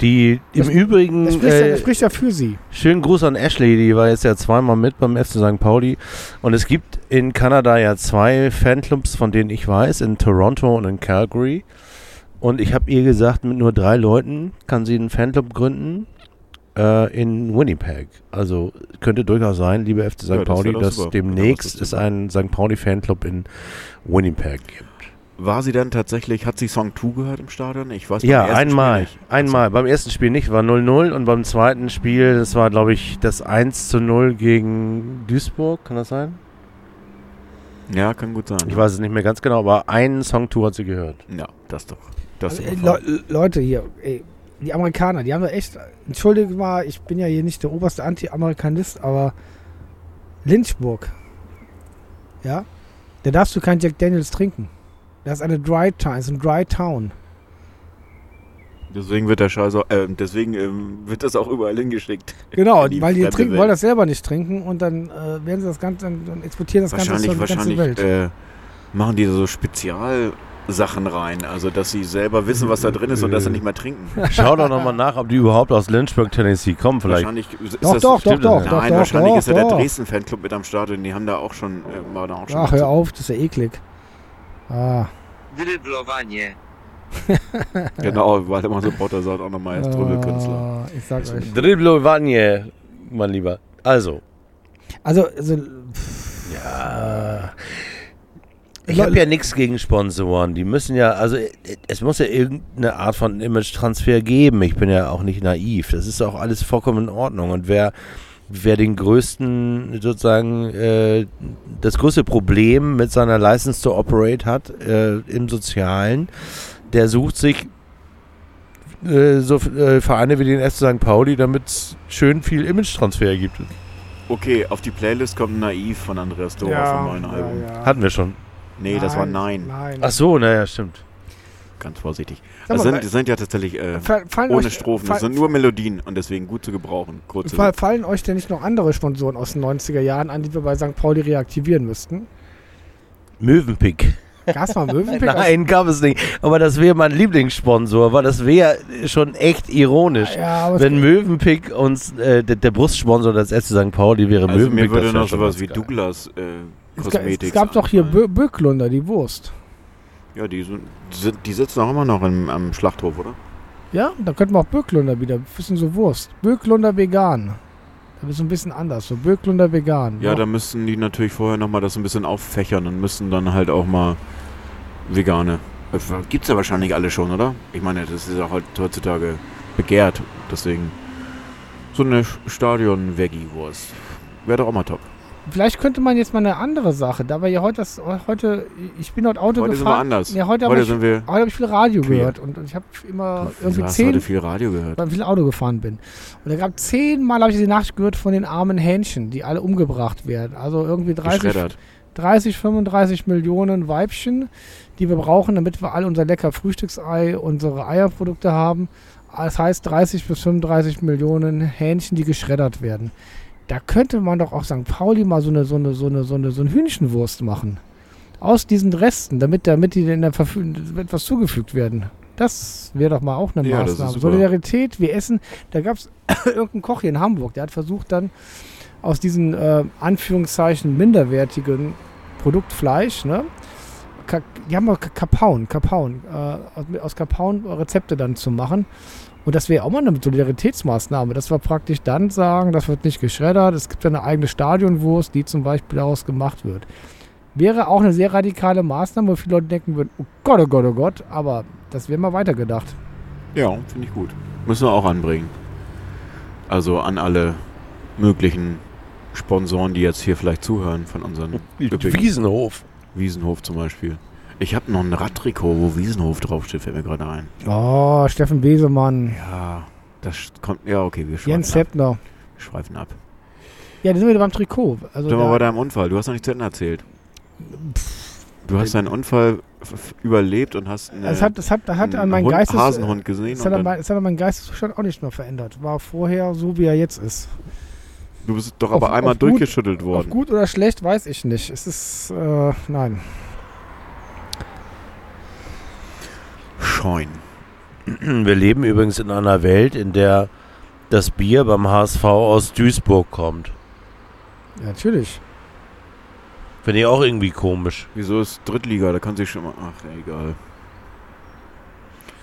die im Das- Übrigen, Das spricht, ja, äh, das spricht ja für sie. schönen Gruß an Ashley, die war jetzt ja zweimal mit beim FC St. Pauli. Und es gibt in Kanada ja zwei Fanclubs, von denen ich weiß, in Toronto und in Calgary. Und ich habe ihr gesagt, mit nur drei Leuten kann sie einen Fanclub gründen äh, in Winnipeg. Also könnte durchaus sein, liebe FC St. Ja, das Pauli, doch dass super, demnächst wenn da was es einen St. Pauli Fanclub in Winnipeg gibt. War sie dann tatsächlich, hat sie Song 2 gehört im Stadion? Ich weiß beim Ja, ersten einmal. Spiel nicht. Einmal. Beim ersten Spiel nicht, war 0-0 und beim zweiten Spiel, das war, glaube ich, das 1 zu 0 gegen Duisburg, kann das sein? Ja, kann gut sein. Ich weiß es nicht mehr ganz genau, aber einen Songtour hat sie gehört. Ja, das doch. Das Also, Le Leute hier, ey, die Amerikaner, die haben da echt, entschuldige mal, ich bin ja hier nicht der oberste Anti-Amerikanist, aber Lynchburg, ja, da darfst du kein Jack Daniels trinken. Das ist eine Dry Town, ist ein Dry Town. Deswegen wird der Scheiß auch, äh, deswegen ähm, wird das auch überall hingeschickt. Genau, In weil die trinken, Welt. wollen das selber nicht trinken und dann äh, werden sie das Ganze, dann, dann exportieren das Ganze zur ganzen wahrscheinlich Welt. äh, machen die so Spezialsachen rein, also dass sie selber wissen, was da drin ist und dass sie nicht mehr trinken. Schau doch nochmal nach, ob die überhaupt aus Lynchburg, Tennessee kommen. Vielleicht. Wahrscheinlich ist Doch, das doch, doch, stimmt doch, Nein, doch, wahrscheinlich doch, ist ja der. Dresden-Fanclub mit am Start und die haben da auch schon, äh, war da auch schon. Ach, hör auf, das ist ja eklig. Ah. Dryblowanie. Genau, weil immer so Potter sagt auch nochmal erst Trübelkünstler. Ah, ich sag euch. Driblovanie, mein Lieber. Also, Also, also ja. Ich habe ja nichts gegen Sponsoren. Die müssen ja, also es muss ja irgendeine Art von Image-Transfer geben. Ich bin ja auch nicht naiv. Das ist auch alles vollkommen in Ordnung. Und wer, wer den größten, sozusagen, äh, das größte Problem mit seiner License to Operate hat äh, im Sozialen, der sucht sich äh, so äh, Vereine wie den FC St. Pauli, damit es schön viel Image-Transfer gibt. Okay, auf die Playlist kommt Naiv von Andreas Dora vom neuen Album. ja. Hatten wir schon. Nee, das war Nein. Nein. Ach so, naja, stimmt. Ganz vorsichtig. Das mal, sind, sind ja tatsächlich äh, ohne euch- Strophen. Das sind nur Melodien und deswegen gut zu gebrauchen. Kurze. Fall, fallen euch denn nicht noch andere Sponsoren aus den 90er Jahren an, die wir bei St. Pauli reaktivieren müssten? Mövenpick. Gab's mal Möwenpick? Nein, gab es nicht. Aber das wäre mein Lieblingssponsor, weil das wäre schon echt ironisch. Ja, aber Wenn Mövenpick uns, äh, der, der Brustsponsor des FC St. Pauli wäre also Mövenpick. mir würde noch sowas wie geil. Douglas äh, Kosmetik. es gab doch hier einfallen. Bö Böcklunder, die Wurst. Ja, die, sind, die sitzen auch immer noch im, am Schlachthof, oder? Ja, da könnten wir auch Böcklunder wieder. Bisschen so Wurst. Böcklunder vegan. Das ist so ein bisschen anders. So Böcklunder vegan. Ja, da müssten die natürlich vorher nochmal das ein bisschen auffächern und müssen dann halt auch mal vegane. Äh, Gibt's ja wahrscheinlich alle schon, oder? Ich meine, das ist ja heut- heutzutage begehrt. Deswegen so eine Stadion-Veggie-Wurst. Wäre doch auch mal top. Vielleicht könnte man jetzt mal eine andere Sache, da wir ja heute das, heute, ich bin heute Auto Heute sind wir gefahren. anders. Ja, heute habe Heute ich, sind wir. heute hab ich viel Radio Queer. gehört und, und ich habe immer Du irgendwie hast zehn, heute viel Radio gehört. beim viel Auto gefahren bin. Und da gab zehnmal, habe ich die Nachricht gehört von den armen Hähnchen, die alle umgebracht werden. Also irgendwie 30, Geschreddert. 30 35 Millionen Weibchen, die wir brauchen, damit wir alle unser lecker Frühstücksei, unsere Eierprodukte haben. Das heißt 30 bis 35 Millionen Hähnchen, die geschreddert werden. Da könnte man doch auch St. Pauli mal so eine, so eine, so eine, so eine, so eine Hühnchenwurst machen. Aus diesen Resten, damit, damit die in der Verfügung etwas zugefügt werden. Das wäre doch mal auch eine Ja, Maßnahme. Solidarität, wir essen. Da gab es irgendeinen Koch hier in Hamburg, der hat versucht dann aus diesen äh, Anführungszeichen minderwertigen Produkt Fleisch, ne? Ka die haben auch Ka- Kapaun, Kapaun, äh, aus, aus Kapaun Rezepte dann zu machen. Und das wäre auch mal eine Solidaritätsmaßnahme, dass wir praktisch dann sagen, das wird nicht geschreddert, es gibt ja eine eigene Stadionwurst, die zum Beispiel daraus gemacht wird. Wäre auch eine sehr radikale Maßnahme, wo viele Leute denken würden, oh Gott, oh Gott, oh Gott, aber das wäre mal weitergedacht. Ja, finde ich gut. Müssen wir auch anbringen. Also an alle möglichen Sponsoren, die jetzt hier vielleicht zuhören von unseren Wiesenhof. Wiesenhof zum Beispiel. Ich habe noch ein Radtrikot, wo Wiesenhof draufsteht, fällt mir gerade ein. Oh, Steffen Besemann, Ja, das kommt. Ja, okay, wir schweifen Jens ab. Heppner. Wir schweifen ab. Ja, da sind wir wieder beim Trikot. Also Sag mal da- bei deinem Unfall. Du hast noch nicht zu Ende erzählt. Du hast deinen Unfall überlebt und hast eine, Es hat, es hat, hat an einen meinen Hund, Geistes, Hasenhund gesehen. es Und hat, an es hat an meinen Geisteszustand auch nicht mehr verändert. War vorher so, wie er jetzt ist. du bist doch aber auf- einmal auf gut- durchgeschüttelt Ob worden. gut oder schlecht, weiß ich nicht. Es ist, äh, nein. Scheun. Wir leben übrigens in einer Welt, in der das Bier beim HSV aus Duisburg kommt. Ja, natürlich. Finde ich auch irgendwie komisch. Wieso ist Drittliga? Da kann sich schon mal. Ach, ja, egal.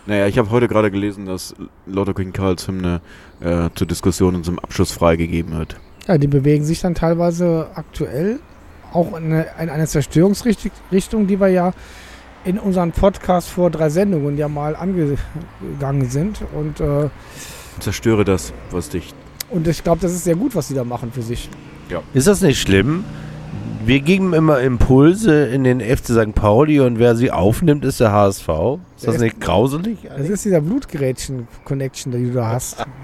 Naja, ich habe heute gerade gelesen, dass Lotto King Karls Hymne äh, zur Diskussion in zum Abschluss freigegeben wird. Ja, die bewegen sich dann teilweise aktuell auch in eine, in eine Zerstörungsrichtung, die wir ja in unserem Podcast vor drei Sendungen ja mal angegangen sind. Und, äh, Zerstöre das, was dich. und ich glaube, das ist sehr gut, was sie da machen für sich. Ist das nicht schlimm, wir geben immer Impulse in den FC St. Pauli und wer sie aufnimmt, ist der HSV. Ist das nicht grauselig? Das ist dieser Blutgerätschen-Connection, den du da hast.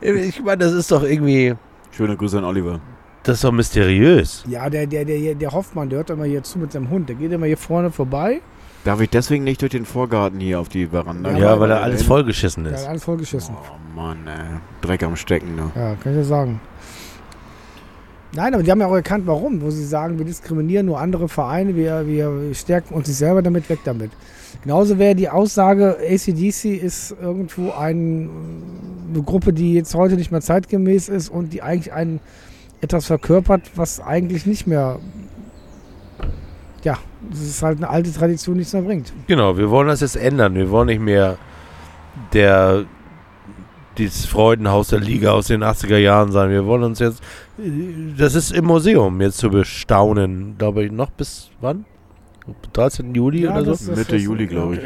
Ich meine, das ist doch irgendwie, Schöne Grüße an Oliver. Das ist doch mysteriös. Ja, der, der, der, der Hoffmann, der hört immer hier zu mit seinem Hund. Der geht immer hier vorne vorbei. Darf ich deswegen nicht durch den Vorgarten hier auf die Veranda? Ja, Ja, weil er alles vollgeschissen ist. hat alles vollgeschissen. Oh Mann, ey. Dreck am Stecken, ne? Ja, kann ich ja sagen. Nein, aber die haben ja auch erkannt, warum. Wo sie sagen, wir diskriminieren nur andere Vereine, wir, wir stärken uns nicht selber damit, weg damit. Genauso wäre die Aussage, ACDC ist irgendwo ein, eine Gruppe, die jetzt heute nicht mehr zeitgemäß ist und die eigentlich ein, etwas verkörpert, was eigentlich nicht mehr. Ja, das ist halt eine alte Tradition, die nichts mehr bringt. Genau, wir wollen das jetzt ändern. Wir wollen nicht mehr der dieses Freudenhaus der Liga aus den 80er Jahren sein. Wir wollen uns jetzt, das ist im Museum jetzt zu bestaunen, glaube ich, noch bis wann? 13. Juli Ja, oder so? das- Mitte Juli, glaube ich.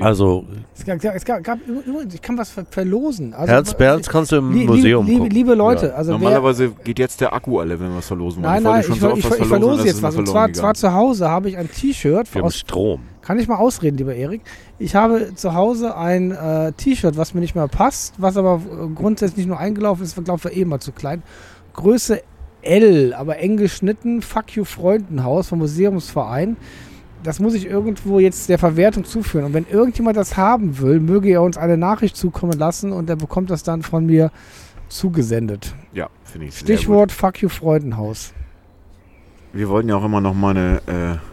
Also Es gab, es gab, gab übrigens, ich kann was ver- verlosen. Also, Herzberns kannst du im Lie- Museum liebe, gucken. liebe Leute, Ja. also wer, Normalerweise geht jetzt der Akku alle, wenn wir es verlosen wollen. Nein, nein, schon ich, so ich, was ver- ich verlosen, verlose jetzt was. Und zwar, zwar zu Hause habe ich ein T-Shirt. Wir haben aus- Strom. Kann ich mal ausreden, lieber Erik? Ich habe zu Hause ein äh, T-Shirt, was mir nicht mehr passt, was aber äh, grundsätzlich nicht nur eingelaufen ist, glaube ich, eh mal zu klein. Größe L, aber eng geschnitten. Fuck you Freundenhaus vom Museumsverein. Das muss ich irgendwo jetzt der Verwertung zuführen. Und wenn irgendjemand das haben will, möge er uns eine Nachricht zukommen lassen und er bekommt das dann von mir zugesendet. Ja, finde ich. sehr gut. Stichwort Fuck you Freudenhaus. Wir wollten ja auch immer noch meine, äh,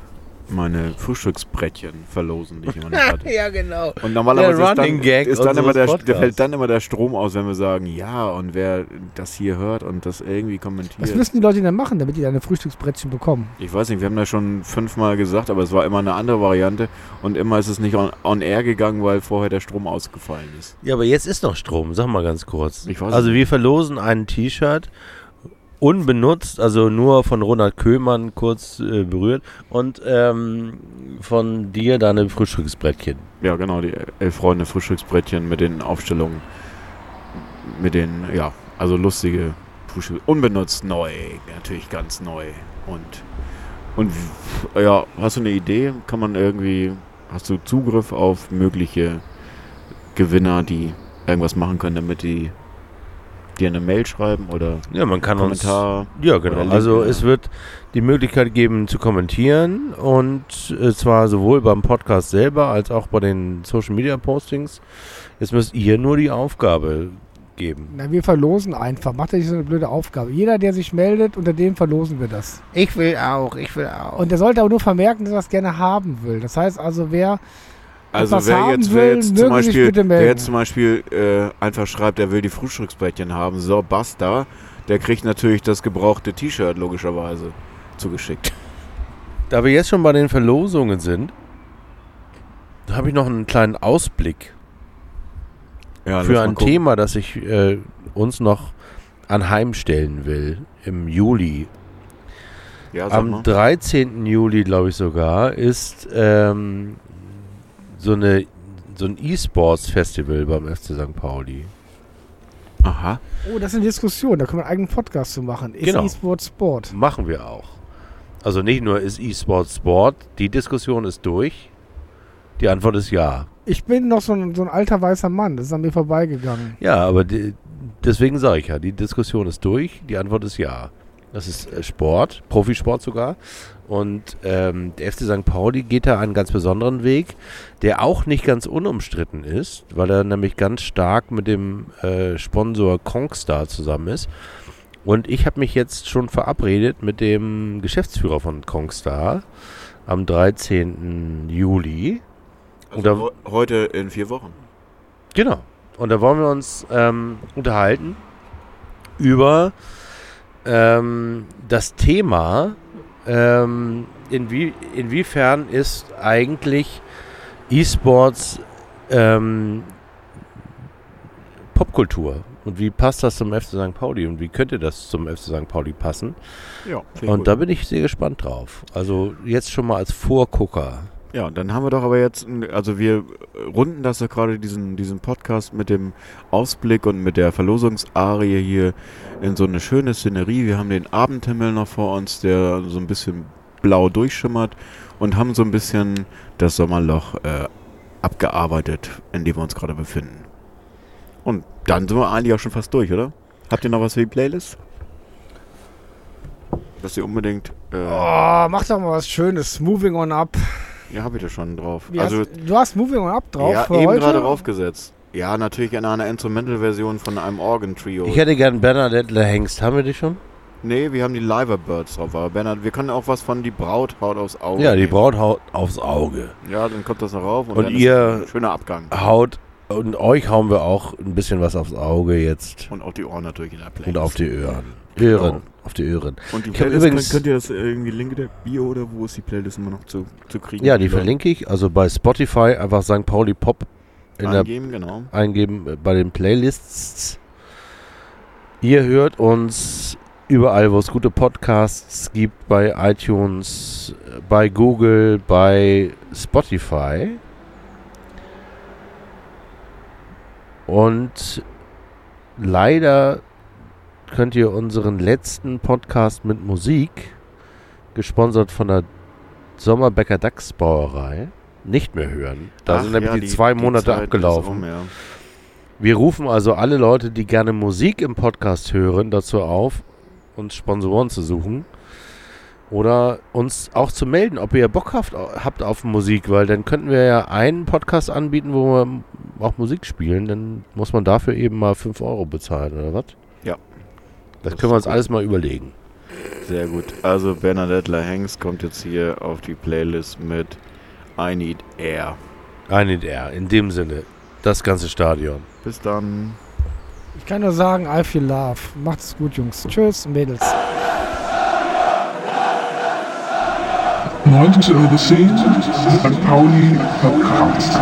meine Frühstücksbrettchen verlosen, die ich immer noch hatte. ja, genau. Und normalerweise Der ist dann, ist dann immer der, der fällt dann immer der Strom aus, wenn wir sagen, ja, und wer das hier hört und das irgendwie Was kommentiert. müssen die Leute denn machen, damit die deine Frühstücksbrettchen bekommen? Ich weiß nicht, wir haben das schon fünfmal gesagt, aber es war immer eine andere Variante und immer ist es nicht on, on air gegangen, weil vorher der Strom ausgefallen ist. Ja, aber jetzt ist noch Strom. Sag mal ganz kurz. Ich weiß also wir verlosen ein T-Shirt, unbenutzt, also nur von Ronald Köhmann kurz äh, berührt und ähm, von dir deine Frühstücksbrettchen. Ja, genau, die elf Freunde Frühstücksbrettchen mit den Aufstellungen, mit den, ja, also lustige Frühstück, unbenutzt neu, natürlich ganz neu und und ja, hast du eine Idee? Kann man irgendwie, hast du Zugriff auf mögliche Gewinner, die irgendwas machen können, damit die dir eine Mail schreiben oder Ja, man kann uns Kommentar? Ja, genau. Also ja. es wird die Möglichkeit geben zu kommentieren und äh, zwar sowohl beim Podcast selber als auch bei den Social Media Postings. Jetzt müsst ihr nur die Aufgabe geben. Na, wir verlosen einfach. Macht nicht so eine blöde Aufgabe. Jeder, der sich meldet, unter dem verlosen wir das. Ich will auch, ich will auch. Und der sollte aber nur vermerken, dass er es gerne haben will. Das heißt also, wer Also wer haben jetzt, will, wer jetzt sich Beispiel, wer jetzt zum Beispiel äh, einfach schreibt, er will die Frühstücksbrettchen haben, so basta, der kriegt natürlich das gebrauchte T-Shirt logischerweise zugeschickt. Da wir jetzt schon bei den Verlosungen sind, habe ich noch einen kleinen Ausblick Ja, für ein. Thema, das ich äh, uns noch anheimstellen will im Juli. Ja, Am mal. 13. Juli, glaube ich sogar, ist ähm, so, eine, so ein E-Sports-Festival beim FC St. Pauli. Aha. Oh, das ist eine Diskussion. Da können wir einen eigenen Podcast zu machen. Ist Genau. E-Sport Sport? Machen wir auch. Also nicht nur ist E-Sports Sport, die Diskussion ist durch. Die Antwort ist ja. Ich bin noch so ein, so ein alter weißer Mann. Das ist an mir vorbeigegangen. Ja, aber die, deswegen sage ich ja, die Diskussion ist durch. Die Antwort ist ja. Das ist äh, Sport, Profisport sogar. Und ähm, der FC St. Pauli geht da einen ganz besonderen Weg, der auch nicht ganz unumstritten ist, weil er nämlich ganz stark mit dem äh, Sponsor Kongstar zusammen ist. Und ich habe mich jetzt schon verabredet mit dem Geschäftsführer von Kongstar am 13. Juli. Also da- heute in vier Wochen. Genau. Und da wollen wir uns ähm, unterhalten über ähm, das Thema, ähm, inwie inwiefern ist eigentlich E-Sports ähm, Popkultur und wie passt das zum FC St. Pauli und wie könnte das zum FC St. Pauli passen? Ja. Und da bin ich sehr gespannt drauf. Also jetzt schon mal als Vorgucker. Ja, dann haben wir doch aber jetzt, also wir runden das doch gerade diesen, diesen Podcast mit dem Ausblick und mit der Verlosungsarie hier in so eine schöne Szenerie. Wir haben den Abendhimmel noch vor uns, der so ein bisschen blau durchschimmert und haben so ein bisschen das Sommerloch äh, abgearbeitet, in dem wir uns gerade befinden. Und dann sind wir eigentlich auch schon fast durch, oder? Habt ihr noch was für die Playlist? Dass ihr unbedingt, äh, Oh, mach doch mal was Schönes. Moving on up. Ja, hab ich da schon drauf. Wie also, hast, du hast Moving on up drauf ja, für eben heute? gerade draufgesetzt. Ja, natürlich in einer Instrumental-Version von einem Organ-Trio. Ich hätte gern Bernadette Le Hengst. Haben wir die schon? Nee, wir haben die Liver Birds drauf. Aber Bernhard, wir können auch was von die Braut haut aufs Auge. Ja, die nehmen. Braut haut aufs Auge. Ja, dann kommt das noch rauf. Und, Und dann ihr- ist ein schöner Abgang. Haut und euch hauen wir auch ein bisschen was aufs Auge jetzt. Und auf die Ohren natürlich in der Playlist. Und auf die Ohren. Ohren. Genau. Auf die Ohren. Und die Playlist, übrigens- könnt, könnt ihr das irgendwie Link in der Bio oder wo ist die Playlist immer noch zu, zu kriegen? Ja, die Leute verlinke ich. Also bei Spotify einfach St. Pauli Pop in der Eingeben, genau. eingeben äh, bei den Playlists. Ihr hört uns überall, wo es gute Podcasts gibt, bei iTunes, bei Google, bei Spotify. Und leider könnt ihr unseren letzten Podcast mit Musik, gesponsert von der Sommerbecker Dachsbrauerei, nicht mehr hören. Da Ach sind nämlich ja, die, zwei Monate ist abgelaufen. um, ja. Wir rufen also alle Leute, die gerne Musik im Podcast hören, dazu auf, uns Sponsoren zu suchen. Oder uns auch zu melden, ob ihr Bock habt, habt auf Musik, weil dann könnten wir ja einen Podcast anbieten, wo wir auch Musik spielen. Dann muss man dafür eben mal 5 Euro bezahlen, oder was? Das, Das können wir uns gut. alles mal überlegen. Sehr gut. Also Bernadette Hengst kommt jetzt hier auf die Playlist mit I Need Air. Eine der, in dem Sinne, das ganze Stadion. Bis dann. Ich kann nur sagen, I feel love. Macht's gut, Jungs. Tschüss, Mädels. 19 Uhr 10, St. Pauli Podcast.